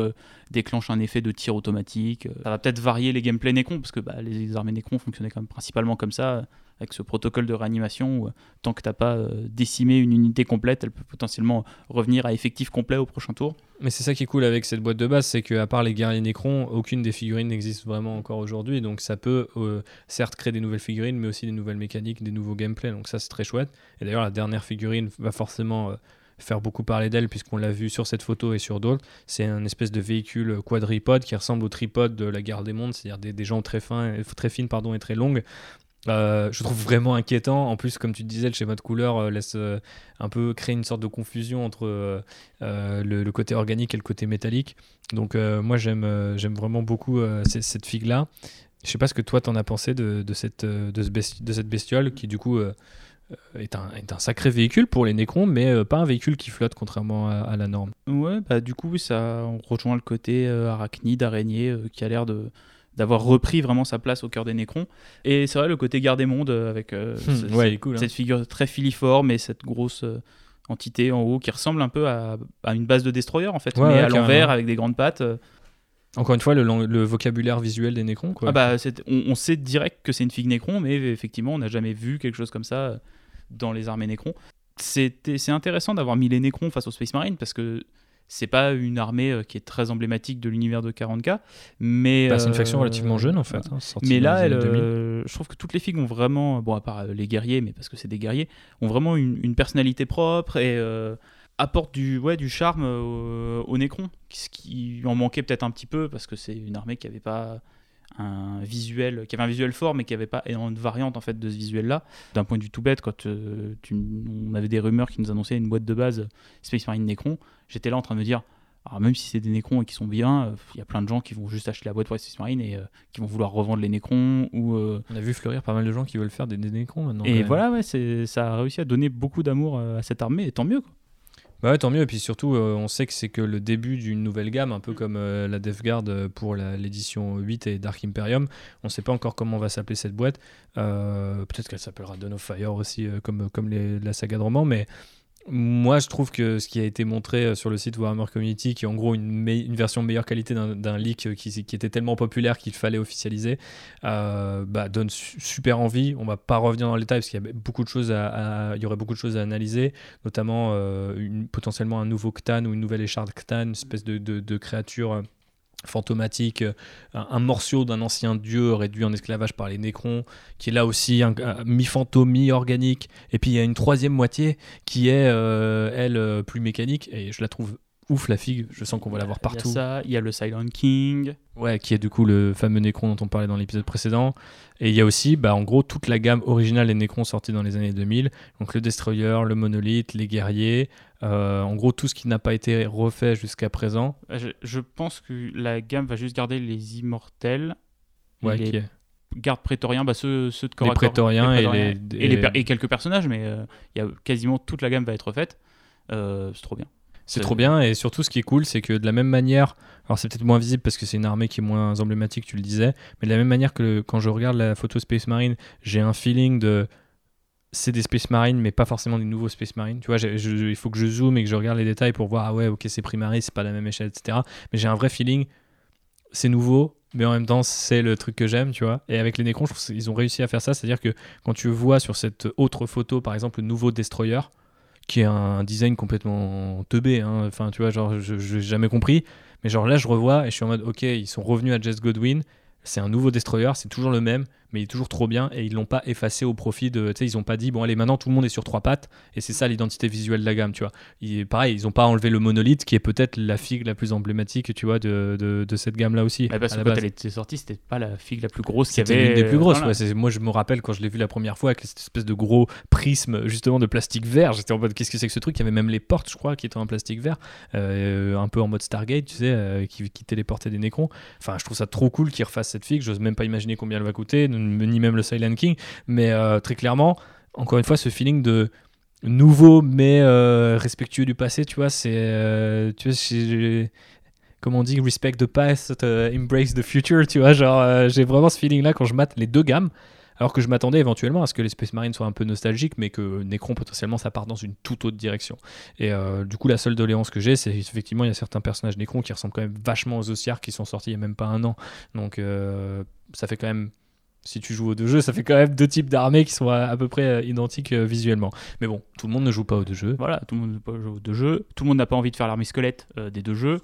déclenche un effet de tir automatique. Ça va peut-être varier les gameplays Necron, parce que bah, les armées Necron fonctionnaient quand principalement comme ça, avec ce protocole de réanimation où euh, tant que t'as pas euh, décimé une unité complète, elle peut potentiellement revenir à effectif complet au prochain tour. Mais c'est ça qui est cool avec cette boîte de base, c'est qu'à part les guerriers Necron, aucune des figurines n'existe vraiment encore aujourd'hui. Donc ça peut euh, certes créer des nouvelles figurines, mais aussi des nouvelles mécaniques, des nouveaux gameplays. Donc ça c'est très chouette. Et d'ailleurs la dernière figurine va forcément faire beaucoup parler d'elle puisqu'on l'a vu sur cette photo et sur d'autres. C'est un espèce de véhicule quadripode qui ressemble au tripode de la guerre des mondes, c'est-à-dire des, des jambes très, fins, très fines pardon, et très longues. Euh, je trouve vraiment inquiétant. En plus, comme tu disais, le schéma de couleur euh, laisse euh, un peu créer une sorte de confusion entre le, côté organique et le côté métallique. Donc, moi, j'aime vraiment beaucoup cette figue-là. Je sais pas ce que toi, t'en as pensé de, cette, bestiole qui, du coup, est, un, sacré véhicule pour les Nécrons, mais pas un véhicule qui flotte, contrairement à, la norme. Ouais, bah du coup, ça rejoint le côté arachnide, araignée, qui a l'air de d'avoir repris vraiment sa place au cœur des Nécrons. Et c'est vrai, le côté garde des mondes, euh, avec euh, ce- Hmm, ouais, cool. hein. cette figure très filiforme et cette grosse euh, entité en haut qui ressemble un peu à, à une base de destroyer, en fait, Ouais, mais ouais, à l'envers, avec des grandes pattes. Encore une fois, le, vocabulaire visuel des Nécrons. Quoi. Ah bah, on, on sait direct que c'est une figue Nécron, mais effectivement, on n'a jamais vu quelque chose comme ça dans les armées Nécrons. C'est intéressant d'avoir mis les Nécrons face aux Space Marines parce que c'est pas une armée euh, qui est très emblématique de l'univers de 40K, mais Bah, c'est une euh, faction relativement jeune, en fait. hein, Mais là, elle, années 2000. euh, je trouve que toutes les figues ont vraiment, bon à part euh, les guerriers, mais parce que c'est des guerriers, ont vraiment une, une personnalité propre et euh, apportent du, ouais, du charme euh, au Nécron, ce qui en manquait peut-être un petit peu parce que c'est une armée qui avait pas un visuel, qui avait un visuel fort, mais qui avait pas énormément de variantes en fait de ce visuel-là. D'un point de vue tout bête, quand euh, tu- on avait des rumeurs qui nous annonçaient une boîte de base Space Marine Nécron, j'étais là en train de me dire. Alors même si c'est des Nécrons et qui sont bien, euh, il y a plein de gens qui vont juste acheter la boîte pour Space Marine et euh, qui vont vouloir revendre les Nécrons ou On a vu fleurir pas mal de gens qui veulent faire des, des Nécrons maintenant. et voilà, ouais, c'est, ça a réussi à donner beaucoup d'amour à cette armée, et tant mieux. Quoi. Bah ouais, tant mieux. Et puis surtout, euh, on sait que c'est que le début d'une nouvelle gamme, un peu comme euh, la Death Guard euh, pour l'édition 8 et Dark Imperium. On sait pas encore comment va s'appeler cette boîte. Euh, Peut-être qu'elle s'appellera Dawn of Fire aussi, comme, comme les- la saga de roman. Mais moi, je trouve que ce qui a été montré euh, sur le site Warhammer Community, qui est en gros une, version meilleure qualité d'un leak euh, qui, était tellement populaire qu'il fallait officialiser, euh, bah, donne su- super envie. On va pas revenir dans le détail parce qu'il y a beaucoup de choses à, il y aurait beaucoup de choses à analyser, notamment potentiellement un nouveau Ctan ou une nouvelle écharde Ctan, une espèce de, créature fantomatique, euh, un, morceau d'un ancien dieu réduit en esclavage par les Nécrons, qui est là aussi mi-fantôme, mi-organique. Et puis il y a une troisième moitié qui est, euh, elle, euh, plus mécanique, et je la trouve ouf la figue, je sens qu'on va la voir Il y a partout. ça, il y a le Silent King. Ouais, qui est du coup le fameux Necron dont on parlait dans l'épisode précédent. Et il y a aussi, bah, en gros, toute la gamme originale des Necrons sortis dans les années 2000. Donc le Destroyer, le Monolith, les guerriers. euh, en gros, tout ce qui n'a pas été refait jusqu'à présent. Je, je pense que la gamme va juste garder les immortels, Ouais, les qui est- gardes prétoriens, bah ceux, ceux de corps Les corps, prétoriens et les- et, quelques personnages, mais euh, il y a quasiment toute la gamme va être refaite. Euh, c'est trop bien. C'est trop bien et surtout ce qui est cool c'est que de la même manière, alors c'est peut-être moins visible parce que c'est une armée qui est moins emblématique, tu le disais, mais de la même manière que quand je regarde la photo Space Marine, j'ai un feeling de c'est des Space Marines mais pas forcément des nouveaux Space Marines. Tu vois, il faut que je zoome et que je regarde les détails pour voir ah ouais ok c'est Primaris, c'est pas la même échelle etc. Mais j'ai un vrai feeling, c'est nouveau, mais en même temps c'est le truc que j'aime, tu vois. Et avec les Necrons, je trouve qu'ils ont réussi à faire ça, c'est-à-dire que quand tu vois sur cette autre photo par exemple le nouveau Destroyer qui est un design complètement teubé. Hein. Enfin, tu vois, genre, je n'ai jamais compris. Mais genre là, je revois et je suis en mode, ok, ils sont revenus à Jess Godwin. C'est un nouveau destroyer, c'est toujours le même mais il est toujours trop bien et ils l'ont pas effacé au profit de. Tu sais, ils ont pas dit, bon, allez, maintenant tout le monde est sur trois pattes et c'est ça l'identité visuelle de la gamme, tu vois. Il, pareil, ils ont pas enlevé le monolithe qui est peut-être la figue la plus emblématique, tu vois, de, de, de cette gamme-là aussi. Bah parce que quand elle était sortie, c'était pas la figue la plus grosse y avait. l'une des plus grosses, ouais, Moi, je me rappelle quand je l'ai vu la première fois avec cette espèce de gros prisme, justement, de plastique vert. J'étais en mode, qu'est-ce que c'est que ce truc? Il y avait même les portes, je crois, qui étaient en plastique vert, euh, un peu en mode Stargate, tu sais, euh, qui, qui téléportait des nécrons. Enfin, je trouve ça trop cool qu'ils refassent cette figue. J'ose même pas imaginer combien elle va coûter, ni même le King, mais euh, très clairement, encore une fois, ce feeling de nouveau mais euh, respectueux du passé, tu vois, c'est, euh, tu on dit, respect the past, embrace the future, tu vois, genre, j'ai vraiment ce feeling-là quand je mate les deux gammes. Alors que je m'attendais éventuellement à ce que les Space Marines soient un peu nostalgiques, mais que Necron potentiellement ça part dans une toute autre direction. Et du coup, la seule doléance que j'ai, c'est effectivement il y a certains personnages Necron qui ressemblent quand même vachement aux Ossiards qui sont sortis il n'y a même pas un an. Donc ça fait quand même si tu joues aux deux jeux, ça fait quand même deux types d'armées qui sont à, peu près euh, identiques euh, visuellement. Mais bon, tout le monde ne joue pas aux deux jeux. Voilà, tout le monde ne joue pas aux deux jeux. Tout le monde n'a pas envie de faire l'armée squelette euh, des deux jeux.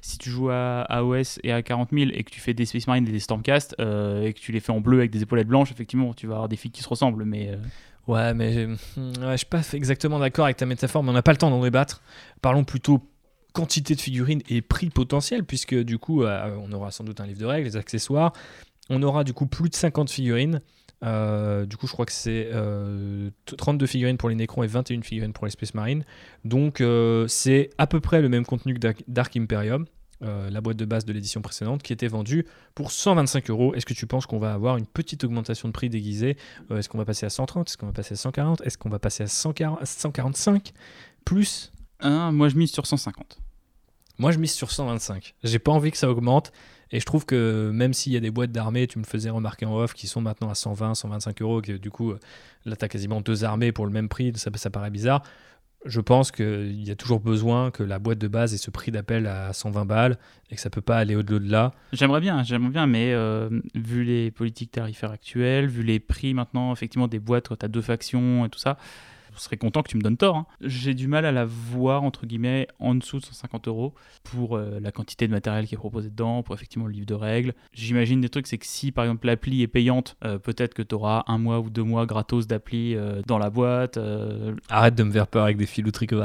Si tu joues à AOS et à 40 000 et que tu fais des Space Marines et des Stormcast et que tu les fais en bleu avec des épaulettes blanches, effectivement, tu vas avoir des filles qui se ressemblent. Mais Ouais, mais ouais, je suis pas exactement d'accord avec ta métaphore, mais on n'a pas le temps d'en débattre. Parlons plutôt quantité de figurines et prix potentiel, puisque du coup, on aura sans doute un livre de règles, les accessoires, on aura du coup plus de 50 figurines. Euh, du coup, je crois que c'est 32 euh, figurines pour les Necrons et 21 figurines pour les Space Marines. Donc, euh, c'est à peu près le même contenu que Dark Imperium, la boîte de base de l'édition précédente, qui était vendue pour 125 euros. Est-ce que tu penses qu'on va avoir une petite augmentation de prix déguisée Est-ce qu'on va passer à 130 Est-ce qu'on va passer à 140 Est-ce qu'on va passer à 145 Plus? Moi, je mise sur 150. Moi, je mise sur 125. J'ai pas envie que ça augmente. Et je trouve que même s'il y a des boîtes d'armées, tu me faisais remarquer en off, qui sont maintenant à 120, 125 euros, que du coup, là, tu as quasiment deux armées pour le même prix, ça, paraît bizarre. Je pense qu'il y a toujours besoin que la boîte de base ait ce prix d'appel à 120 balles et que ça peut pas aller au-delà de là. J'aimerais bien, j'aimerais bien, mais euh, vu les politiques tarifaires actuelles, vu les prix maintenant, effectivement, des boîtes quand tu as deux factions et tout ça, je serais content que tu me donnes tort. Hein. J'ai du mal à la voir, entre guillemets, en dessous de 150 euros pour euh, la quantité de matériel qui est proposé dedans, pour effectivement le livre de règles. J'imagine des trucs, c'est que si par exemple l'appli est payante, euh, peut-être que tu auras un mois ou deux mois gratos d'appli euh, dans la boîte. Arrête de me faire peur avec des filouteries que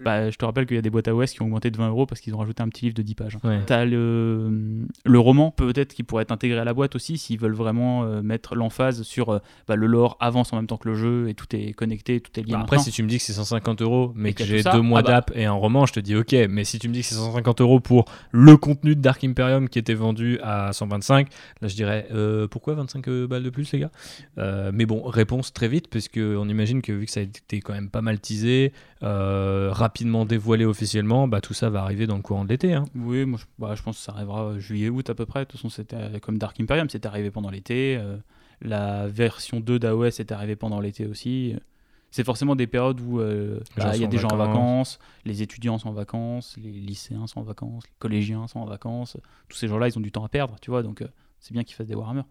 bah, Je te rappelle qu'il y a des boîtes AOS qui ont augmenté de 20 euros parce qu'ils ont rajouté un petit livre de 10 pages. Hein. T'as le, le roman, peut-être qui pourrait être intégré à la boîte aussi s'ils veulent vraiment mettre l'emphase sur bah, le lore avance en même temps que le jeu et tout est connecté, tout est lié. Bah, après, si tu me dis que c'est 150 euros, mais que j'ai deux mois ah bah. d'app et un roman, je te dis ok. Mais si tu me dis que c'est 150 euros pour le contenu de Dark Imperium qui était vendu à 125, là je dirais euh, pourquoi 25 euh, balles de plus, les gars? Euh, Mais bon, réponse très vite, puisque on imagine que vu que ça a été quand même pas mal teasé, rapidement dévoilé officiellement, bah, tout ça va arriver dans le courant de l'été. Hein. Oui, moi je, bah, je, pense que ça arrivera juillet-août à peu près. De toute façon, c'était comme Dark Imperium, c'était arrivé pendant l'été. la version 2 d'AOS est arrivée pendant l'été aussi c'est forcément des périodes où euh, bah, il y a des gens en vacances, les étudiants sont en vacances, les lycéens sont en vacances, les collégiens sont en vacances. Tous ces gens-là, ils ont du temps à perdre, tu vois, donc euh, c'est bien qu'ils fassent des Warhammer.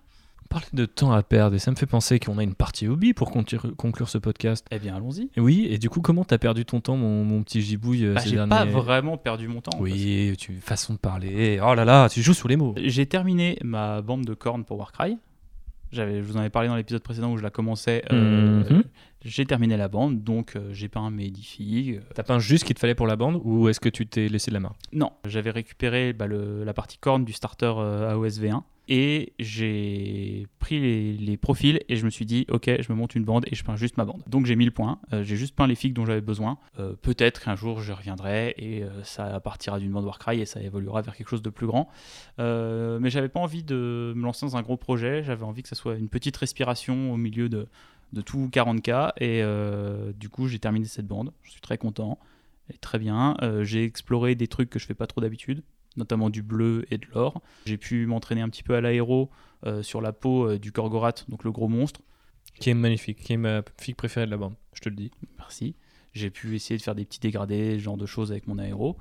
On parle de temps à perdre et ça me fait penser qu'on a une partie hobby pour conclure ce podcast. Eh bien, allons-y. Oui, et du coup, comment t'as perdu ton temps, mon, petit gibouille euh, bah, J'ai pas vraiment perdu mon temps. Oui, tu façon de parler. Oh là là, tu joues sous les mots. J'ai terminé ma bande de cornes pour Warcry. J'avais, je vous en avais parlé dans l'épisode précédent où je la commençais. Euh, mhm. J'ai terminé la bande, donc euh, j'ai peint mes 10 filles. T'as peint juste ce qu'il te fallait pour la bande ou est-ce que tu t'es laissé de la main Non, j'avais récupéré bah, le, la partie corne du starter euh, AOS V1 et j'ai pris les, profils et je me suis dit ok je me monte une bande et je peins juste ma bande. Donc j'ai mis le point. Euh, j'ai juste peint les figues dont j'avais besoin. Euh, peut-être qu'un jour je reviendrai et euh, ça partira d'une bande Warcry et ça évoluera vers quelque chose de plus grand. Mais j'avais pas envie de me lancer dans un gros projet. J'avais envie que ça soit une petite respiration au milieu de, de tout 40k et du coup j'ai terminé cette bande. Je suis très content est très bien. J'ai exploré des trucs que je fais pas trop d'habitude, notamment du bleu et de l'or. J'ai pu m'entraîner un petit peu à l'aéro euh, sur la peau euh, du Korgorat, donc le gros monstre. Qui est magnifique, qui est ma fille préférée de la bande, je te le dis. Merci. J'ai pu essayer de faire des petits dégradés, ce genre de choses avec mon aéro.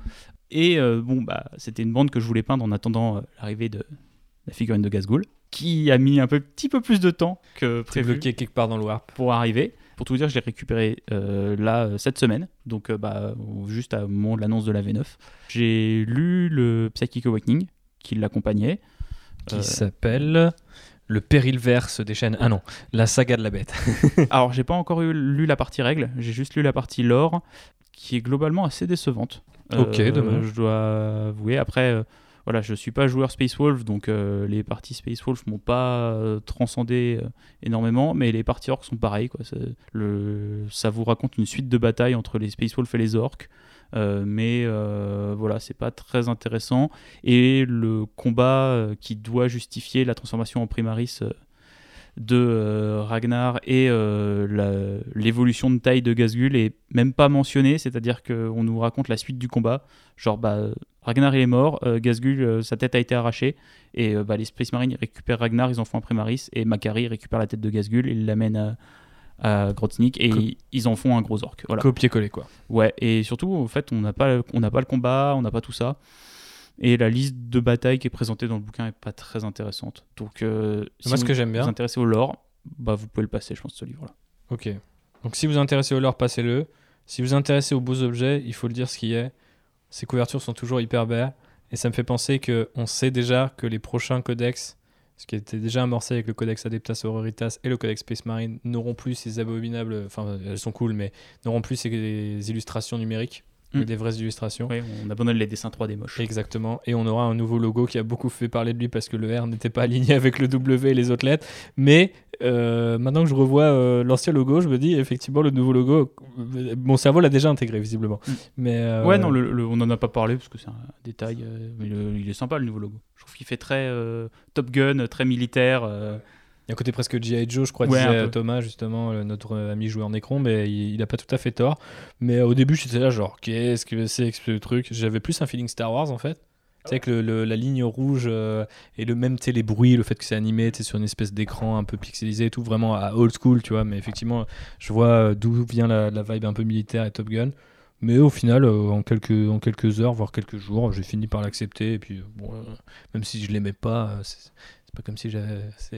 Et bon, bah, c'était une bande que je voulais peindre en attendant l'arrivée de la figurine de Gazgul, qui a mis un peu, petit peu plus de temps que prévu. bloqué quelque part dans le warp. Pour arriver. Pour tout vous dire, je l'ai récupéré euh, là euh, cette semaine, donc euh, bah, juste au moment de l'annonce de la V9. J'ai lu le Psychic Awakening qui l'accompagnait. Qui s'appelle Le péril verse des chaînes. Ah non, la saga de la bête. *laughs* Alors, j'ai pas encore eu, lu la partie règle, j'ai juste lu la partie lore, qui est globalement assez décevante. Ok, dommage. Je dois avouer. Après, voilà, je suis pas joueur Space Wolf, donc euh, les parties Space Wolf m'ont pas euh, transcendé euh, énormément, mais les parties orques sont pareilles. Quoi. Le, ça vous raconte une suite de batailles entre les Space Wolf et les orques. mais voilà, c'est pas très intéressant. Et le combat qui doit justifier la transformation en Primaris de Ragnar et l'évolution de taille de Gazgul est même pas mentionné, c'est-à-dire qu'on nous raconte la suite du combat. Genre, bah, Ragnar il est mort, euh, Gazgul, euh, sa tête a été arrachée, et euh, bah, les Space Marines récupèrent Ragnar, ils en font un Primaris, et Makari récupère la tête de Gazgul, il l'amène à, à Grotnik, et ils en font un gros orc. Voilà. Copier-coller quoi. Ouais, et surtout, en fait, on n'a pas, on pas le combat, on n'a pas tout ça. Et la liste de batailles qui est présentée dans le bouquin est pas très intéressante. Donc, si Moi, ce que j'aime bien. vous intéressez au lore, bah, vous pouvez le passer, je pense, ce livre-là. Ok. Donc, si vous intéressez au lore, passez-le. Si vous intéressez aux beaux objets, il faut le dire ce qui est. Ces couvertures sont toujours hyper belles. Et ça me fait penser qu'on sait déjà que les prochains codex, ce qui était déjà amorcé avec le codex Adeptas Auroritas et le codex Space Marine, n'auront plus ces abominables. Enfin, elles sont cool, mais n'auront plus ces illustrations numériques. Mm. des vraies illustrations. Oui, on abandonne les dessins 3D moches. Exactement. Et on aura un nouveau logo qui a beaucoup fait parler de lui parce que le R n'était pas aligné *laughs* avec le W et les autres lettres. Mais euh, maintenant que je revois euh, l'ancien logo, je me dis effectivement le nouveau logo, euh, mon cerveau l'a déjà intégré visiblement. Mm. Mais ouais, non, on n'en a pas parlé parce que c'est un détail. mais il est sympa le nouveau logo. Je trouve qu'il fait très Top Gun, très militaire. Il y a un côté presque G.I. Joe, je crois, disait Thomas, justement, euh, notre ami joueur en écran, mais il, n'a pas tout à fait tort. Mais au début, j'étais là, genre, qu'est-ce que c'est que ce truc? J'avais plus un feeling Star Wars, en fait. Tu sais, que la ligne rouge euh, et le même, tu les bruits, le fait que c'est animé, tu sur une espèce d'écran un peu pixelisé et tout, vraiment à old school, tu vois. Mais effectivement, je vois euh, d'où vient la, vibe un peu militaire et Top Gun. Mais au final, en, quelques, en quelques heures, voire quelques jours, j'ai fini par l'accepter. Et puis, bon, même si je l'aimais pas, pas comme si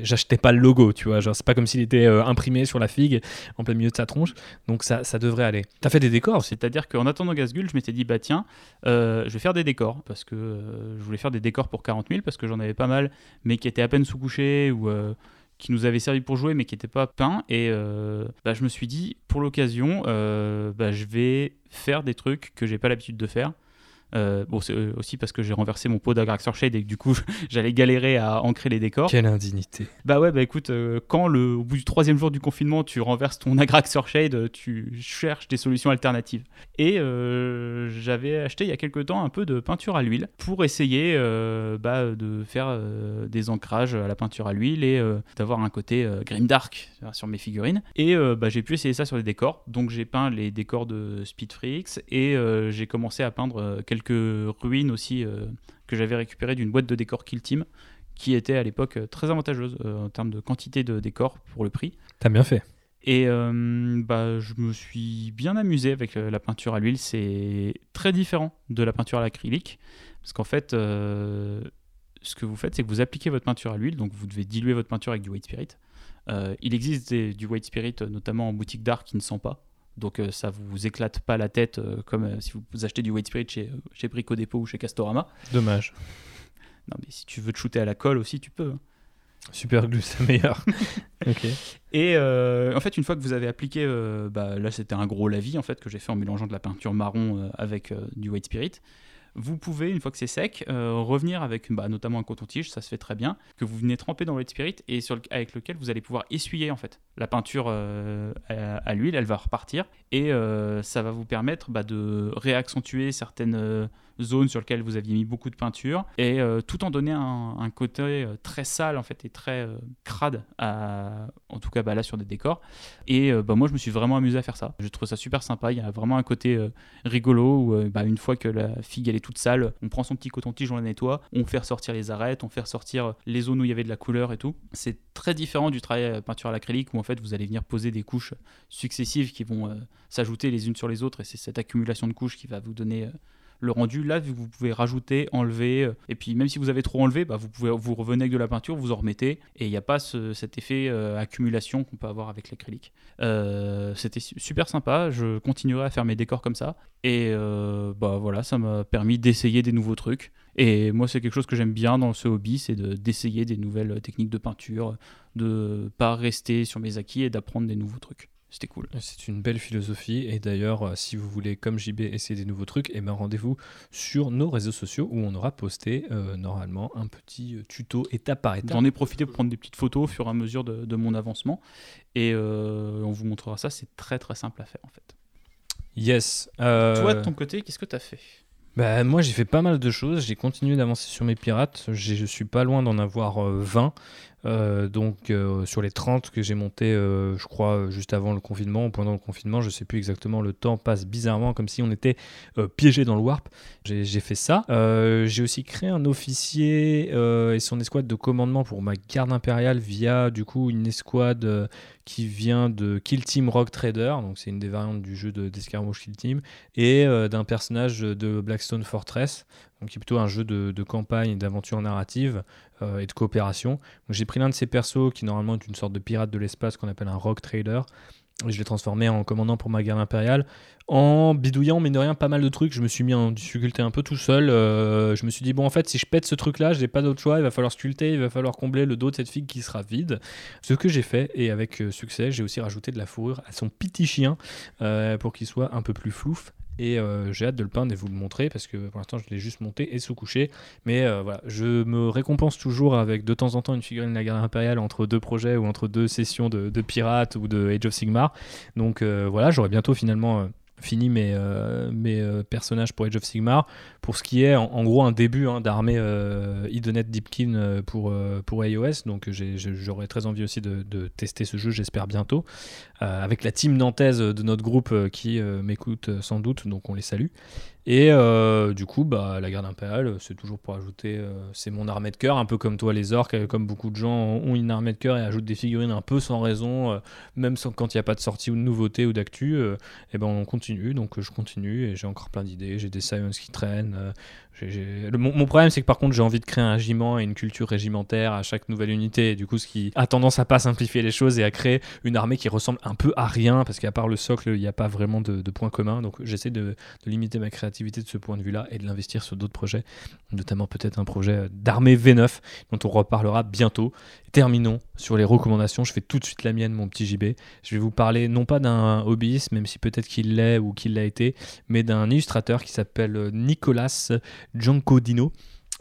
j'achetais pas le logo, tu vois. Genre, c'est pas comme s'il était euh, imprimé sur la figue en plein milieu de sa tronche. Donc ça, ça devrait aller. T'as fait des décors C'est-à-dire qu'en attendant Gasgul, je m'étais dit, bah tiens, euh, je vais faire des décors. Parce que euh, je voulais faire des décors pour 40 000, parce que j'en avais pas mal, mais qui étaient à peine sous-couchés ou qui nous avaient servi pour jouer, mais qui n'étaient pas peints. Et bah, je me suis dit, pour l'occasion, bah, je vais faire des trucs que j'ai pas l'habitude de faire. Euh, bon, c'est euh, aussi parce que j'ai renversé mon pot d'Agraxor Shade et que du coup, *laughs* j'allais galérer à ancrer les décors. Quelle indignité. Bah ouais, bah écoute, euh, quand le, au bout du troisième jour du confinement, tu renverses ton *laughs* Agraxor Shade, tu cherches des solutions alternatives. Et j'avais acheté il y a quelques temps un peu de peinture à l'huile pour essayer bah, de faire des ancrages à la peinture à l'huile et d'avoir un côté grimdark sur mes figurines. Et bah, j'ai pu essayer ça sur des décors. Donc j'ai peint les décors de Speed Freaks et j'ai commencé à peindre quelques ruines aussi euh, que j'avais récupérées d'une boîte de décor Kill Team qui était à l'époque euh, très avantageuse euh, en termes de quantité de décor pour le prix. T'as bien fait. Et bah, je me suis bien amusé avec la peinture à l'huile. C'est très différent de la peinture à l'acrylique. Parce qu'en fait, ce que vous faites, c'est que vous appliquez votre peinture à l'huile. Donc vous devez diluer votre peinture avec du white spirit. il existe du white spirit, notamment en boutique d'art, qui ne sent pas. Donc euh, ça vous éclate pas la tête euh, comme euh, si vous achetez du White Spirit chez, chez Brico Dépôt ou chez Castorama. Dommage. Non mais si tu veux te shooter à la colle aussi, tu peux. Hein. Super glue, c'est meilleur. *laughs* ok. Et en fait, une fois que vous avez appliqué, bah, là c'était un gros lavis en fait que j'ai fait en mélangeant de la peinture marron avec du white spirit. Vous pouvez, une fois que c'est sec, revenir avec bah, notamment un coton-tige, ça se fait très bien, que vous venez tremper dans le white spirit et avec lequel vous allez pouvoir essuyer en fait. La peinture euh, à, l'huile, elle va repartir et euh, ça va vous permettre bah, de réaccentuer certaines euh, zones sur lesquelles vous aviez mis beaucoup de peinture et tout en donner un, côté très sale en fait et très crade à, tout cas bah, là sur des décors. Et bah, moi je me suis vraiment amusé à faire ça. Je trouve ça super sympa. Il y a vraiment un côté rigolo où bah, une fois que la figue elle est toute sale, on prend son petit coton-tige, on la nettoie, on fait ressortir les arêtes, on fait ressortir les zones où il y avait de la couleur et tout. C'est très différent du travail peinture à l'acrylique où en fait vous allez venir poser des couches successives qui vont s'ajouter les unes sur les autres et c'est cette accumulation de couches qui va vous donner le rendu. Là, vous pouvez rajouter, enlever, euh, et puis même si vous avez trop enlevé, bah, vous revenez avec de la peinture, vous en remettez, et il n'y a pas cet effet euh, accumulation qu'on peut avoir avec l'acrylique. Euh, c'était super sympa. Je continuerai à faire mes décors comme ça, et bah voilà, ça m'a permis d'essayer des nouveaux trucs. Et moi, c'est quelque chose que j'aime bien dans ce hobby, c'est d'essayer des nouvelles techniques de peinture, de pas rester sur mes acquis et d'apprendre des nouveaux trucs. C'était cool. C'est une belle philosophie. Et d'ailleurs, euh, si vous voulez, comme JB, essayer des nouveaux trucs, et eh ben rendez-vous sur nos réseaux sociaux où on aura posté euh, normalement un petit euh, tuto étape par étape. J'en ai profité pour prendre des petites photos au fur et à mesure de, mon avancement. Et on vous montrera ça. C'est très très simple à faire en fait. Yes. Toi, de ton côté, qu'est-ce que tu as fait? bah, moi, j'ai fait pas mal de choses. J'ai continué d'avancer sur mes pirates. Je suis pas loin d'en avoir 20. Euh, donc euh, sur les 30 que j'ai monté, euh, je crois, juste avant le confinement, pendant le confinement, je sais plus exactement, le temps passe bizarrement comme si on était piégé dans le warp. J'ai fait ça. j'ai aussi créé un officier et son escouade de commandement pour ma garde impériale via du coup une escouade qui vient de Kill Team Rock Trader, donc c'est une des variantes du jeu d'escarmouche Kill Team, et d'un personnage de Blackstone Fortress qui est plutôt un jeu de, de campagne, d'aventure narrative euh, et de coopération. J'ai pris l'un de ces persos qui normalement est une sorte de pirate de l'espace qu'on appelle un rock trader. Et je l'ai transformé en commandant pour ma guerre impériale. En bidouillant, mais de rien, pas mal de trucs. Je me suis mis en difficulté un peu tout seul. Euh, je me suis dit, bon, en fait, si je pète ce truc-là, j'ai pas d'autre choix. Il va falloir sculpter, il va falloir combler le dos de cette figue qui sera vide. Ce que j'ai fait, et avec euh, succès, j'ai aussi rajouté de la fourrure à son petit chien pour qu'il soit un peu plus flouf et euh, j'ai hâte de le peindre et vous le montrer parce que pour l'instant je l'ai juste monté et sous-couché. Mais euh, voilà, je me récompense toujours avec de temps en temps une figurine de la garde impériale entre deux projets ou entre deux sessions de, Pirates ou de Age of Sigmar. Donc euh, voilà, j'aurai bientôt finalement fini mes, mes personnages pour Age of Sigmar. Pour ce qui est en, gros un début hein, d'armée euh, Idonet Deepkin pour, pour iOS. Donc j'aurais très envie aussi de tester ce jeu, j'espère bientôt. Avec la team nantaise de notre groupe qui m'écoute sans doute, donc on les salue. Et euh, du coup, bah, la garde impériale, c'est toujours pour ajouter, euh, c'est mon armée de cœur, un peu comme toi les orques, euh, comme beaucoup de gens ont une armée de cœur et ajoutent des figurines un peu sans raison, même sans, quand il n'y a pas de sortie ou de nouveauté ou d'actu, et ben on continue, donc je continue et j'ai encore plein d'idées, j'ai des science qui traînent, mon, problème, c'est que par contre, j'ai envie de créer un régiment et une culture régimentaire à chaque nouvelle unité. du coup, ce qui a tendance à pas simplifier les choses et à créer une armée qui ressemble un peu à rien, parce qu'à part le socle, il n'y a pas vraiment de, points communs. Donc, j'essaie de, limiter ma créativité de ce point de vue-là et de l'investir sur d'autres projets, notamment peut-être un projet d'armée V9 dont on reparlera bientôt. Terminons sur les recommandations. Je fais tout de suite la mienne, mon petit JB. Je vais vous parler non pas d'un hobbyiste, même si peut-être qu'il l'est ou qu'il l'a été, mais d'un illustrateur qui s'appelle Nicolas Giancodino.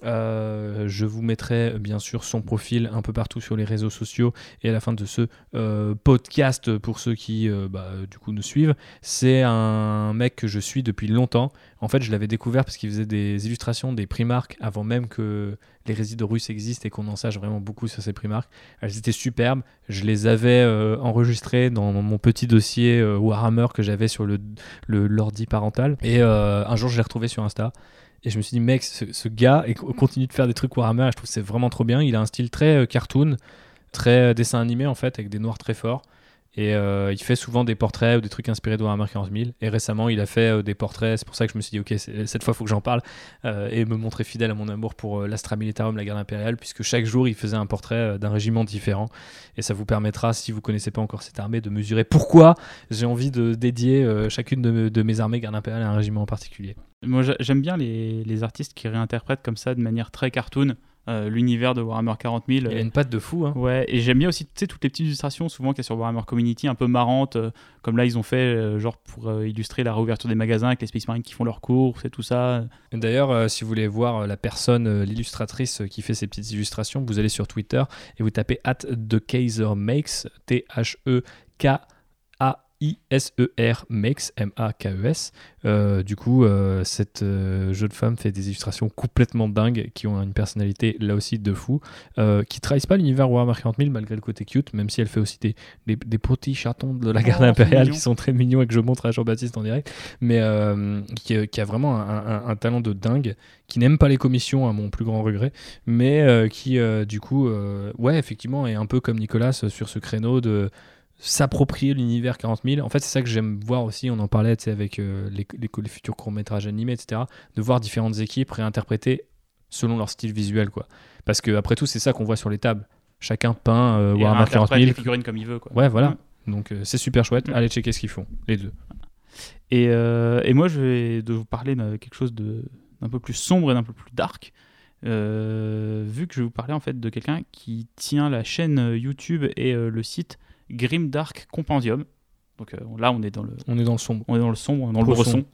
Euh, je vous mettrai bien sûr son profil un peu partout sur les réseaux sociaux et à la fin de ce euh, podcast pour ceux qui euh, bah, du coup nous suivent. C'est un mec que je suis depuis longtemps. En fait, je l'avais découvert parce qu'il faisait des illustrations des primarques avant même que les résidus russes existent et qu'on en sache vraiment beaucoup sur ces primarques. Elles étaient superbes. Je les avais enregistrées dans mon petit dossier Warhammer que j'avais sur le l'ordi parental. Et un jour, je l'ai retrouvé sur Insta. Et je me suis dit, mec, ce, gars continue de faire des trucs Warhammer. Je trouve c'est vraiment trop bien. Il a un style très euh, cartoon, très euh, dessin animé en fait, avec des noirs très forts. Et euh, il fait souvent des portraits ou des trucs inspirés de Warhammer 40 000. Et récemment, il a fait des portraits. C'est pour ça que je me suis dit, ok, cette fois, il faut que j'en parle. et me montrer fidèle à mon amour pour l'Astra Militarum, la garde impériale, puisque chaque jour, il faisait un portrait d'un régiment différent. Et ça vous permettra, si vous connaissez pas encore cette armée, de mesurer pourquoi j'ai envie de dédier chacune de, de mes armées garde impériale à un régiment en particulier. Moi, j'aime bien les, artistes qui réinterprètent comme ça de manière très cartoon. Euh, l'univers de Warhammer 40 000. Il a une patte de fou. Hein. Ouais, et j'aime bien aussi toutes les petites illustrations, souvent qu'il y a sur Warhammer Community, un peu marrantes, euh, comme là ils ont fait, euh, genre pour illustrer la réouverture des magasins avec les Space Marines qui font leurs courses et tout ça. D'ailleurs, si vous voulez voir la personne, l'illustratrice qui fait ces petites illustrations, vous allez sur Twitter et vous tapez at The Kaiser Makes, T-H-E-K-A I-S-E-R Makes, M-A-K-E-S. Euh, du coup, euh, cette euh, jeune femme fait des illustrations complètement dingues qui ont une personnalité là aussi de fou, qui trahissent pas l'univers Warhammer 40 000 malgré le côté cute, même si elle fait aussi des, des, des petits chatons de la garde Oh, c'est impériale qui sont très mignons et que je montre à Jean-Baptiste en direct, mais qui, qui a vraiment un, un- un talent de dingue, qui n'aime pas les commissions à mon plus grand regret, mais qui du coup, ouais, effectivement, est un peu comme Nicolas sur ce créneau de s'approprier l'univers 40 000. En fait, c'est ça que j'aime voir aussi. On en parlait avec euh, les, les- les futurs courts-métrages animés, etc. De voir différentes équipes réinterpréter selon leur style visuel. quoi. Parce que après tout, c'est ça qu'on voit sur les tables. Chacun peint euh, Warhammer 40 interprète 000. les figurines comme il veut. Quoi. Ouais, voilà. Donc euh, c'est super chouette. Mm. Allez checker ce qu'ils font, les deux. Et, euh, et moi, je vais de vous parler de quelque chose d'un peu plus sombre et d'un peu plus dark. vu que je vais vous parler en fait de quelqu'un qui tient la chaîne YouTube et le site Grim Dark Compendium. Donc euh, là, on est dans le, On est dans le sombre. on est dans le sombre, dans le Bresson. *laughs*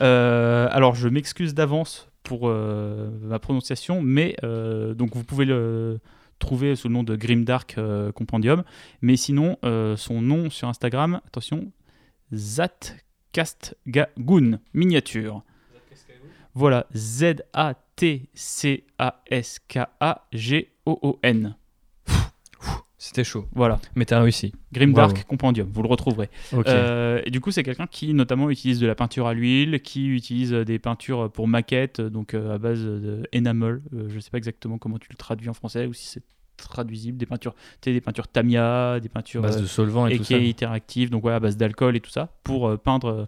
Euh, alors, je m'excuse d'avance pour euh, ma prononciation, mais euh, donc vous pouvez le trouver sous le nom de Grimdark euh, Compendium. Mais sinon, son nom sur Instagram, attention, Zatkastgagun miniature. Voilà, Z-A-T-C-A-S-K-A-G-O-O-N. C'était chaud. Voilà, Mais t'as réussi. Grimdark. Compendium, vous le retrouverez. Euh, et du coup, c'est quelqu'un qui notamment utilise de la peinture à l'huile, qui utilise euh, des peintures pour maquettes, euh, donc euh, à base de enamel. Euh, je ne sais pas exactement comment tu le traduis en français ou si c'est traduisible. Des peintures, des peintures Tamiya, des peintures base de solvant et, et tout qui ça. est interactive, donc ouais, à base d'alcool et tout ça, pour peindre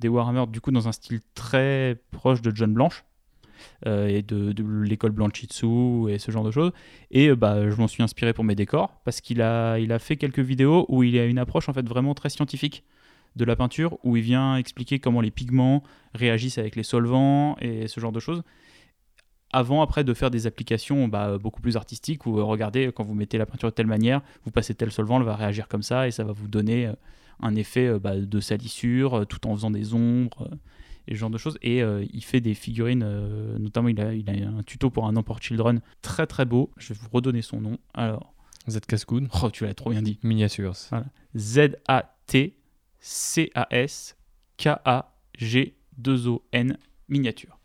des Warhammer du coup dans un style très proche de John Blanche. Euh, et de, l'école Blanchitsu et ce genre de choses. Et euh, bah, je m'en suis inspiré pour mes décors parce qu'il a, il a fait quelques vidéos où il a une approche en fait vraiment très scientifique de la peinture, où il vient expliquer comment les pigments réagissent avec les solvants et ce genre de choses. Avant, après, de faire des applications bah, beaucoup plus artistiques où euh, regardez, quand vous mettez la peinture de telle manière, vous passez tel solvant, elle va réagir comme ça et ça va vous donner un effet bah, de salissure tout en faisant des ombres et ce genre de choses. Et euh, il fait des figurines, euh, notamment il a, il a un tuto pour un Emport Children très très beau. Je vais vous redonner son nom. Alors, Z Cascoon. oh, tu l'as trop bien dit. Miniatures. Z-A-T-C-A-S-K-A-G-2-O-N miniature.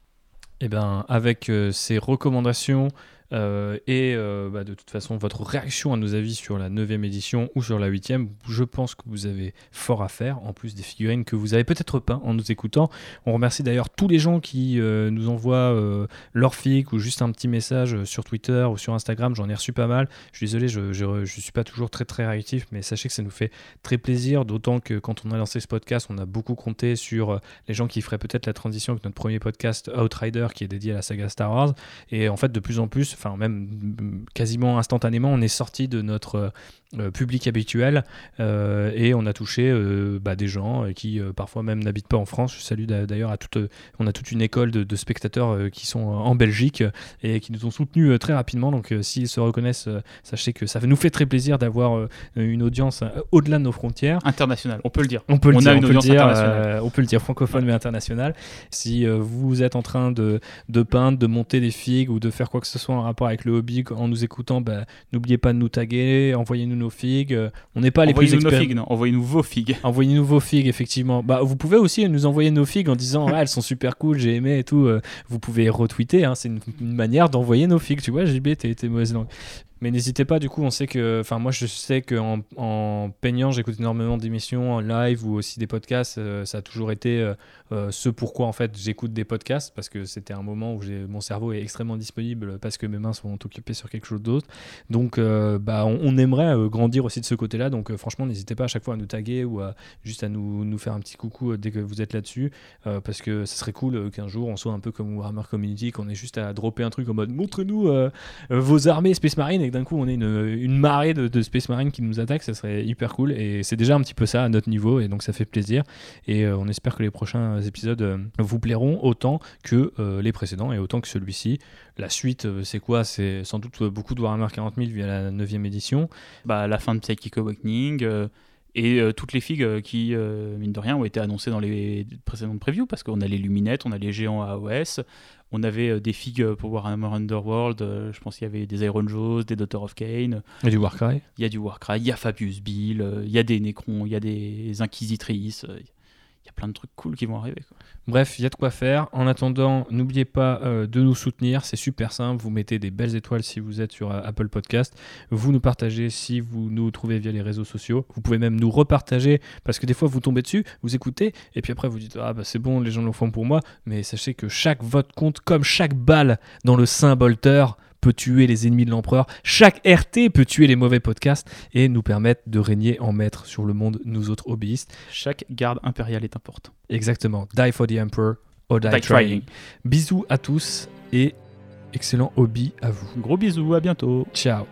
Eh ben, avec euh, ces recommandations euh, et euh, bah, de toute façon votre réaction à nos avis sur la 9e édition ou sur la 8e, je pense que vous avez fort à faire, en plus des figurines que vous avez peut-être peint en nous écoutant. On remercie d'ailleurs tous les gens qui euh, nous envoient leur fic ou juste un petit message sur Twitter ou sur Instagram, j'en ai reçu pas mal. Je suis désolé, je ne suis pas toujours très très réactif, mais sachez que ça nous fait très plaisir, d'autant que quand on a lancé ce podcast, on a beaucoup compté sur les gens qui feraient peut-être la transition avec notre premier podcast Outrider qui est dédié à la saga Star Wars. Et en fait, de plus en plus, enfin même mm, quasiment instantanément, on est sorti de notre euh, euh, public habituel euh, et on a touché bah, des gens qui parfois même n'habitent pas en France. Je salue d'a- d'ailleurs à toute, on a toute une école de, de spectateurs qui sont en Belgique et qui nous ont soutenus très rapidement. Donc s'ils se reconnaissent, sachez que ça nous fait très plaisir d'avoir une audience au-delà de nos frontières. International, on peut le dire. On peut le On dire, a une on peut le dire, internationale. on peut le dire francophone mais international. Si vous êtes en train de, de peindre, de monter des figues ou de faire quoi que ce soit en rapport avec le hobby en nous écoutant, bah, n'oubliez pas de nous taguer, envoyez-nous nos figues. Euh, On n'est pas les plus Envoyez-nous nos experts. figues, non, envoyez-nous vos figues. *laughs* Envoyez-nous vos figues, effectivement. Bah, vous pouvez aussi nous envoyer nos figues en disant Ouais, *laughs* elles sont super cool, j'ai aimé et tout. Euh, vous pouvez retweeter, hein, c'est une, une manière d'envoyer nos figues. Tu vois, JB, t'es mauvaise langue. Mais n'hésitez pas, du coup, on sait que. Enfin, moi, je sais qu'en en peignant, j'écoute énormément d'émissions en live ou aussi des podcasts. euh, ça a toujours été euh, euh, ce pourquoi, en fait, j'écoute des podcasts parce que c'était un moment où mon cerveau est extrêmement disponible parce que mes mains sont occupées sur quelque chose d'autre. Donc, bah, on, aimerait grandir aussi de ce côté-là. Donc, franchement, n'hésitez pas à chaque fois à nous taguer ou juste à nous, nous faire un petit coucou dès que vous êtes là-dessus. parce que ce serait cool qu'un jour on soit un peu comme Warhammer Community, qu'on ait juste à dropper un truc en mode montrez-nous vos armées Space Marine d'un coup on ait une, marée de, Space Marine qui nous attaque. Ça serait hyper cool. Et c'est déjà un petit peu ça à notre niveau. Et donc ça fait plaisir. Et euh, on espère que les prochains épisodes euh, vous plairont autant que euh, les précédents et autant que celui-ci. La suite, c'est quoi? C'est sans doute beaucoup de Warhammer 40 000 via la 9 édition. Bah, la fin de Psychic Awakening Et toutes les figues qui, mine de rien, ont été annoncées dans les précédentes previews, parce qu'on a les luminettes, on a les géants AOS, on avait euh, des figues pour Warhammer Underworld, euh, je pense qu'il y avait des Iron Jaws, des Daughter of Cain, Et du Warcry. il y a du Warcry, il y a Fabius Bill, euh, il y a des Necrons, il y a des Inquisitrices, il y a plein de trucs cool qui vont arriver. Bref, il y a de quoi faire. En attendant, n'oubliez pas euh, de nous soutenir. C'est super simple. Vous mettez des belles étoiles si vous êtes sur euh, Apple Podcast. Vous nous partagez si vous nous trouvez via les réseaux sociaux. Vous pouvez même nous repartager parce que des fois vous tombez dessus, vous écoutez et puis après vous dites ah bah c'est bon, les gens le font pour moi. Mais sachez que chaque vote compte comme chaque balle dans le Saint-Bolter peut tuer les ennemis de l'empereur. Chaque RT peut tuer les mauvais podcasts et nous permettre de régner en maître sur le monde, nous autres hobbyistes. Chaque garde impériale est importante. Exactement. Die for the Emperor or die, Die trying. trying. Bisous à tous et excellent hobby à vous. Gros bisous, à bientôt. Ciao.